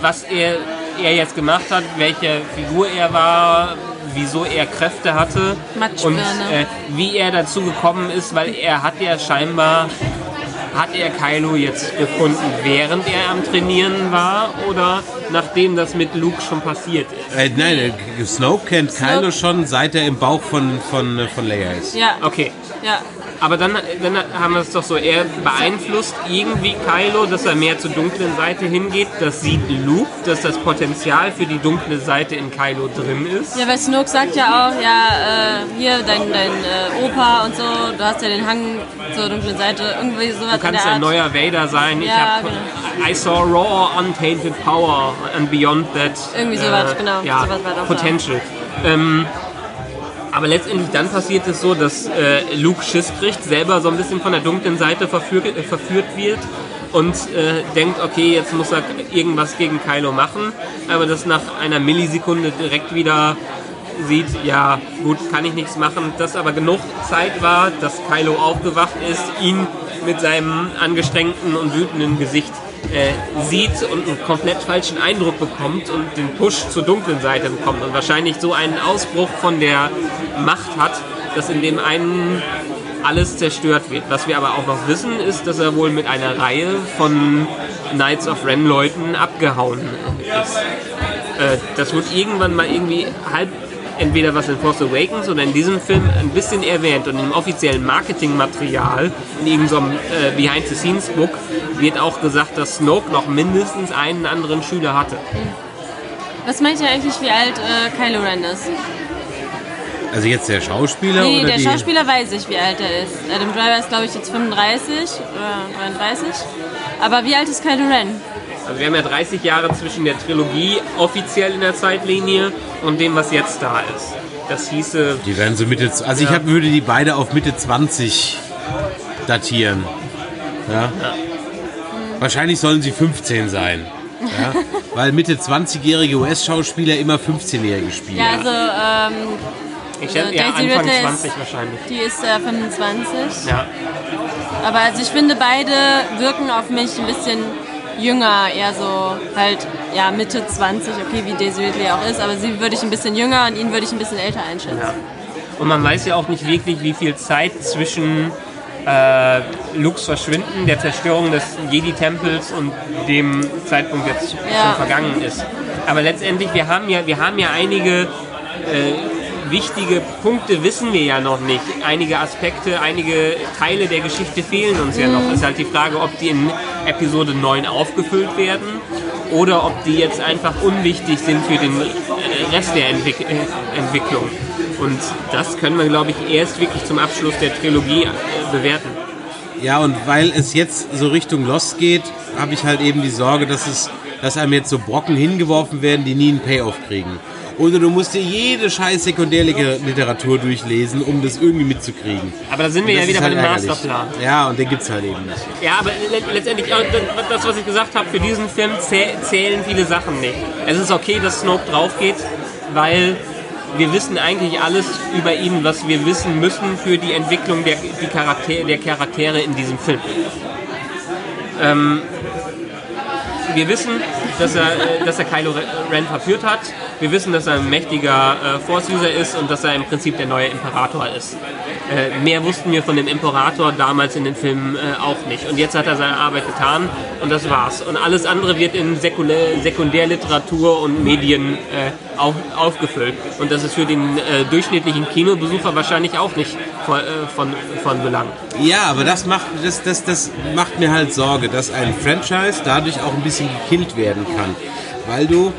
was er, er jetzt gemacht hat, welche Figur er war, wieso er Kräfte hatte und äh, wie er dazu gekommen ist, weil er hat ja scheinbar hat er Kylo jetzt gefunden, während er am Trainieren war oder nachdem das mit Luke schon passiert ist? äh, nein, äh, Snoke kennt Kylo schon, seit er im Bauch von, von, von Leia ist. ja, Okay, ja. Aber dann, dann haben wir es doch so, er beeinflusst irgendwie Kylo, dass er mehr zur dunklen Seite hingeht. Das sieht Luke, dass das Potenzial für die dunkle Seite in Kylo drin ist. Ja, weil Snoke sagt ja auch, ja, äh, hier, dein, dein äh, Opa und so, du hast ja den Hang zur dunklen Seite, irgendwie sowas Du in kannst der ein neuer Vader sein. Ich Ja, hab, genau. I saw raw, untainted power and beyond that. äh, Irgendwie sowas, genau. Ja, Sowas war Potential. Ähm, aber letztendlich dann passiert es so, dass äh, Luke Schiss kriegt, selber so ein bisschen von der dunklen Seite verführt, äh, verführt wird und äh, denkt, okay, jetzt muss er irgendwas gegen Kylo machen, aber das nach einer Millisekunde direkt wieder sieht, ja gut, kann ich nichts machen, dass aber genug Zeit war, dass Kylo aufgewacht ist, ihn mit seinem angestrengten und wütenden Gesicht äh, sieht und einen komplett falschen Eindruck bekommt und den Push zur dunklen Seite bekommt und wahrscheinlich so einen Ausbruch von der Macht hat, dass in dem einen alles zerstört wird. Was wir aber auch noch wissen, ist, dass er wohl mit einer Reihe von Knights of Ren Leuten abgehauen ist. Äh, das wird irgendwann mal irgendwie halb entweder was in Force Awakens oder in diesem Film ein bisschen erwähnt und im offiziellen Marketingmaterial, in irgendeinem äh, Behind-the-Scenes-Book, wird auch gesagt, dass Snoke noch mindestens einen anderen Schüler hatte. Was meint ihr eigentlich, wie alt äh, Kylo Ren ist? Also jetzt der Schauspieler Nee, oder der die? Schauspieler weiß ich, wie alt er ist. Adam Driver ist, glaube ich, jetzt 35 oder 33. Aber wie alt ist Kylo Ren? Also wir haben ja 30 Jahre zwischen der Trilogie offiziell in der Zeitlinie und dem, was jetzt da ist. Das hieße, Die werden so Mitte, also ich hab, würde die beide auf Mitte 20 datieren. Ja. Wahrscheinlich sollen sie 15 sein. Ja? <laughs> Weil Mitte 20-jährige US-Schauspieler immer 15-Jährige spielen. Ja, also ähm, Ich schätze Äh, eher Daisy Anfang Ridley ist- 20 wahrscheinlich. die ist äh, 25. Ja. Aber also ich finde, beide wirken auf mich ein bisschen jünger, eher so halt ja Mitte 20, okay, wie Daisy Ridley auch ist, aber sie würde ich ein bisschen jünger und ihn würde ich ein bisschen älter einschätzen. Ja. Und man weiß ja auch nicht wirklich, wie viel Zeit zwischen äh, Lux Verschwinden, der Zerstörung des Jedi-Tempels und dem Zeitpunkt jetzt Ja. schon vergangen ist. Aber letztendlich, wir haben ja, wir haben ja einige äh, wichtige Punkte wissen wir ja noch nicht. Einige Aspekte, einige Teile der Geschichte fehlen uns ja noch. Es ist halt die Frage, ob die in Episode 9 aufgefüllt werden oder ob die jetzt einfach unwichtig sind für den äh, Rest der Entwick äh, Entwicklung. Und das können wir, glaube ich, erst wirklich zum Abschluss der Trilogie äh, bewerten. Ja, und weil es jetzt so Richtung Lost geht, habe ich halt eben die Sorge, dass es, dass einem jetzt so Brocken hingeworfen werden, die nie einen Payoff kriegen. Oder du musst dir jede scheiß Sekundärliteratur durchlesen, um das irgendwie mitzukriegen. Aber da sind wir ja wieder bei halt dem ärgerlich. Masterplan. Ja, und den gibt's halt eben nicht. Ja, aber le- letztendlich, auch das, was ich gesagt habe, für diesen Film zäh- zählen viele Sachen nicht. Es ist okay, dass Snoke drauf geht, weil wir wissen eigentlich alles über ihn, was wir wissen müssen für die Entwicklung der, die Charakter, der Charaktere in diesem Film. Ähm, wir wissen, dass er, äh, dass er Kylo Ren verführt hat. Wir wissen, dass er ein mächtiger äh, Force-User ist und dass er im Prinzip der neue Imperator ist. Äh, mehr wussten wir von dem Imperator damals in den Filmen äh, auch nicht. Und jetzt hat er seine Arbeit getan und das war's. Und alles andere wird in Sekundär, Sekundärliteratur und Medien äh, auf, aufgefüllt. Und das ist für den äh, durchschnittlichen Kinobesucher wahrscheinlich auch nicht von, äh, von, von Belang. Ja, aber das macht, das, das, das macht mir halt Sorge, dass ein Franchise dadurch auch ein bisschen gekillt werden kann. Weil du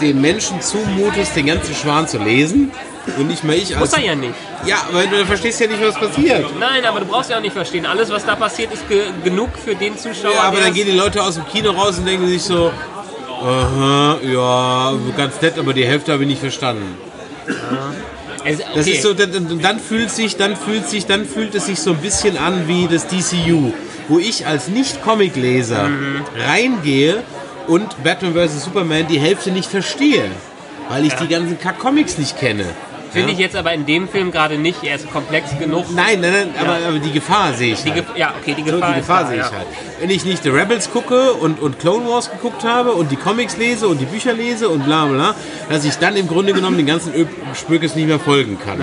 den Menschen zumutest, den ganzen Schwan zu lesen. Und nicht mal ich als. Muss er ja nicht. Ja, aber du verstehst ja nicht, was passiert. Nein, aber du brauchst ja auch nicht verstehen. Alles, was da passiert, ist ge genug für den Zuschauer. Ja, aber dann gehen die Leute aus dem Kino raus und denken sich so, aha, ja, ganz nett, aber die Hälfte habe ich nicht verstanden. es, okay. Das ist so, dann, dann fühlt sich, dann fühlt sich, dann fühlt es sich so ein bisschen an wie das DCU, wo ich als Nicht-Comic-Leser Mhm. reingehe und Batman vs. Superman die Hälfte nicht verstehe, weil ich die ganzen Kack-Comics nicht kenne. Finde ja? ich jetzt aber in dem Film gerade nicht. Er ist komplex genug. Nein, nein, nein, aber, aber die Gefahr sehe ich Die halt. Ja, okay, die So, Gefahr, die Gefahr da, sehe ich ja. halt. Wenn ich nicht The Rebels gucke und, und Clone Wars geguckt habe und die Comics lese und die Bücher lese und bla bla, dass ich dann im Grunde genommen den ganzen Spökes nicht mehr folgen kann.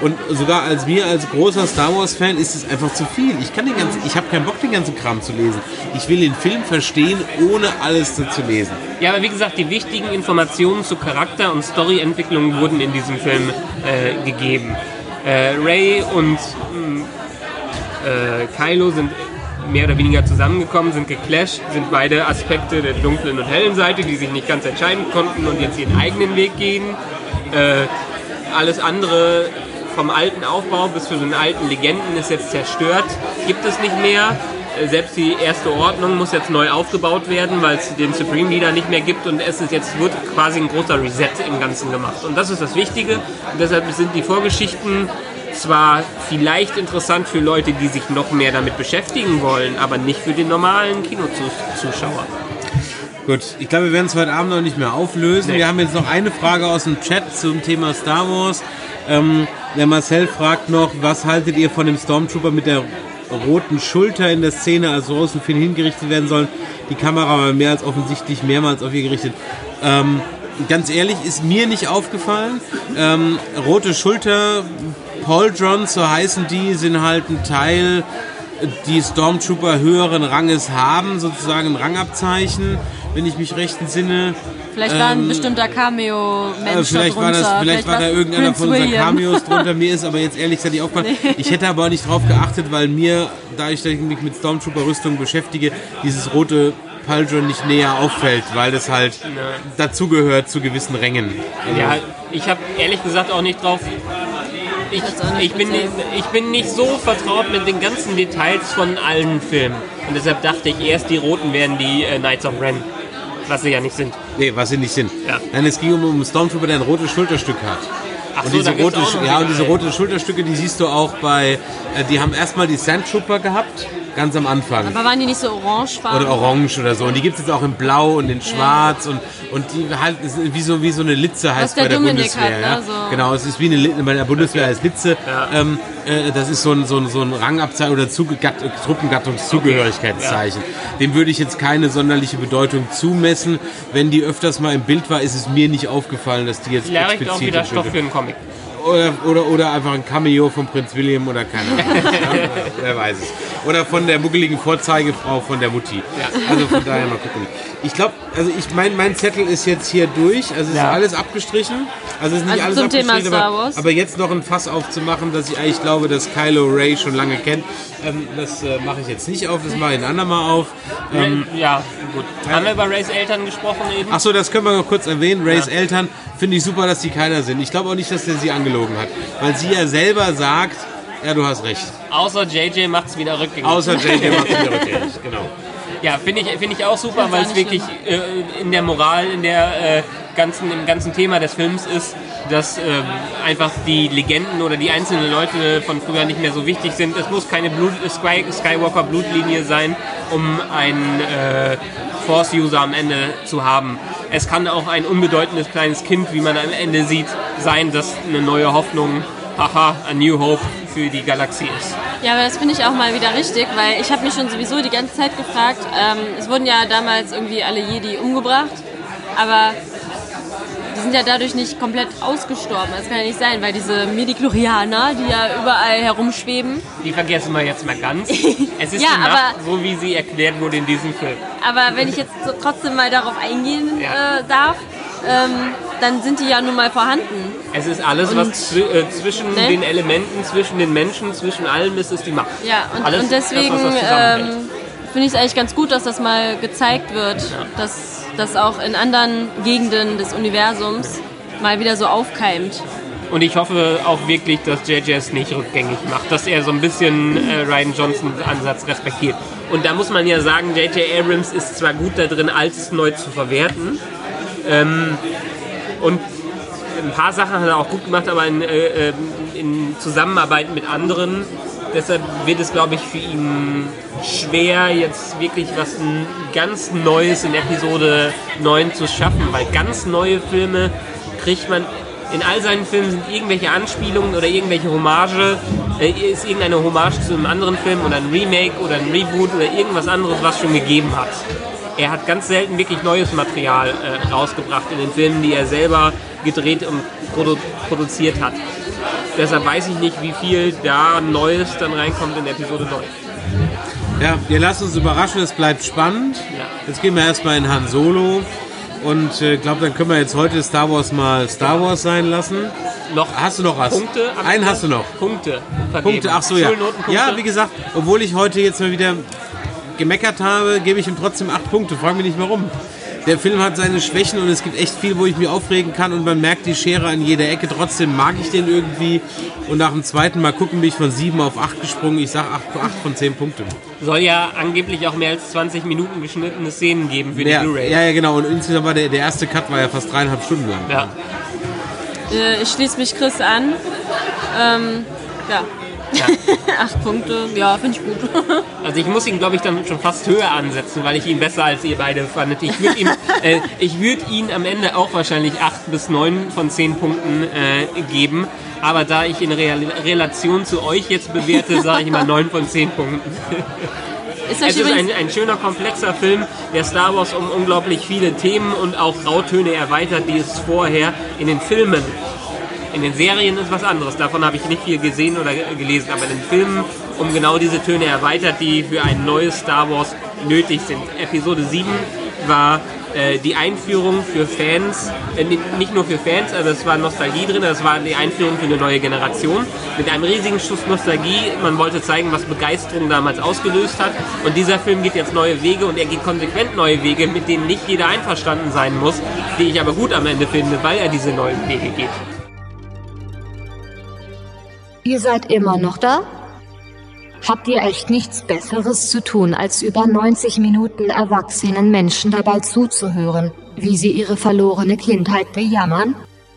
Und sogar als mir als großer Star Wars Fan ist es einfach zu viel. Ich kann den ganzen, ich habe keinen Bock den ganzen Kram zu lesen. Ich will den Film verstehen, ohne alles zu lesen. Ja, aber wie gesagt, die wichtigen Informationen zu Charakter- und Storyentwicklung wurden in diesem Film äh, gegeben. Äh, Ray und mh, äh, Kylo sind mehr oder weniger zusammengekommen, sind geclasht, sind beide Aspekte der dunklen und hellen Seite, die sich nicht ganz entscheiden konnten und jetzt ihren eigenen Weg gehen. Äh, alles andere vom alten Aufbau bis zu den alten Legenden ist jetzt zerstört, gibt es nicht mehr. Äh, Selbst die erste Ordnung muss jetzt neu aufgebaut werden, weil es den Supreme Leader nicht mehr gibt und es ist jetzt wird quasi ein großer Reset im Ganzen gemacht. Und das ist das Wichtige. Und deshalb sind die Vorgeschichten zwar vielleicht interessant für Leute, die sich noch mehr damit beschäftigen wollen, aber nicht für den normalen Kinozuschauer. Gut, ich glaube, wir werden es heute Abend noch nicht mehr auflösen. Nee. Wir haben jetzt noch eine Frage aus dem Chat zum Thema Star Wars. Ähm, der Marcel fragt noch, was haltet ihr von dem Stormtrooper mit der roten Schulter in der Szene, als Rose und Finn hingerichtet werden sollen? Die Kamera war mehr als offensichtlich mehrmals auf ihr gerichtet. Ähm, ganz ehrlich, ist mir nicht aufgefallen. Ähm, rote Schulter, Pauldrons, so heißen die, sind halt ein Teil die Stormtrooper höheren Ranges haben, sozusagen ein Rangabzeichen, wenn ich mich recht entsinne. Vielleicht war ein Ähm, bestimmter Cameo-Mensch Äh, vielleicht war das, vielleicht war da irgendeiner Prince von unseren William. Cameos drunter. Mir ist aber jetzt ehrlich gesagt nicht aufgefallen. Ich hätte aber auch nicht drauf geachtet, weil mir, da ich mich mit Stormtrooper-Rüstung beschäftige, dieses rote Pauldron nicht näher auffällt, weil das halt dazugehört zu gewissen Rängen. Also, Ja, ich habe ehrlich gesagt auch nicht drauf. Ich, ich, bin, ich bin nicht so vertraut mit den ganzen Details von allen Filmen. Und deshalb dachte ich erst, die Roten wären die äh, Knights of Ren. Was sie ja nicht sind. Nee, was sie nicht sind. Ja. Nein, es ging um einen Stormtrooper, der ein rotes Schulterstück hat. Ach und so, diese, rote, ja, und diese roten Schulterstücke, die siehst du auch bei, äh, die haben erstmal die Sandtrooper gehabt ganz am Anfang. Aber waren die nicht so orangefarben? Oder orange oder so. Und die gibt es jetzt auch in blau und in schwarz und, und die halt, wie so, wie so eine Litze heißt der bei der Dominik Bundeswehr. hat, ne? ja. So. Genau, es ist wie eine Litze, bei der Bundeswehr als Litze. Ähm, äh, das ist so ein, so ein, so ein Rangabzeichen oder Truppengattungszugehörigkeitszeichen. Dem würde ich jetzt keine sonderliche Bedeutung zumessen. Wenn die öfters mal im Bild war, ist es mir nicht aufgefallen, dass die jetzt Vielleicht auch explizit wieder im Stoff Bild- für einen Comic. oder, oder, oder einfach ein Cameo von Prinz William oder keine Ahnung. <laughs> ja, wer weiß es. Oder von der muckeligen Vorzeigefrau von der Mutti. Also von daher mal gucken. Ich glaube, also ich mein, mein Zettel ist jetzt hier durch. Also ist Ja. alles abgestrichen. Also ist nicht Also alles zum Thema abgestrichen, Star aber, Wars. aber jetzt noch ein Fass aufzumachen, dass ich eigentlich glaube, dass Kylo Ray schon lange kennt. Ähm, das äh, mache ich jetzt nicht auf, das mache ich ein andermal auf. Ähm, ja, gut. Haben wir über Rays Eltern gesprochen eben? Achso, das können wir noch kurz erwähnen. Rays Eltern finde ich super, dass die keiner sind. Ich glaube auch nicht, dass der sie angelogen hat. Weil sie ja selber sagt, ja, du hast recht. Außer JJ macht es wieder rückgängig. Außer JJ <laughs> macht wieder rückgängig, genau. Ja, finde ich, finde ich auch super, weil es wirklich äh, in der Moral, in der äh, ganzen, im ganzen Thema des Films ist, dass ähm, einfach die Legenden oder die einzelnen Leute von früher nicht mehr so wichtig sind. Es muss keine Blut, Sky, Skywalker Blutlinie sein, um einen äh, Force-User am Ende zu haben. Es kann auch ein unbedeutendes kleines Kind, wie man am Ende sieht, sein, das eine neue Hoffnung, haha, a new hope für die Galaxie ist. Ja, aber das finde ich auch mal wieder richtig, weil ich habe mich schon sowieso die ganze Zeit gefragt, ähm, es wurden ja damals irgendwie alle Jedi umgebracht, aber die sind ja dadurch nicht komplett ausgestorben. Das kann ja nicht sein, weil diese Midichlorianer, die ja überall herumschweben, Die vergessen wir jetzt mal ganz. <laughs> Es ist Ja, die Macht, aber- so wie sie erklärt wurde in diesem Film. aber wenn ich jetzt so trotzdem mal darauf eingehen Ja. äh, darf, ähm, dann sind die ja nun mal vorhanden. Es ist alles, Und- was zwi äh, zwischen Ne? den Elementen, zwischen den Menschen, zwischen allem ist, ist die Macht. Ja, und, Alles, und deswegen ähm, finde ich es eigentlich ganz gut, dass das mal gezeigt wird, dass das auch in anderen Gegenden des Universums mal wieder so aufkeimt. Und ich hoffe auch wirklich, dass JJ es nicht rückgängig macht, dass er so ein bisschen äh, Ryan Johnsons Ansatz respektiert. Und da muss man ja sagen, JJ Abrams ist zwar gut da drin, Altes neu zu verwerten. Ähm, und ein paar Sachen hat er auch gut gemacht, aber in, äh, ähm, in Zusammenarbeit mit anderen. Deshalb wird es, glaube ich, für ihn schwer, jetzt wirklich was ganz Neues in Episode 9 zu schaffen, weil ganz neue Filme kriegt man. In all seinen Filmen sind irgendwelche Anspielungen oder irgendwelche Hommage, äh, ist irgendeine Hommage zu einem anderen Film oder ein Remake oder ein Reboot oder irgendwas anderes, was schon gegeben hat. Er hat ganz selten wirklich neues Material äh, rausgebracht in den Filmen, die er selber gedreht und produ produziert hat. Deshalb weiß ich nicht, wie viel da Neues dann reinkommt in Episode 9. Ja, wir lassen uns überraschen, es bleibt spannend. Ja. Jetzt gehen wir erstmal in Han Solo. Und ich äh, glaube, dann können wir jetzt heute Star Wars mal Star Wars sein lassen. Noch Hast du noch was? Punkte? Einen hast du noch. Punkte. Vergeben. Punkte, ach so, ja. Ja, wie gesagt, obwohl ich heute jetzt mal wieder gemeckert habe, gebe ich ihm trotzdem acht Punkte. Frag mich nicht warum. Der Film hat seine Schwächen und es gibt echt viel, wo ich mich aufregen kann und man merkt die Schere an jeder Ecke. Trotzdem mag ich den irgendwie. Und nach dem zweiten Mal gucken bin ich von sieben auf acht gesprungen. Ich sag acht, acht von zehn Punkte. Soll ja angeblich auch mehr als 20 Minuten geschnittene Szenen geben für die Ja, Blu-ray. ja, ja, genau. Und insgesamt war der, der erste Cut war ja fast dreieinhalb Stunden lang. Ja. Äh, ich schließe mich Chris an. Ähm, ja. <laughs> Acht Punkte, ja, finde ich gut. <laughs> Also ich muss ihn, glaube ich, dann schon fast höher ansetzen, weil ich ihn besser als ihr beide fandet. Ich würde ihm, <laughs> äh, ich würd ihn am Ende auch wahrscheinlich 8 bis 9 von 10 Punkten äh, geben. Aber da ich in Real Relation zu euch jetzt bewerte, sage ich mal 9 von 10 Punkten. Ist Es ist ein, ein schöner, komplexer Film, der Star Wars um unglaublich viele Themen und auch Grautöne erweitert, die es vorher in den Filmen in den Serien ist was anderes. Davon habe ich nicht viel gesehen oder ge- gelesen, aber in den Filmen um genau diese Töne erweitert, die für ein neues Star Wars nötig sind. Episode 7 war äh, die Einführung für Fans, äh, ni- nicht nur für Fans, also es war Nostalgie drin, es war die Einführung für eine neue Generation mit einem riesigen Schuss Nostalgie. Man wollte zeigen, was Begeisterung damals ausgelöst hat. Und dieser Film geht jetzt neue Wege und er geht konsequent neue Wege, mit denen nicht jeder einverstanden sein muss, die ich aber gut am Ende finde, weil er diese neuen Wege geht. Ihr seid immer noch da? Habt ihr echt nichts Besseres zu tun, als über 90 Minuten erwachsenen Menschen dabei zuzuhören, wie sie ihre verlorene Kindheit bejammern?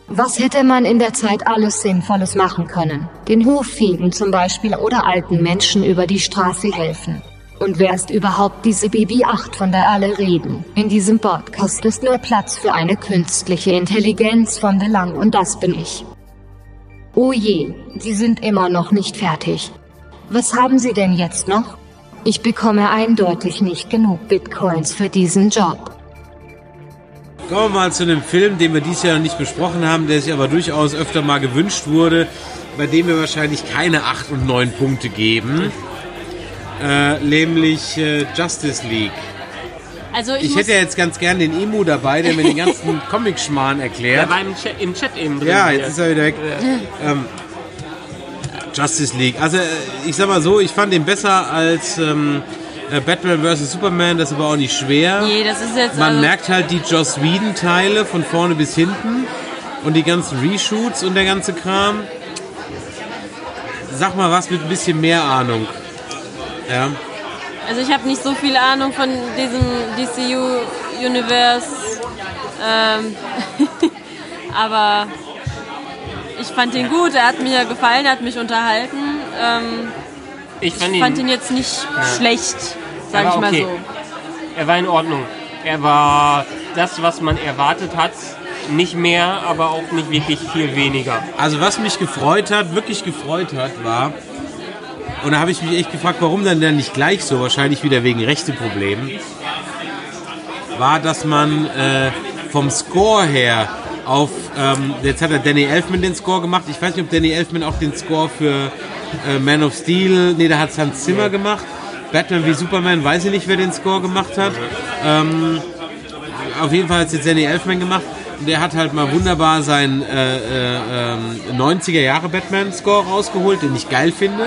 Was hätte man in der Zeit alles Sinnvolles machen können? Den Hof fegen zum Beispiel oder alten Menschen über die Straße helfen. Und wer ist überhaupt diese BB-8, von der alle reden? In diesem Podcast ist nur Platz für eine künstliche Intelligenz von Belang und das bin ich. Oh je, Sie sind immer noch nicht fertig. Was haben Sie denn jetzt noch? Ich bekomme eindeutig nicht genug Bitcoins für diesen Job. Kommen wir mal zu einem Film, den wir dieses Jahr noch nicht besprochen haben, der sich aber durchaus öfter mal gewünscht wurde, bei dem wir wahrscheinlich keine 8 und 9 Punkte geben. Äh, nämlich äh, Justice League. Also ich, Ich hätte ja jetzt ganz gern den Emu dabei, der mir den ganzen <laughs> Comic-Schmarrn Der erklärt. war im Chat, im Chat eben drin. Ja, hier. jetzt ist er wieder weg. Ähm, Justice League. Also, äh, ich sag mal so, ich fand den besser als ähm, äh, Batman vs. Superman, das ist aber auch nicht schwer. nee, das ist jetzt Man also, merkt halt die Joss Whedon-Teile von vorne bis hinten und die ganzen Reshoots und der ganze Kram. Sag mal was mit ein bisschen mehr Ahnung. Ja. Also ich habe nicht so viel Ahnung von diesem DCU Universe, ähm, <laughs> aber ich fand ihn gut. Er hat mir gefallen, er hat mich unterhalten. Ähm, ich fand ich ihn, fand ihn jetzt nicht schlecht, sage ich mal okay. so. er war in Ordnung. Er war das, was man erwartet hat. Nicht mehr, aber auch nicht wirklich viel weniger. Also was mich gefreut hat, wirklich gefreut hat, war, und da habe ich mich echt gefragt, warum dann nicht gleich so, wahrscheinlich wieder wegen Rechteproblemen, war, dass man äh, vom Score her auf, ähm, jetzt hat er Danny Elfman den Score gemacht, ich weiß nicht, ob Danny Elfman auch den Score für äh, Man of Steel, nee, da hat es Hans Zimmer gemacht, Batman wie Superman, weiß ich nicht, wer den Score gemacht hat, ähm, auf jeden Fall hat es jetzt Danny Elfman gemacht. Der hat halt mal wunderbar seinen äh, äh, ähm, 90er Jahre Batman-Score rausgeholt, den ich geil finde.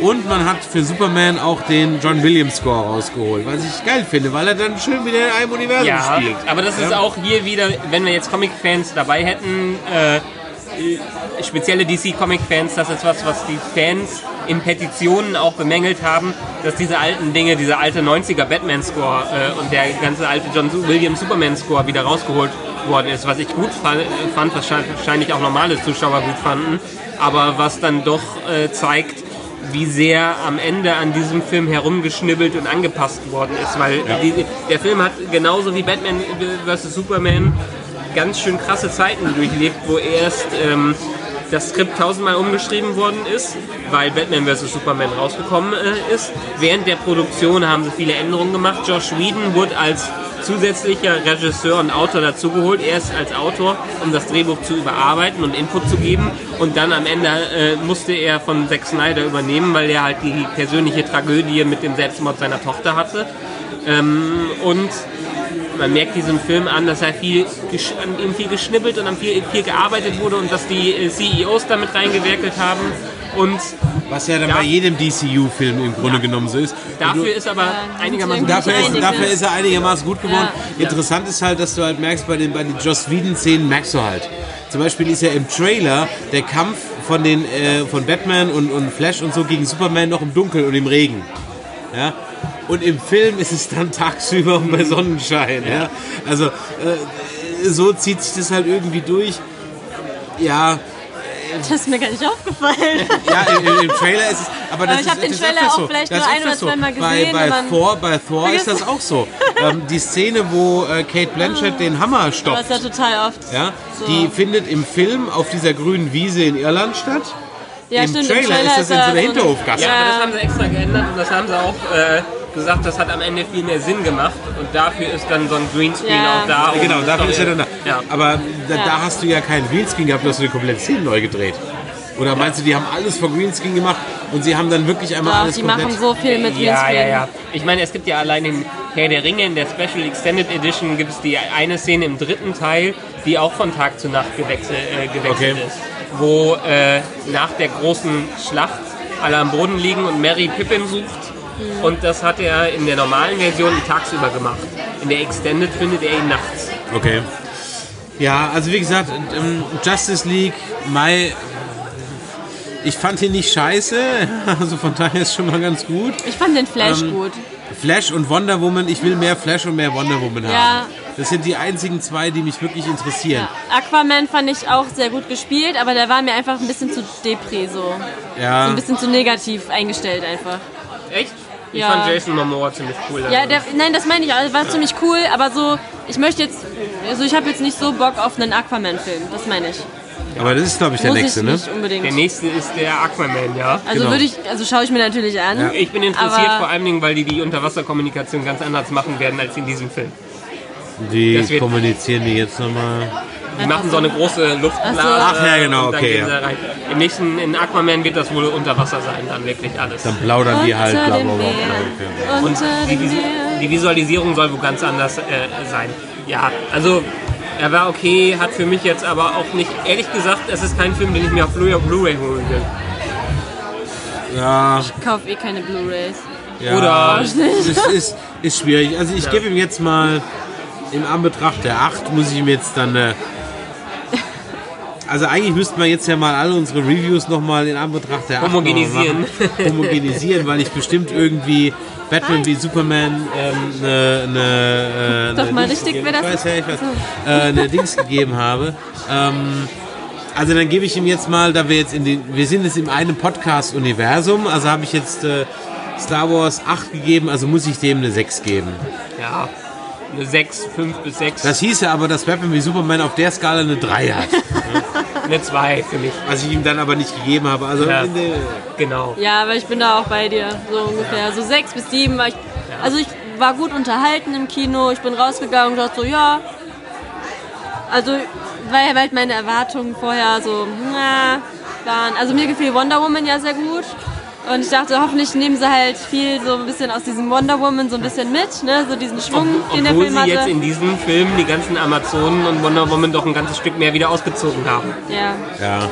Und man hat für Superman auch den John Williams-Score rausgeholt, was ich geil finde, weil er dann schön wieder in einem Universum Ja, spielt. aber das ist Ja. auch hier wieder, wenn wir jetzt Comic-Fans dabei hätten, äh, spezielle DC-Comic-Fans, das ist was, was die Fans in Petitionen auch bemängelt haben, dass diese alten Dinge, dieser alte 90er Batman-Score äh, und der ganze alte John Williams Superman-Score wieder rausgeholt worden ist, was ich gut fand, fand was wahrscheinlich auch normale Zuschauer gut fanden, aber was dann doch äh, zeigt, wie sehr am Ende an diesem Film herumgeschnibbelt und angepasst worden ist, weil die, der Film hat genauso wie Batman vs. Superman ganz schön krasse Zeiten durchlebt, wo erst ähm, das Skript tausendmal umgeschrieben worden ist, weil Batman vs. Superman rausgekommen äh, ist. Während der Produktion haben sie viele Änderungen gemacht. Josh Whedon wurde als zusätzlicher Regisseur und Autor dazugeholt, erst als Autor, um das Drehbuch zu überarbeiten und Input zu geben. Und dann am Ende äh, musste er von Zack Snyder übernehmen, weil er halt die persönliche Tragödie mit dem Selbstmord seiner Tochter hatte. Ähm, und man merkt diesem Film an, dass er viel, an ihm viel geschnippelt und an viel, viel gearbeitet wurde und dass die äh, CEOs damit reingewerkelt haben. Und Was ja dann Ja. bei jedem DCU-Film im Grunde genommen so ist. dafür ist aber einigermaßen Dafür ist, einiges. dafür ist er einigermaßen gut geworden. Interessant ist halt, dass du halt merkst, bei den, bei den Joss Whedon-Szenen merkst du halt. Zum Beispiel ist ja im Trailer der Kampf von, den, äh, von Batman und, und Flash und so gegen Superman noch im Dunkeln und im Regen. Ja? Und im Film ist es dann tagsüber und <laughs> bei Sonnenschein. Ja? Also äh, so zieht sich das halt irgendwie durch. Ja, Das ist mir gar nicht aufgefallen. <laughs> ja, im, im, Trailer ist es. Aber, das ich ist, hab den das Trailer auch so. vielleicht Das nur ein oder so. zweimal Bei, gesehen bei dann- Thor, bei Thor <laughs> ist das auch so. ähm, die Szene, wo äh, Kate Blanchett den Hammer stoppt, ist ja total oft. ja, so. die findet im Film auf dieser grünen Wiese in Irland statt. Ja, Im stimmt, Trailer ist das in so einer er Hinterhofgasse. Ja, aber das haben sie extra geändert und das haben sie auch äh, gesagt, das hat am Ende viel mehr Sinn gemacht und dafür ist dann so ein Greenscreen Ja. auch da. um Genau, dafür ist er dann da. Ja. Aber da, Ja. da hast du ja keinen Greenscreen gehabt, du hast du die komplette Szene neu gedreht. Oder meinst du, die haben alles vor Greenscreen gemacht und sie haben dann wirklich einmal Doch, alles die komplett... machen so viel mit Ja, Greenscreen. ja, ja. Ich meine, es gibt ja allein in Herr der Ringe, in der Special Extended Edition, gibt es die eine Szene im dritten Teil, die auch von Tag zu Nacht gewechselt, äh, gewechselt Okay. ist. Wo äh, nach der großen Schlacht alle am Boden liegen und Mary Pippin sucht. Und das hat er in der normalen Version tagsüber gemacht. In der Extended findet er ihn nachts. Okay. Ja, also wie gesagt, ähm, Justice League, Mai, ich fand ihn nicht scheiße, <laughs> also von daher ist schon mal ganz gut. Ich fand den Flash Ähm, gut. Flash und Wonder Woman, ich will mehr Flash und mehr Wonder Woman haben. Ja. Das sind die einzigen zwei, die mich wirklich interessieren. Aquaman fand ich auch sehr gut gespielt, aber der war mir einfach ein bisschen zu depri so. Ja, So ein bisschen zu negativ eingestellt einfach. Echt? Ich Ja. fand Jason Momoa ziemlich cool. Ja, der, nein, das meine ich, also war ziemlich cool, aber so, ich möchte jetzt, also ich habe jetzt nicht so Bock auf einen Aquaman-Film, das meine ich. Aber das ist, glaube ich, der Muss nächste, ich ne? nicht unbedingt. der nächste ist der Aquaman, ja. Also Genau. würde ich, also schaue ich mir natürlich an. Ich bin interessiert vor allen Dingen, weil die die Unterwasserkommunikation ganz anders machen werden als in diesem Film. Die kommunizieren die jetzt nochmal. Die machen so eine große Luftblase. Ach ja, genau, und dann okay, gehen sie ja. da rein. Im nächsten, in Aquaman wird das wohl unter Wasser sein, dann wirklich alles. Dann plaudern die halt, bla bla bla. Okay. Und die, die Visualisierung soll wohl ganz anders äh, sein. Ja, also er war okay, hat für mich jetzt aber auch nicht, ehrlich gesagt, es ist kein Film, den ich mir auf Blu- Blu-ray holen will. Ja, Ich kaufe eh keine Blu-Rays. ja. Oder- es ist, ist, ist schwierig. Also ich gebe ihm jetzt mal in Anbetracht der 8 muss ich ihm jetzt dann äh, also eigentlich müssten wir jetzt ja mal alle unsere Reviews nochmal in Anbetracht der 8 noch mal Homogenisieren. machen. Homogenisieren, weil ich bestimmt irgendwie Batman wie Superman ähm, eine ne, äh, Doch ne mal Dings richtig gegeben- wäre das. Ich weiß, ja, ich weiß. Äh, eine Dings gegeben habe. Ähm, also dann gebe ich ihm jetzt mal, da wir jetzt in den, wir sind jetzt in einem Podcast-Universum, also habe ich jetzt äh, Star Wars 8 gegeben, also muss ich dem eine 6 geben. Ja, eine 6, 5 bis 6, Das hieße aber, dass Batman wie Superman auf der Skala eine 3 hat, <laughs> eine 2 für mich. was ich ihm dann aber nicht gegeben habe. Also Ja. Genau. Ja, aber ich bin da auch bei dir, so ungefähr. So sechs bis sieben war ich, also ich war gut unterhalten im Kino, ich bin rausgegangen und dachte so, ja. Also, weil halt meine Erwartungen vorher so, na, waren. Also mir gefiel Wonder Woman ja sehr gut. Und ich dachte, hoffentlich nehmen sie halt viel so ein bisschen aus diesem Wonder Woman so ein bisschen mit, ne? So diesen Schwung, den der Obwohl Film sie hatte. jetzt in diesem Film die ganzen Amazonen und Wonder Woman doch ein ganzes Stück mehr wieder ausgezogen haben. ja. ja.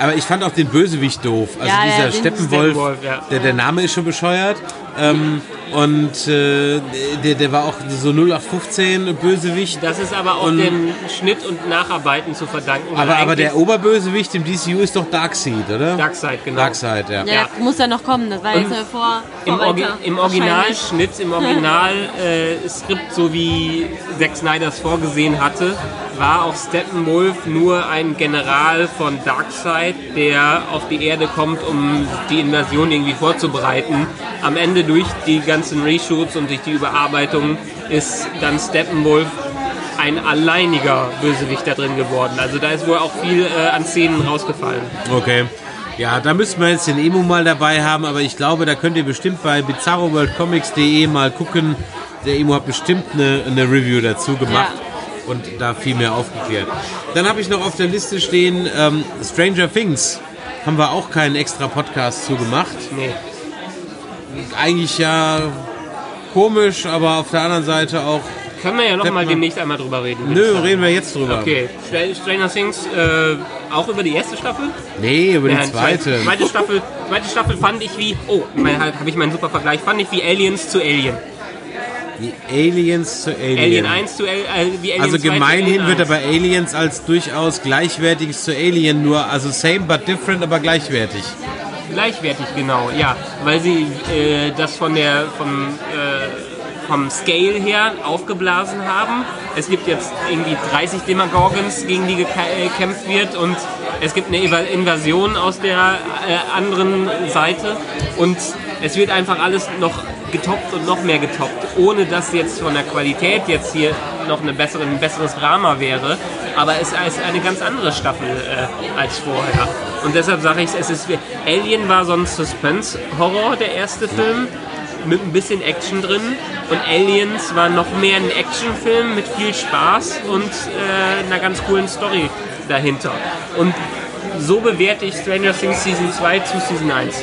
Aber ich fand auch den Bösewicht doof. Also Ja, ja, dieser den Steppenwolf, Steppenwolf, ja. der, der Name ist schon bescheuert. Ähm, und äh, der, der war auch so 0815 Bösewicht. Das ist aber auch Und- dem Schnitt und Nacharbeiten zu verdanken. Aber, aber der Oberbösewicht im DCU ist doch Darkseid, oder? Darkseid, genau. Darkseid, ja. Ja, das muss ja noch kommen, das war jetzt ja vor, Im, Orgi im. Originalschnitt, im Originalskript, <laughs> so wie Zack Snyder es vorgesehen hatte, war auch Steppenwolf nur ein General von Darkseid, der auf die Erde kommt, um die Invasion irgendwie vorzubereiten. Am Ende durch die ganzen Reshoots und durch die Überarbeitung ist dann Steppenwolf ein alleiniger Bösewicht da drin geworden. Also da ist wohl auch viel äh, an Szenen rausgefallen. Okay. Ja, da müssten wir jetzt den Emo mal dabei haben, aber ich glaube, da könnt ihr bestimmt bei bizarroworldcomics.de mal gucken. Der Emo hat bestimmt eine, eine Review dazu gemacht und da viel mehr aufgeklärt. Dann habe ich noch auf der Liste stehen ähm, Stranger Things. Haben wir auch keinen extra Podcast zu gemacht. Nee. Eigentlich ja komisch, aber auf der anderen Seite auch. Können wir ja noch Hätten mal wir- demnächst einmal drüber reden. Nö, reden wir jetzt drüber. Okay, Stra- Stranger Things, äh, auch über die erste Staffel? Nee, über die Ja, zweite. Zweite Staffel, zweite Staffel fand ich wie, oh, habe ich meinen super Vergleich, fand ich wie Aliens zu Alien. Die Aliens zu Alien. Alien 1 zu Al äh, wie Alien Also 2 zu gemeinhin wird 1. aber Aliens als durchaus gleichwertiges zu Alien nur, also same but different, aber gleichwertig. Gleichwertig, genau, ja. Weil sie äh, das von der, vom, äh, vom Scale her aufgeblasen haben. Es gibt jetzt irgendwie 30 Demagorgons, gegen die äh, gekämpft wird und es gibt eine Invasion aus der äh, anderen Seite und es wird einfach alles noch getoppt und noch mehr getoppt, ohne dass jetzt von der Qualität jetzt hier noch eine bessere, ein besseres Drama wäre. Aber es ist eine ganz andere Staffel äh, als vorher. Und deshalb sage ich, es ist Alien war so ein Suspense-Horror, der erste Film, mit ein bisschen Action drin. Und Aliens war noch mehr ein Actionfilm mit viel Spaß und äh, einer ganz coolen Story dahinter. Und so bewerte ich Stranger Things Season 2 zu Season 1.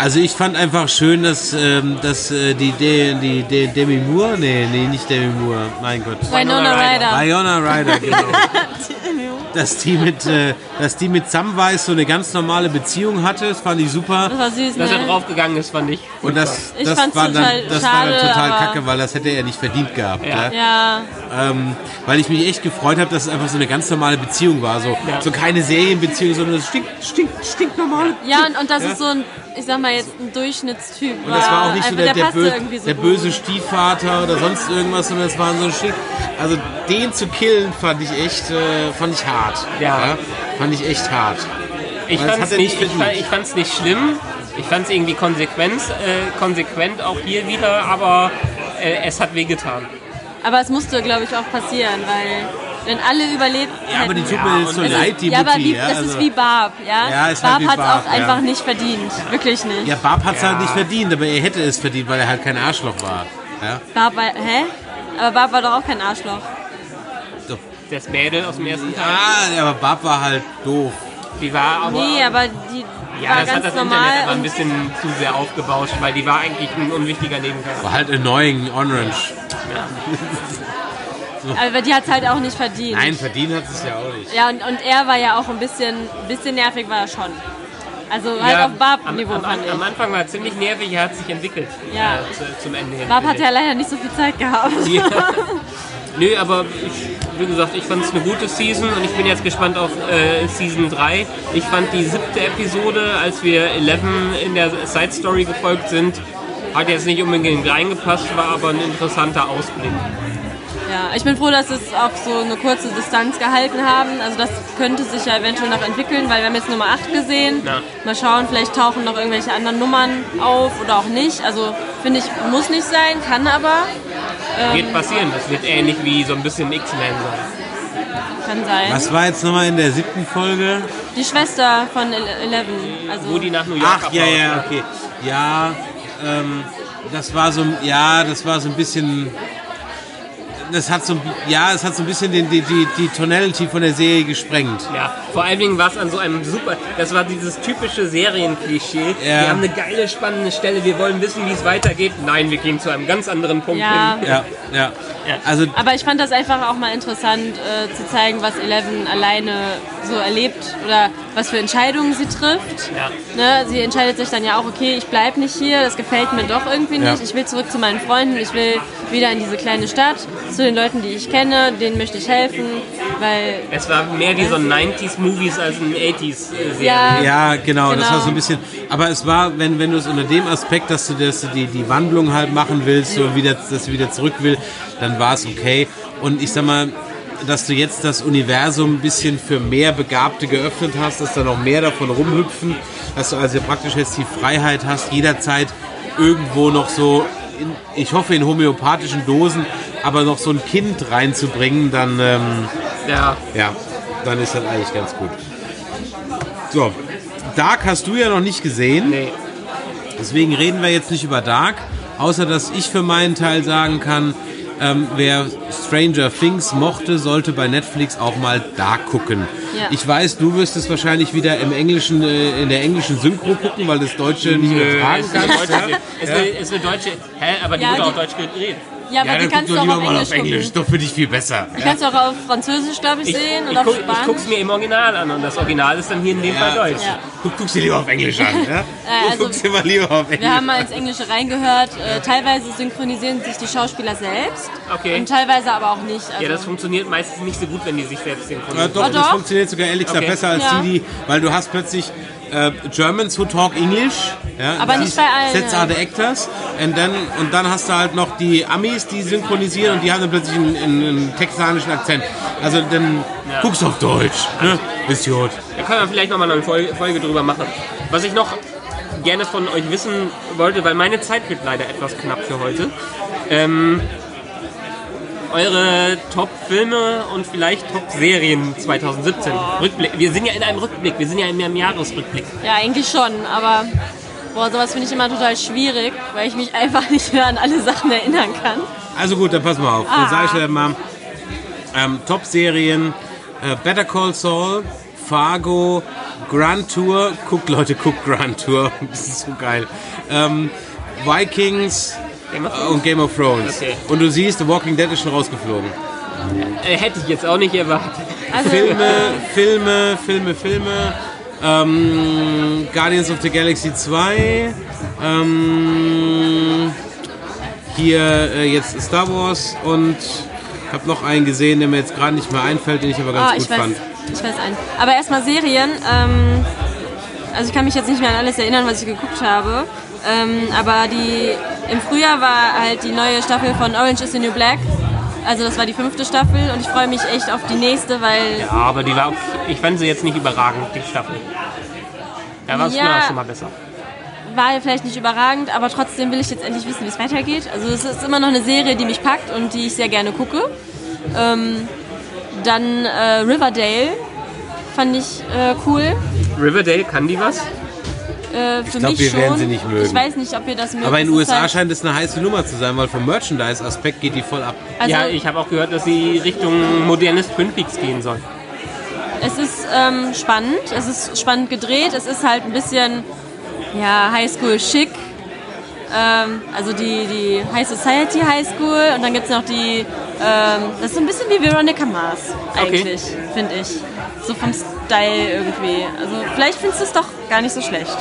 Also ich fand einfach schön, dass, ähm, dass äh, die, die, die, die Demi Moore, nee, nee, nicht Demi Moore, mein Gott. Winona Ryder. Iona Ryder, genau. <laughs> dass die mit, äh, dass die mit Samwise so eine ganz normale Beziehung hatte, das fand ich super. Das war süß, Dass er ne? draufgegangen ist, fand ich. Und das, Ich das, fand's war, dann, total das war dann total aber- kacke, weil das hätte er nicht verdient gehabt. Ja. Ja. Ja, Ähm, weil ich mich echt gefreut habe, dass es einfach so eine ganz normale Beziehung war. So, Ja. so keine Serienbeziehung, sondern es stinkt, stinkt, stinkt normal. ja und, und das Ja. ist so ein, ich sag mal jetzt ein Durchschnittstyp. Und das war auch nicht so der, der, passte bö irgendwie so der gut. böse Stiefvater oder sonst irgendwas, sondern es war so ein Schick. Also den zu killen fand ich echt, äh, fand ich hart. Ja. Fand ich echt hart. Ich fand es nicht, ich fand, ich fand's nicht schlimm. Ich fand es irgendwie konsequent, äh, konsequent auch hier wieder, aber äh, es hat wehgetan. Aber es musste, glaube ich, auch passieren, weil wenn alle überlebt Ja, aber die tut mir jetzt so leid, die ja, aber Mutti. wie, ja, das also- ist wie Barb, ja? Ja, ist halt Barb wie hat es auch einfach ja. nicht verdient. Wirklich nicht. Ja, Barb hat es halt nicht verdient, aber er hätte es verdient, weil er halt kein Arschloch war. Ja? Barb war, hä? Aber Barb war doch auch kein Arschloch. Das Mädel aus dem ersten Teil, Ah, aber Barb war halt doof. die war aber... Nee, aber die ja, war das hat ganz das Internet normal. aber ein bisschen zu sehr aufgebauscht, weil die war eigentlich ein unwichtiger Nebencharakter. War halt annoying, orange. aber die hat es halt auch nicht verdient. Nein, verdient hat es ja auch nicht. Ja, und, und er war ja auch ein bisschen, bisschen nervig, war er schon. Also halt auf am, Barb-Niveau am, fand ich. am Anfang war er ziemlich nervig, er hat sich entwickelt Ja. äh, zu, zum Ende hin. Barb hat ja leider nicht so viel Zeit gehabt. Ja. <laughs> Nö, aber ich, wie gesagt, ich fand es eine gute Season und ich bin jetzt gespannt auf äh, Season 3. Ich fand die siebte Episode, als wir Eleven in der Side Story gefolgt sind, hat jetzt nicht unbedingt reingepasst, war aber ein interessanter Ausblick. Ja, ich bin froh, dass es auch so eine kurze Distanz gehalten haben. Also das könnte sich ja eventuell noch entwickeln, weil wir haben jetzt Nummer 8 gesehen. Ja. Mal schauen, vielleicht tauchen noch irgendwelche anderen Nummern auf oder auch nicht. Also finde ich, muss nicht sein, kann aber, Wird passieren, das wird ähnlich wie so ein bisschen X-Men sein. kann sein. Was war jetzt nochmal in der siebten Folge? Die Schwester von Ele- Eleven. Also Wo die nach New York Ach, ja, ja, okay. Ja, ähm, das war so, ja, das war so ein bisschen, das hat so, ein- ja, es hat so ein bisschen den, die, die, die Tonality von der Serie gesprengt. Ja, vor allen Dingen war es an so einem super, das war dieses typische Serienklischee. Ja. Wir haben eine geile, spannende Stelle, wir wollen wissen, wie es weitergeht. Nein, wir gehen zu einem ganz anderen Punkt Ja. hin. Ja, ja. Also, Aber ich fand das einfach auch mal interessant äh, zu zeigen, was Eleven alleine so erlebt oder was für Entscheidungen sie trifft. Ja. Ne, sie entscheidet sich dann ja auch, okay, ich bleib nicht hier, das gefällt mir doch irgendwie nicht. Ja. Ich will zurück zu meinen Freunden, ich will wieder in diese kleine Stadt, zu den Leuten, die ich kenne, denen möchte ich helfen, weil Es war mehr wie so ein 90s-Movies als ein 80s-Serie. ja, ja, genau, das Genau. war so ein bisschen, aber es war, wenn, wenn du es unter dem Aspekt, dass du, dass du die, die Wandlung halt machen willst, so wieder, dass du wieder zurück will, dann war es okay. Und ich sag mal, dass du jetzt das Universum ein bisschen für mehr Begabte geöffnet hast, dass da noch mehr davon rumhüpfen, dass du also praktisch jetzt die Freiheit hast, jederzeit irgendwo noch so, in, ich hoffe in homöopathischen Dosen, aber noch so ein Kind reinzubringen, dann, ähm, Ja. ja, dann ist das eigentlich ganz gut. So, Dark hast du ja noch nicht gesehen, Nee. deswegen reden wir jetzt nicht über Dark, außer dass ich für meinen Teil sagen kann, ähm, wer Stranger Things mochte, sollte bei Netflix auch mal Dark gucken. Ja. Ich weiß, du wirst es wahrscheinlich wieder im englischen, äh, in der englischen Synchro gucken, weil das Deutsche nicht Nö, übertragen ist eine kannst. deutsche, Ja? ist, eine, ist eine deutsche, hä, aber die Ja, wurde die- auch deutsch geredet. Ja, aber die dann kannst du doch auch lieber auf mal Englisch auf Englisch, gucken. doch für dich viel besser. Die kannst du auch auf Französisch, glaube ich, Ich, sehen ich, und auf guck, ich Spanisch. guck's mir im Original an und das Original ist dann hier in dem Fall Deutsch. Ja. Du guckst dir lieber auf Englisch an. Ja? <laughs> Äh, du also- guckst dir mal lieber auf Englisch Wir haben mal ins Englische reingehört. Äh, teilweise synchronisieren sich die Schauspieler selbst Okay. und teilweise aber auch nicht. Also, Ja, das funktioniert meistens nicht so gut, wenn die sich selbst Ja, synchronisieren. doch, Ah, das doch? funktioniert sogar ehrlich gesagt Okay. besser als Ja. die, die, weil du hast plötzlich äh, Germans who talk English. Ja, Aber nicht bei allen, Sets ja. are the actors. And then, und dann hast du halt noch die Amis, die synchronisieren und die haben dann plötzlich einen, einen, einen texanischen Akzent. Also dann guckst du auf Deutsch. Ne? Ist gut. Da können wir vielleicht nochmal eine Folge, Folge drüber machen. Was ich noch gerne von euch wissen wollte, weil meine Zeit wird leider etwas knapp für heute. Ähm, eure Top-Filme und vielleicht Top-Serien 2017. Rückblick. Wir sind ja in einem Rückblick, wir sind ja in einem Jahresrückblick. ja, eigentlich schon, aber boah, sowas finde ich immer total schwierig, weil ich mich einfach nicht mehr an alle Sachen erinnern kann. Also gut, dann pass mal auf. Dann Ah. sage ich dir mal ähm, Top-Serien: äh, Better Call Saul, Fargo, Grand Tour. Guckt, Leute, guckt Grand Tour. <laughs> Das ist so geil. Ähm, Vikings Game of und Game of Thrones. Okay. Und du siehst, The Walking Dead ist schon rausgeflogen. Äh, hätte ich jetzt auch nicht erwartet. Also, Filme, Filme, Filme, Filme. Ähm, Guardians of the Galaxy 2. Ähm, hier äh, jetzt Star Wars und habe noch einen gesehen, der mir jetzt gerade nicht mehr einfällt, den ich aber ganz gut ich weiß, fand. ich weiß einen. Aber erstmal Serien. Ähm, also ich kann mich jetzt nicht mehr an alles erinnern, was ich geguckt habe. Ähm, aber die im Frühjahr war halt die neue Staffel von Orange is the New Black. Also das war die fünfte Staffel und ich freue mich echt auf die nächste, weil Ja, aber die war auch, ich fand sie jetzt nicht überragend, die Staffel. Ja, war es Ja. schon mal besser. war ja vielleicht nicht überragend, aber trotzdem will ich jetzt endlich wissen, wie es weitergeht. Also es ist immer noch eine Serie, die mich packt und die ich sehr gerne gucke. Ähm, dann äh, Riverdale fand ich äh, cool. Riverdale, kann die was? Äh, für glaub, mich wir schon. werden sie nicht mögen. Ich weiß nicht, ob ihr das mögt. Aber in den USA halt- scheint es eine heiße Nummer zu sein, weil vom Merchandise-Aspekt geht die voll ab. also, ja, ich habe auch gehört, dass sie Richtung modernes Twin Peaks gehen soll. Es ist ähm, spannend, es ist spannend gedreht, es ist halt ein bisschen ja, Highschool schick. Ähm, also die, die High Society High School und dann gibt es noch die, ähm, das ist so ein bisschen wie Veronica Mars eigentlich, finde ich. So vom Style irgendwie. Also vielleicht findest du es doch gar nicht so schlecht.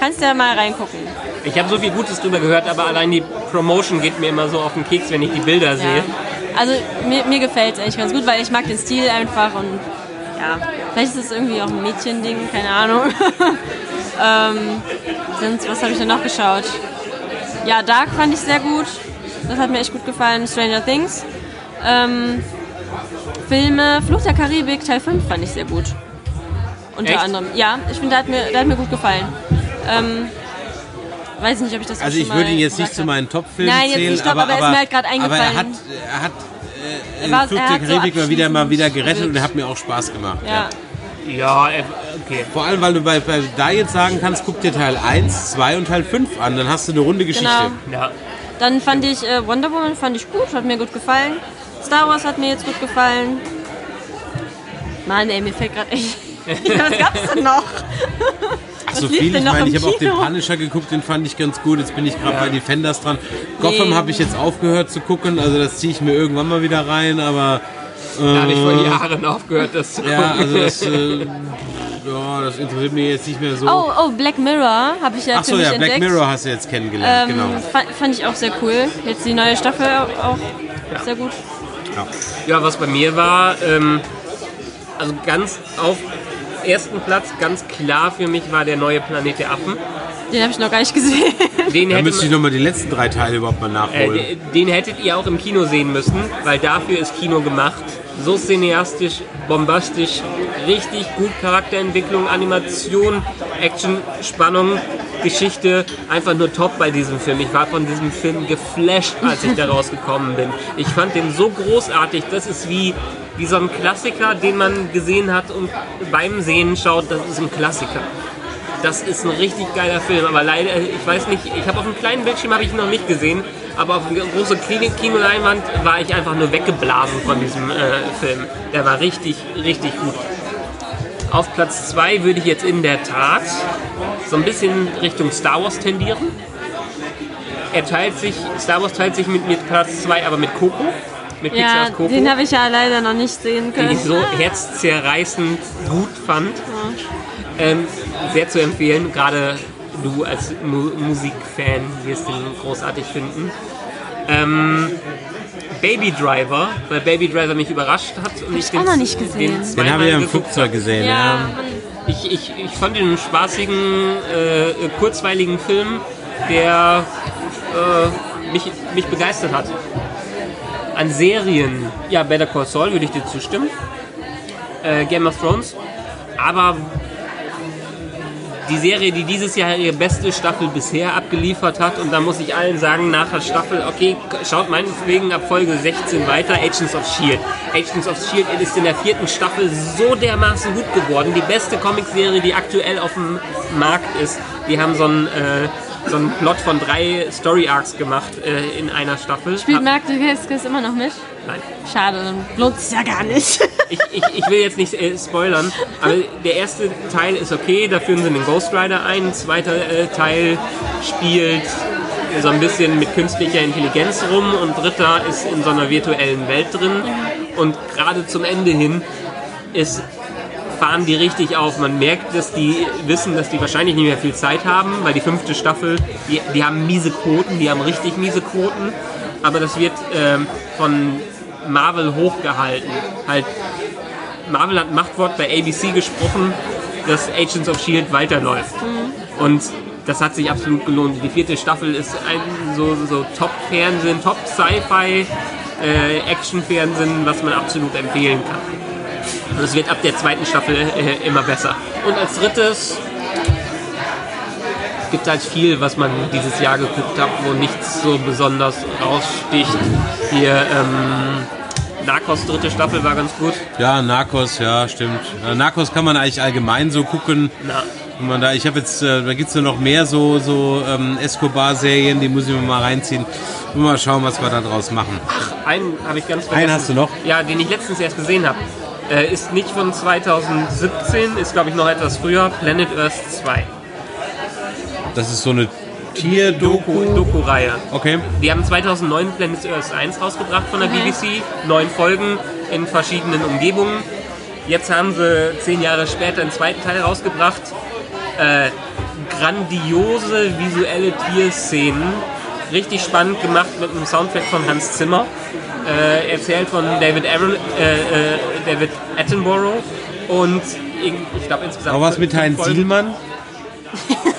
Kannst ja mal reingucken. Ich habe so viel Gutes drüber gehört, aber allein die Promotion geht mir immer so auf den Keks, wenn ich die Bilder sehe. Ja. Also mir, mir gefällt es eigentlich ganz gut, weil ich mag den Stil einfach und ja, vielleicht ist es irgendwie auch ein Mädchending, keine Ahnung. <laughs> ähm, sonst, was habe ich denn noch geschaut? Ja, Dark fand ich sehr gut. Das hat mir echt gut gefallen. Stranger Things. Ähm, Filme, Flucht der Karibik, Teil 5 fand ich sehr gut. Unter Echt? anderem. Ja, ich finde, der, hat mir- der hat mir gut gefallen. Ähm, weiß nicht, ob ich das auch Also ich würde ihn jetzt nicht zu meinen Top-Filmen Nein, jetzt zählen, nicht Top, aber, aber er ist mir halt gerade Aber er eingefallen. hat, er hat äh, war- Flug er der hat so Karibik mal wieder, mal wieder gerettet und er hat mir auch Spaß gemacht. Ja. Ja, äh, okay. Vor allem, weil du bei, bei da jetzt sagen kannst, guck dir Teil 1, 2 und Teil 5 an, dann hast du eine runde Geschichte. Genau. Ja. Dann fand ich äh, Wonder Woman fand ich gut, hat mir gut gefallen. Star Wars hat mir jetzt gut gefallen. Mann, ey, mir fällt gerade echt. Ja, was gab's denn noch? Ach so viel, ich meine, ich habe auch den? Punisher geguckt, den fand ich ganz gut. Jetzt bin ich gerade bei Defenders dran. Gotham Nee. habe ich jetzt aufgehört zu gucken, also das ziehe ich mir irgendwann mal wieder rein, aber Da habe ich vor Jahren aufgehört, das zu gucken. ja, also das, <laughs> äh, ja, das interessiert mich jetzt nicht mehr so. Oh, oh, Black Mirror habe ich ja Ach für so, mich ja, Black entdeckt. Mirror hast du jetzt kennengelernt, Ähm, genau. fa fand ich auch sehr cool. Jetzt die neue Staffel auch sehr gut. Ja, was bei mir war, ähm, also ganz auf ersten Platz, ganz klar für mich war der neue Planet der Affen. Den habe ich noch gar nicht gesehen. <laughs> Den Da hätte müsste ich nochmal die letzten drei Teile überhaupt mal äh, nachholen. d- den hättet ihr auch im Kino sehen müssen, weil dafür ist Kino gemacht. So cineastisch, bombastisch, richtig gut Charakterentwicklung, Animation, Action, Spannung, Geschichte, einfach nur top bei diesem Film. Ich war von diesem Film geflasht, als ich da <laughs> rausgekommen bin. Ich fand den so großartig, das ist wie, wie so ein Klassiker, den man gesehen hat und beim Sehen schaut, das ist ein Klassiker. Das ist ein richtig geiler Film, aber leider, ich weiß nicht, ich habe auf einem kleinen Bildschirm habe ich ihn noch nicht gesehen, aber auf einer großen Kino- Kinoleinwand war ich einfach nur weggeblasen von diesem äh, Film. Der war richtig, richtig gut. Auf Platz 2 würde ich jetzt in der Tat so ein bisschen Richtung Star Wars tendieren. Er teilt sich, Star Wars teilt sich mit, mit Platz 2 aber mit Coco, mit Ja, Pixars Coco den habe ich ja leider noch nicht sehen den können. ich so herzzerreißend gut fand. Ähm, sehr zu empfehlen, gerade du als Mu Musikfan wirst den großartig finden. Ähm, Baby Driver, weil Baby Driver mich überrascht hat und ich ich auch noch nicht gesehen. Den zweimal habe ich ja im Flugzeug gesehen, ja, ich, ich, ich fand den einen spaßigen, äh, kurzweiligen Film, der äh, mich, mich begeistert hat. An Serien, ja, Better Call Saul würde ich dir zustimmen. Äh, Game of Thrones. Aber die Serie, die dieses Jahr ihre beste Staffel bisher abgeliefert hat, und da muss ich allen sagen, nach der Staffel, okay, schaut meinetwegen ab Folge 16 weiter, Agents of S.H.I.E.L.D. Agents of S.H.I.E.L.D. ist in der vierten Staffel so dermaßen gut geworden. Die beste Comicserie, die aktuell auf dem Markt ist. Die haben so einen, äh, so einen Plot von drei Story Arcs gemacht äh, in einer Staffel. Spielt Mark Dacascos immer noch mit? Nein. Schade, dann lohnt es ja gar nicht. <laughs> ich, ich, ich will jetzt nicht äh, spoilern, aber der erste Teil ist okay, da führen sie den Ghost Rider ein. Ein zweiter äh, Teil spielt so ein bisschen mit künstlicher Intelligenz rum und dritter ist in so einer virtuellen Welt drin. Und gerade zum Ende hin ist, fahren die richtig auf. Man merkt, dass die wissen, dass die wahrscheinlich nicht mehr viel Zeit haben, weil die fünfte Staffel, die, die haben miese Quoten, die haben richtig miese Quoten. Aber das wird ähm, von Marvel hochgehalten. Halt Marvel hat Machtwort bei ABC gesprochen, dass Agents of S.H.I.E.L.D. Weiterläuft. Und das hat sich absolut gelohnt. Die vierte Staffel ist ein so, so Top-Fernsehen, Top-Sci-Fi, äh, Action-Fernsehen, was man absolut empfehlen kann. Und es wird ab der zweiten Staffel äh, immer besser. Und als drittes gibt halt viel, was man dieses Jahr geguckt hat, wo nichts so besonders raussticht. Hier, ähm, Narcos dritte Staffel war ganz gut. Ja, Narcos, ja, stimmt. Äh, Narcos kann man eigentlich allgemein so gucken. Na, Wenn man da, ich habe jetzt, äh, da gibt's ja noch mehr so, so ähm, Escobar-Serien, die muss ich mir mal reinziehen. Mal schauen, was wir da draus machen. einen habe ich ganz vergessen. Einen hast du noch? Ja, den ich letztens erst gesehen habe. Äh, ist nicht von 2017, ist glaube ich noch etwas früher. Planet Earth 2. Das ist so eine Tierdoku. Doku-Reihe. Okay. Die haben 2009 Planet Earth 1 rausgebracht von der BBC. Neun Folgen in verschiedenen Umgebungen. Jetzt haben sie zehn Jahre später einen zweiten Teil rausgebracht. Äh, grandiose visuelle Tierszenen. Richtig spannend gemacht mit einem Soundtrack von Hans Zimmer. Äh, erzählt von David, Aaron, äh, äh, David Attenborough. Und ich glaube insgesamt. Aber was mit Heinz Folgen. <laughs>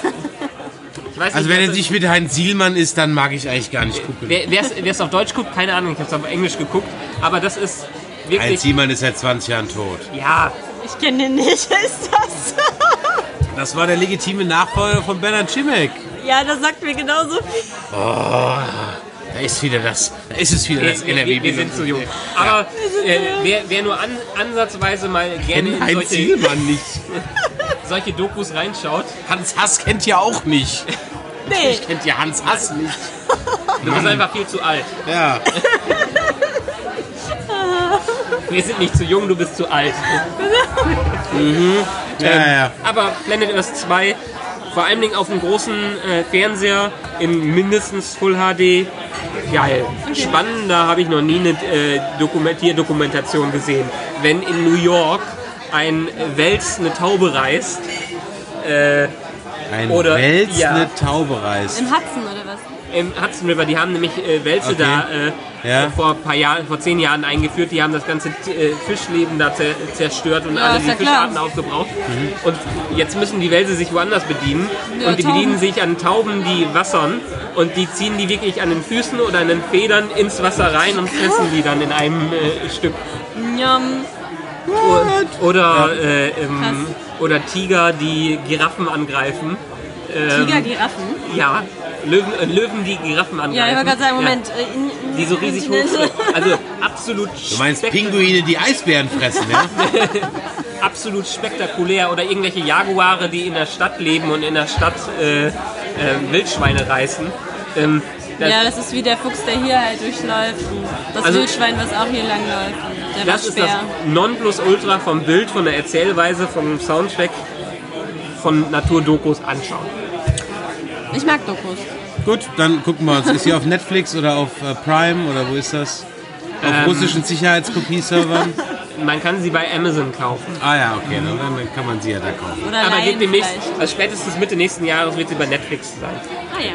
Ich weiß Also nicht, wenn wer er nicht mit Heinz Sielmann ist, dann mag ich eigentlich gar nicht gucken. Wer es auf Deutsch guckt, keine Ahnung, ich habe es auf Englisch geguckt, aber das ist wirklich. Heinz Sielmann ist seit 20 Jahren tot. Ja, Ich kenne den nicht. Wer <laughs> ist das? Das war der legitime Nachfolger von Bernhard Schimek. Ja, das sagt mir genauso viel. Da ist wieder das, da ist es wieder das wir, wir, wir sind zu jung. Aber äh, wer, wer nur an, ansatzweise mal gerne in Heinz solche, Sielmann nicht. <laughs> solche Dokus reinschaut, Hans Hass kennt ja auch nicht. <laughs> Nee. Ich kennt ja Hans Hass nicht. <laughs> du bist einfach viel zu alt. Ja. <laughs> Wir sind nicht zu jung, du bist zu alt. Ja, ja. Aber Planet Earth 2, vor allen Dingen auf dem großen äh, Fernseher in mindestens Full HD, geil. Spannender habe ich noch nie eine äh, Dokument Dokumentation gesehen. Wenn in New York ein Wels eine Taube reißt, Ein Oder- Wels ja. eine Taube reißt. Im Hudson oder was? im Hudson River, die haben nämlich äh, Wälze Okay. da äh, Ja. vor ein paar Jahren, vor zehn Jahren eingeführt. Die haben das ganze äh, Fischleben da zer zerstört und Ja, alle die. Fischarten aufgebraucht. Und jetzt müssen die Wälse sich woanders bedienen. Ja, und die Tauben. bedienen sich an Tauben, die wassern. Und die ziehen die wirklich an den Füßen oder an den Federn ins Wasser rein und fressen die dann in einem äh, Stück. Njam. Oder, äh, ähm, oder Tiger, die Giraffen angreifen. Ähm, Tiger, Giraffen. Ja, Löwen, äh, Löwen, die Giraffen angreifen. Ja, ich wollte gerade sagen, Ja. Moment. äh, in- in- Die so riesig hoch sind. Also <laughs> absolut Du meinst Pinguine, die Eisbären fressen, ja? <laughs> absolut spektakulär. Oder irgendwelche Jaguare, die in der Stadt leben und in der Stadt äh, äh, Wildschweine reißen. Ähm, das, Ja, das ist wie der Fuchs, der hier halt durchläuft. Das Also- Wildschwein, was auch hier langläuft. Der das ist das. Nonplusultra vom Bild, von der Erzählweise, vom Soundtrack, von Naturdokus anschauen. Ich mag Dokus. Gut, dann gucken wir uns. Ist sie auf Netflix oder auf äh, Prime oder wo ist das? Auf Ähm. russischen Sicherheitskopieservern? <laughs> Man kann sie bei Amazon kaufen. Ah ja, okay, dann, dann kann man sie ja da kaufen. Oder Aber demnächst, also spätestens Mitte nächsten Jahres wird sie bei Netflix sein. Ah ja.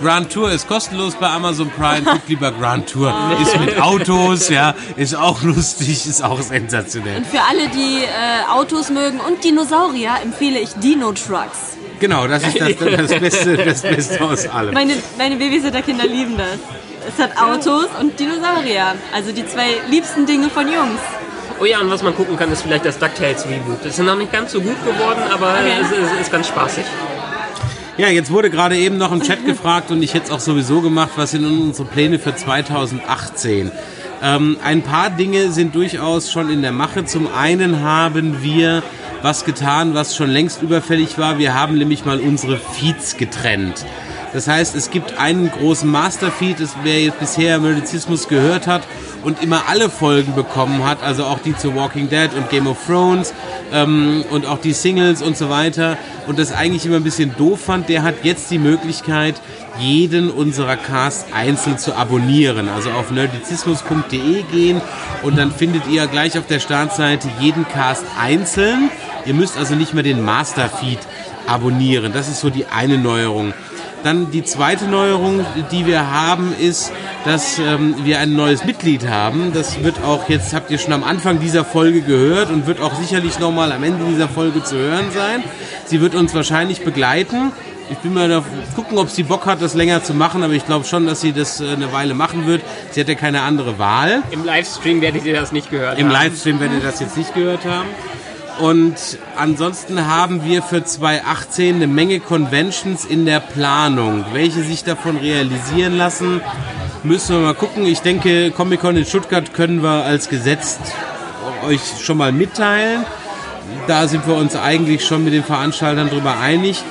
Grand Tour ist kostenlos bei Amazon Prime. Guckt lieber Grand Tour. Ist mit Autos, ja, ist auch lustig, ist auch sensationell. Und für alle, die äh, Autos mögen und Dinosaurier, empfehle ich Dino Trucks. Genau, das ist das, das, Beste, das Beste aus allem. Meine, meine Babysitter-Kinder lieben das. Es hat Autos und Dinosaurier. Also die zwei liebsten Dinge von Jungs. Oh ja, und was man gucken kann, ist vielleicht das DuckTales Reboot. Das ist noch nicht ganz so gut geworden, aber Okay. es, es ist ganz spaßig. Ja, jetzt wurde gerade eben noch im Chat gefragt und ich hätte es auch sowieso gemacht, was sind unsere Pläne für 2018? Ähm, ein paar Dinge sind durchaus schon in der Mache. Zum einen haben wir was getan, was schon längst überfällig war. Wir haben nämlich mal unsere Feeds getrennt. Das heißt, es gibt einen großen Masterfeed, das wer jetzt bisher Murdizismus gehört hat und immer alle Folgen bekommen hat, also auch die zu Walking Dead und Game of Thrones ähm, und auch die Singles und so weiter und das eigentlich immer ein bisschen doof fand, der hat jetzt die Möglichkeit, jeden unserer Casts einzeln zu abonnieren. Also auf nerdizismus.de gehen und dann findet ihr gleich auf der Startseite jeden Cast einzeln. Ihr müsst also nicht mehr den Masterfeed abonnieren. Das ist so die eine Neuerung. Dann die zweite Neuerung, die wir haben, ist, dass ähm, wir ein neues Mitglied haben. Das wird auch jetzt, habt ihr schon am Anfang dieser Folge gehört und wird auch sicherlich nochmal am Ende dieser Folge zu hören sein. Sie wird uns wahrscheinlich begleiten. Ich bin mal da gucken, ob sie Bock hat, das länger zu machen, aber ich glaube schon, dass sie das äh, eine Weile machen wird. Sie hat ja keine andere Wahl. Im Livestream werdet ihr das nicht gehört Im haben. Livestream werdet ihr das jetzt nicht gehört haben. Und ansonsten haben wir für 2018 eine Menge Conventions in der Planung. Welche sich davon realisieren lassen, müssen wir mal gucken. Ich denke, Comic-Con in Stuttgart können wir als gesetzt euch schon mal mitteilen. Da sind wir uns eigentlich schon mit den Veranstaltern drüber einig.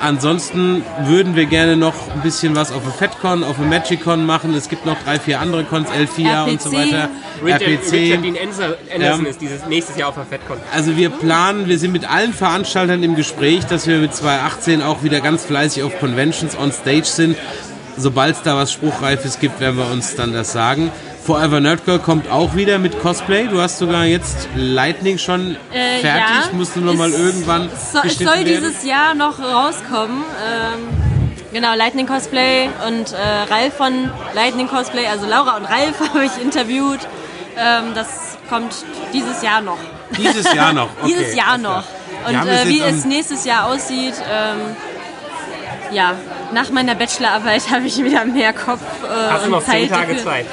Ansonsten würden wir gerne noch ein bisschen was auf der FedCon, auf der MagicCon machen. Es gibt noch drei, vier andere Cons, L4 und so weiter. Richard, RPC. Richard Dean Anderson Anderson Ja. ist dieses nächstes Jahr auf der FedCon. Also wir planen, wir sind mit allen Veranstaltern im Gespräch, dass wir mit 2018 auch wieder ganz fleißig auf Conventions on Stage sind. Sobald es da was Spruchreifes gibt, werden wir uns dann das sagen. Forever Nerd Girl kommt auch wieder mit Cosplay. Du hast sogar jetzt Lightning schon Äh, fertig. ja. Musst du noch mal Es- irgendwann Es soll, es soll werden? dieses Jahr noch rauskommen. Ähm, genau, Lightning Cosplay und äh, Ralf von Lightning Cosplay, also Laura und Ralf <laughs> habe ich interviewt. Ähm, das kommt dieses Jahr noch. Dieses Jahr noch. <laughs> Okay, dieses Jahr noch. Und äh, wie es nächstes Jahr aussieht, ähm, ja, nach meiner Bachelorarbeit <laughs> habe ich wieder mehr Kopf äh, Hast du und noch Zeit zehn Tage. Zeit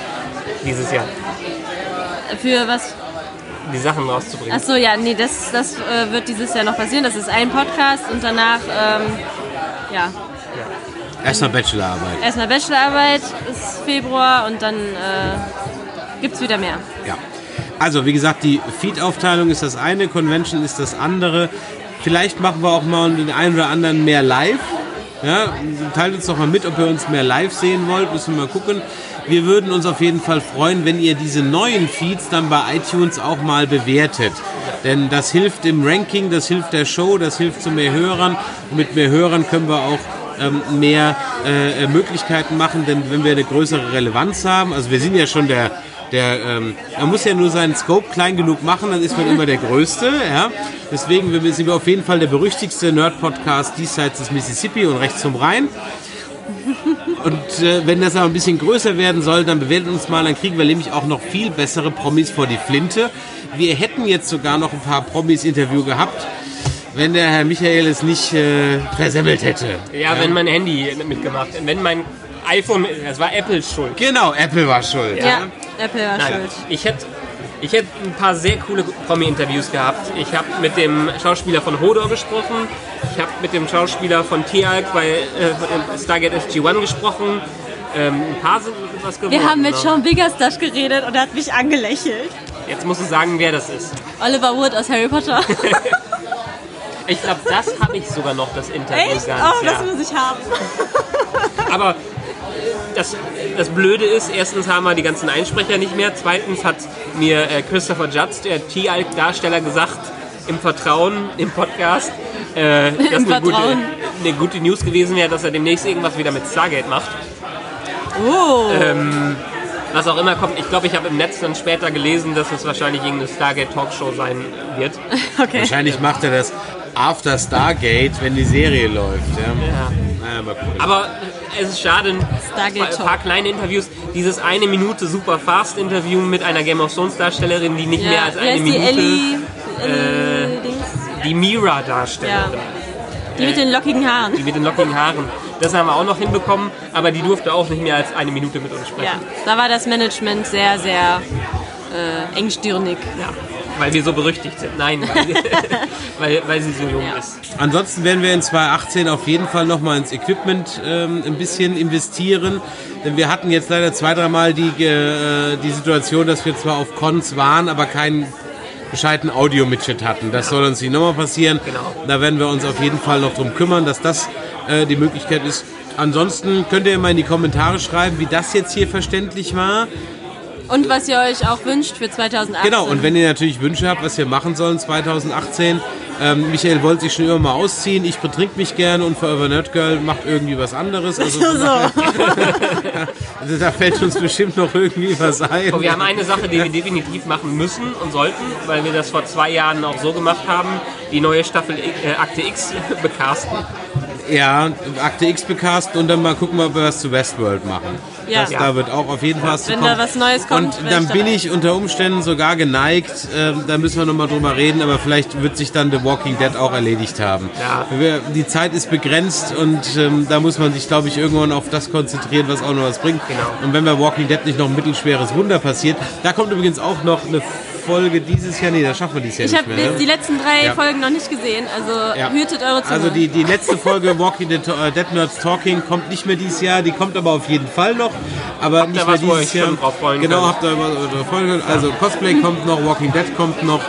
dieses Jahr, Für was? die Sachen rauszubringen. Achso, ja, nee, das, das äh, wird dieses Jahr noch passieren. Das ist ein Podcast und danach, ähm, ja, Erstmal Bachelorarbeit. erstmal Bachelorarbeit ist Februar und dann äh, gibt's wieder mehr. Ja. Also, wie gesagt, die Feed-Aufteilung ist das eine, Convention ist das andere. Vielleicht machen wir auch mal den einen oder anderen mehr live. Ja, teilt uns doch mal mit, ob ihr uns mehr live sehen wollt. Müssen wir mal gucken. Wir würden uns auf jeden Fall freuen, wenn ihr diese neuen Feeds dann bei iTunes auch mal bewertet. Denn das hilft im Ranking, das hilft der Show, das hilft zu mehr Hörern. Und mit mehr Hörern können wir auch ähm, mehr äh, Möglichkeiten machen, denn wenn wir eine größere Relevanz haben, also wir sind ja schon der, der ähm, man muss ja nur seinen Scope klein genug machen, dann ist man immer der Größte, ja. Deswegen sind wir auf jeden Fall der berüchtigste Nerd-Podcast diesseits des Mississippi und rechts zum Rhein. Und äh, wenn das aber ein bisschen größer werden soll, dann bewertet uns mal, dann kriegen wir nämlich auch noch viel bessere Promis vor die Flinte. Wir hätten jetzt sogar noch ein paar Promis-Interview gehabt, wenn der Herr Michael es nicht äh, versemmelt hätte. ja, wenn mein Handy mitgemacht, wenn mein iPhone, das war Apples Schuld. Genau, Apple war schuld. Ja, Apple war Nein, schuld. ich hätte ich hätte ein paar sehr coole Promi-Interviews gehabt. Ich habe mit dem Schauspieler von Hodor gesprochen. Ich habe mit dem Schauspieler von T-Alk bei äh, Stargate SG-1 gesprochen. Ähm, ein paar sind was geworden. Wir haben mit ne? Sean Biggerstaff geredet und er hat mich angelächelt. Jetzt musst du sagen, wer das ist. Oliver Wood aus Harry Potter. Ich glaube, das habe ich sogar noch, das Interview Echt? ganz. Oh, ja. das muss ich haben. Aber das, das Blöde ist, erstens haben wir die ganzen Einsprecher nicht mehr. Zweitens hat mir äh, Christopher Judge, der T-Alk-Darsteller, gesagt, im Vertrauen, im Podcast, äh, <laughs> dass Im eine gute, eine gute News gewesen wäre, dass er demnächst irgendwas wieder mit Stargate macht. Oh. Was auch immer kommt. Ich glaube, ich habe im Netz dann später gelesen, dass es wahrscheinlich irgendeine Stargate-Talkshow sein wird. <laughs> Okay. Wahrscheinlich macht er das after Stargate, wenn die Serie läuft. Ja. Naja, mal gucken. Aber es ist schade, ein paar, ein paar kleine Interviews. Dieses eine Minute super fast Interview mit einer Game of Thrones Darstellerin, die nicht mehr Ja, als wie eine heißt die Minute Ellie? Ellie Dings? die Mira darstellerin. Ja. Die mit den lockigen Haaren. Die mit den lockigen Haaren. Das haben wir auch noch hinbekommen, aber die durfte auch nicht mehr als eine Minute mit uns Ja, sprechen. da war das Management sehr, sehr äh, engstirnig. Ja. Weil wir so berüchtigt sind. Nein, weil, <laughs> weil, weil sie so jung Ja. ist. Ansonsten werden wir in 2018 auf jeden Fall nochmal ins Equipment ähm, ein bisschen investieren. Denn wir hatten jetzt leider zwei, dreimal die, äh, die Situation, dass wir zwar auf Cons waren, aber keinen gescheiten Audio-Midget hatten. Das soll uns nicht nochmal passieren. Genau. Da werden wir uns auf jeden Fall noch drum kümmern, dass das äh, die Möglichkeit ist. Ansonsten könnt ihr mal in die Kommentare schreiben, wie das jetzt hier verständlich war. Und was ihr euch auch wünscht für 2018. Genau, und wenn ihr natürlich Wünsche habt, was wir machen sollen 2018, ähm, Michael wollte sich schon immer mal ausziehen, ich betrink mich gerne und Forever Nerd Girl macht irgendwie was anderes. <laughs> Also, daher- <laughs> also da fällt uns bestimmt noch irgendwie was ein. Und wir haben eine Sache, die wir definitiv machen müssen und sollten, weil wir das vor zwei Jahren auch so gemacht haben, die neue Staffel äh, Akte X <laughs> becasten. Ja, Akte X becasten und dann mal gucken, ob wir was zu Westworld machen. Ja. Das, Da wird auch auf jeden Fall was zu Wenn kommen. da was Neues kommt, Und dann bin dabei. ich unter Umständen sogar geneigt, ähm, da müssen wir nochmal drüber reden, aber vielleicht wird sich dann The Walking Dead auch erledigt haben. Ja. Wir, die Zeit ist begrenzt und ähm, da muss man sich, glaube ich, irgendwann auf das konzentrieren, was auch noch was bringt. Genau. Und wenn bei Walking Dead nicht noch ein mittelschweres Wunder passiert, da kommt übrigens auch noch eine Folge dieses Jahr. Nee, das schaffen wir dieses Jahr Ich nicht habe mehr. jetzt ne? die letzten drei Ja. Folgen noch nicht gesehen, also Ja. hütet eure Zunge. Also die, die letzte Folge Walking Dead, äh, Dead Nerds Talking kommt nicht mehr dieses Jahr, die kommt aber auf jeden Fall noch. Aber Habt nicht mehr was, wo ihr dieses euch Jahr. schon drauf freuen genau, habt ihr was drauf freuen können. Also Cosplay kommt noch, Walking Dead kommt noch.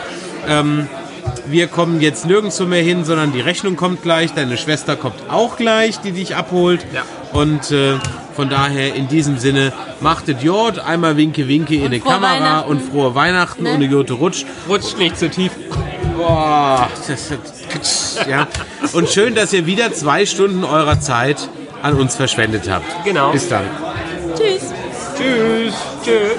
Ähm, wir kommen jetzt nirgendwo mehr hin, sondern die Rechnung kommt gleich. Deine Schwester kommt auch gleich, die dich abholt. Ja. Und äh, von daher in diesem Sinne, machtet Jod, einmal winke winke in die Kamera und frohe Weihnachten Ne? und Jote rutscht. Rutscht nicht zu tief. Boah, das, das, ja. Und schön, dass ihr wieder zwei Stunden eurer Zeit an uns verschwendet habt. Genau. Bis dann. Tschüss. Tschüss. Tschüss.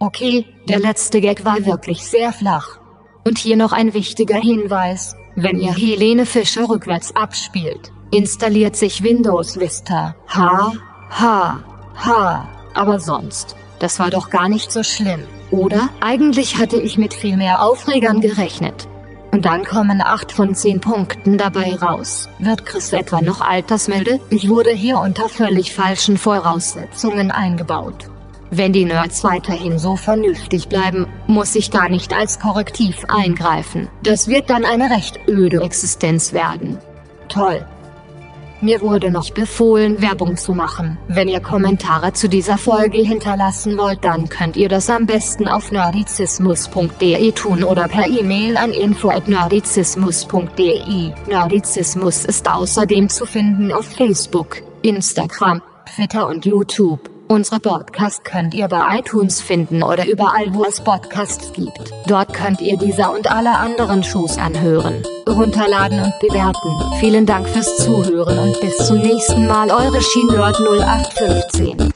Okay, der letzte Gag war wirklich sehr flach. Und hier noch ein wichtiger Hinweis. Wenn ihr Helene Fischer rückwärts abspielt, installiert sich Windows Vista. Ha, ha, ha. Aber sonst, das war doch gar nicht so schlimm, oder? Eigentlich hatte ich mit viel mehr Aufregern gerechnet. Und dann kommen 8 von 10 Punkten dabei raus. Wird Chris etwa noch altersmilde? Ich wurde hier unter völlig falschen Voraussetzungen eingebaut. Wenn die Nerds weiterhin so vernünftig bleiben, muss ich gar nicht als Korrektiv eingreifen. Das wird dann eine recht öde Existenz werden. Toll. Mir wurde noch befohlen, Werbung zu machen. Wenn ihr Kommentare zu dieser Folge hinterlassen wollt, dann könnt ihr das am besten auf nerdizismus.de tun oder per E-Mail an info@nerdizismus.de. Nerdizismus ist außerdem zu finden auf Facebook, Instagram, Twitter und YouTube. Unsere Podcast könnt ihr bei iTunes finden oder überall, wo es Podcasts gibt. Dort könnt ihr dieser und alle anderen Shows anhören, runterladen und bewerten. Vielen Dank fürs Zuhören und bis zum nächsten Mal, eure Shinerd 0815.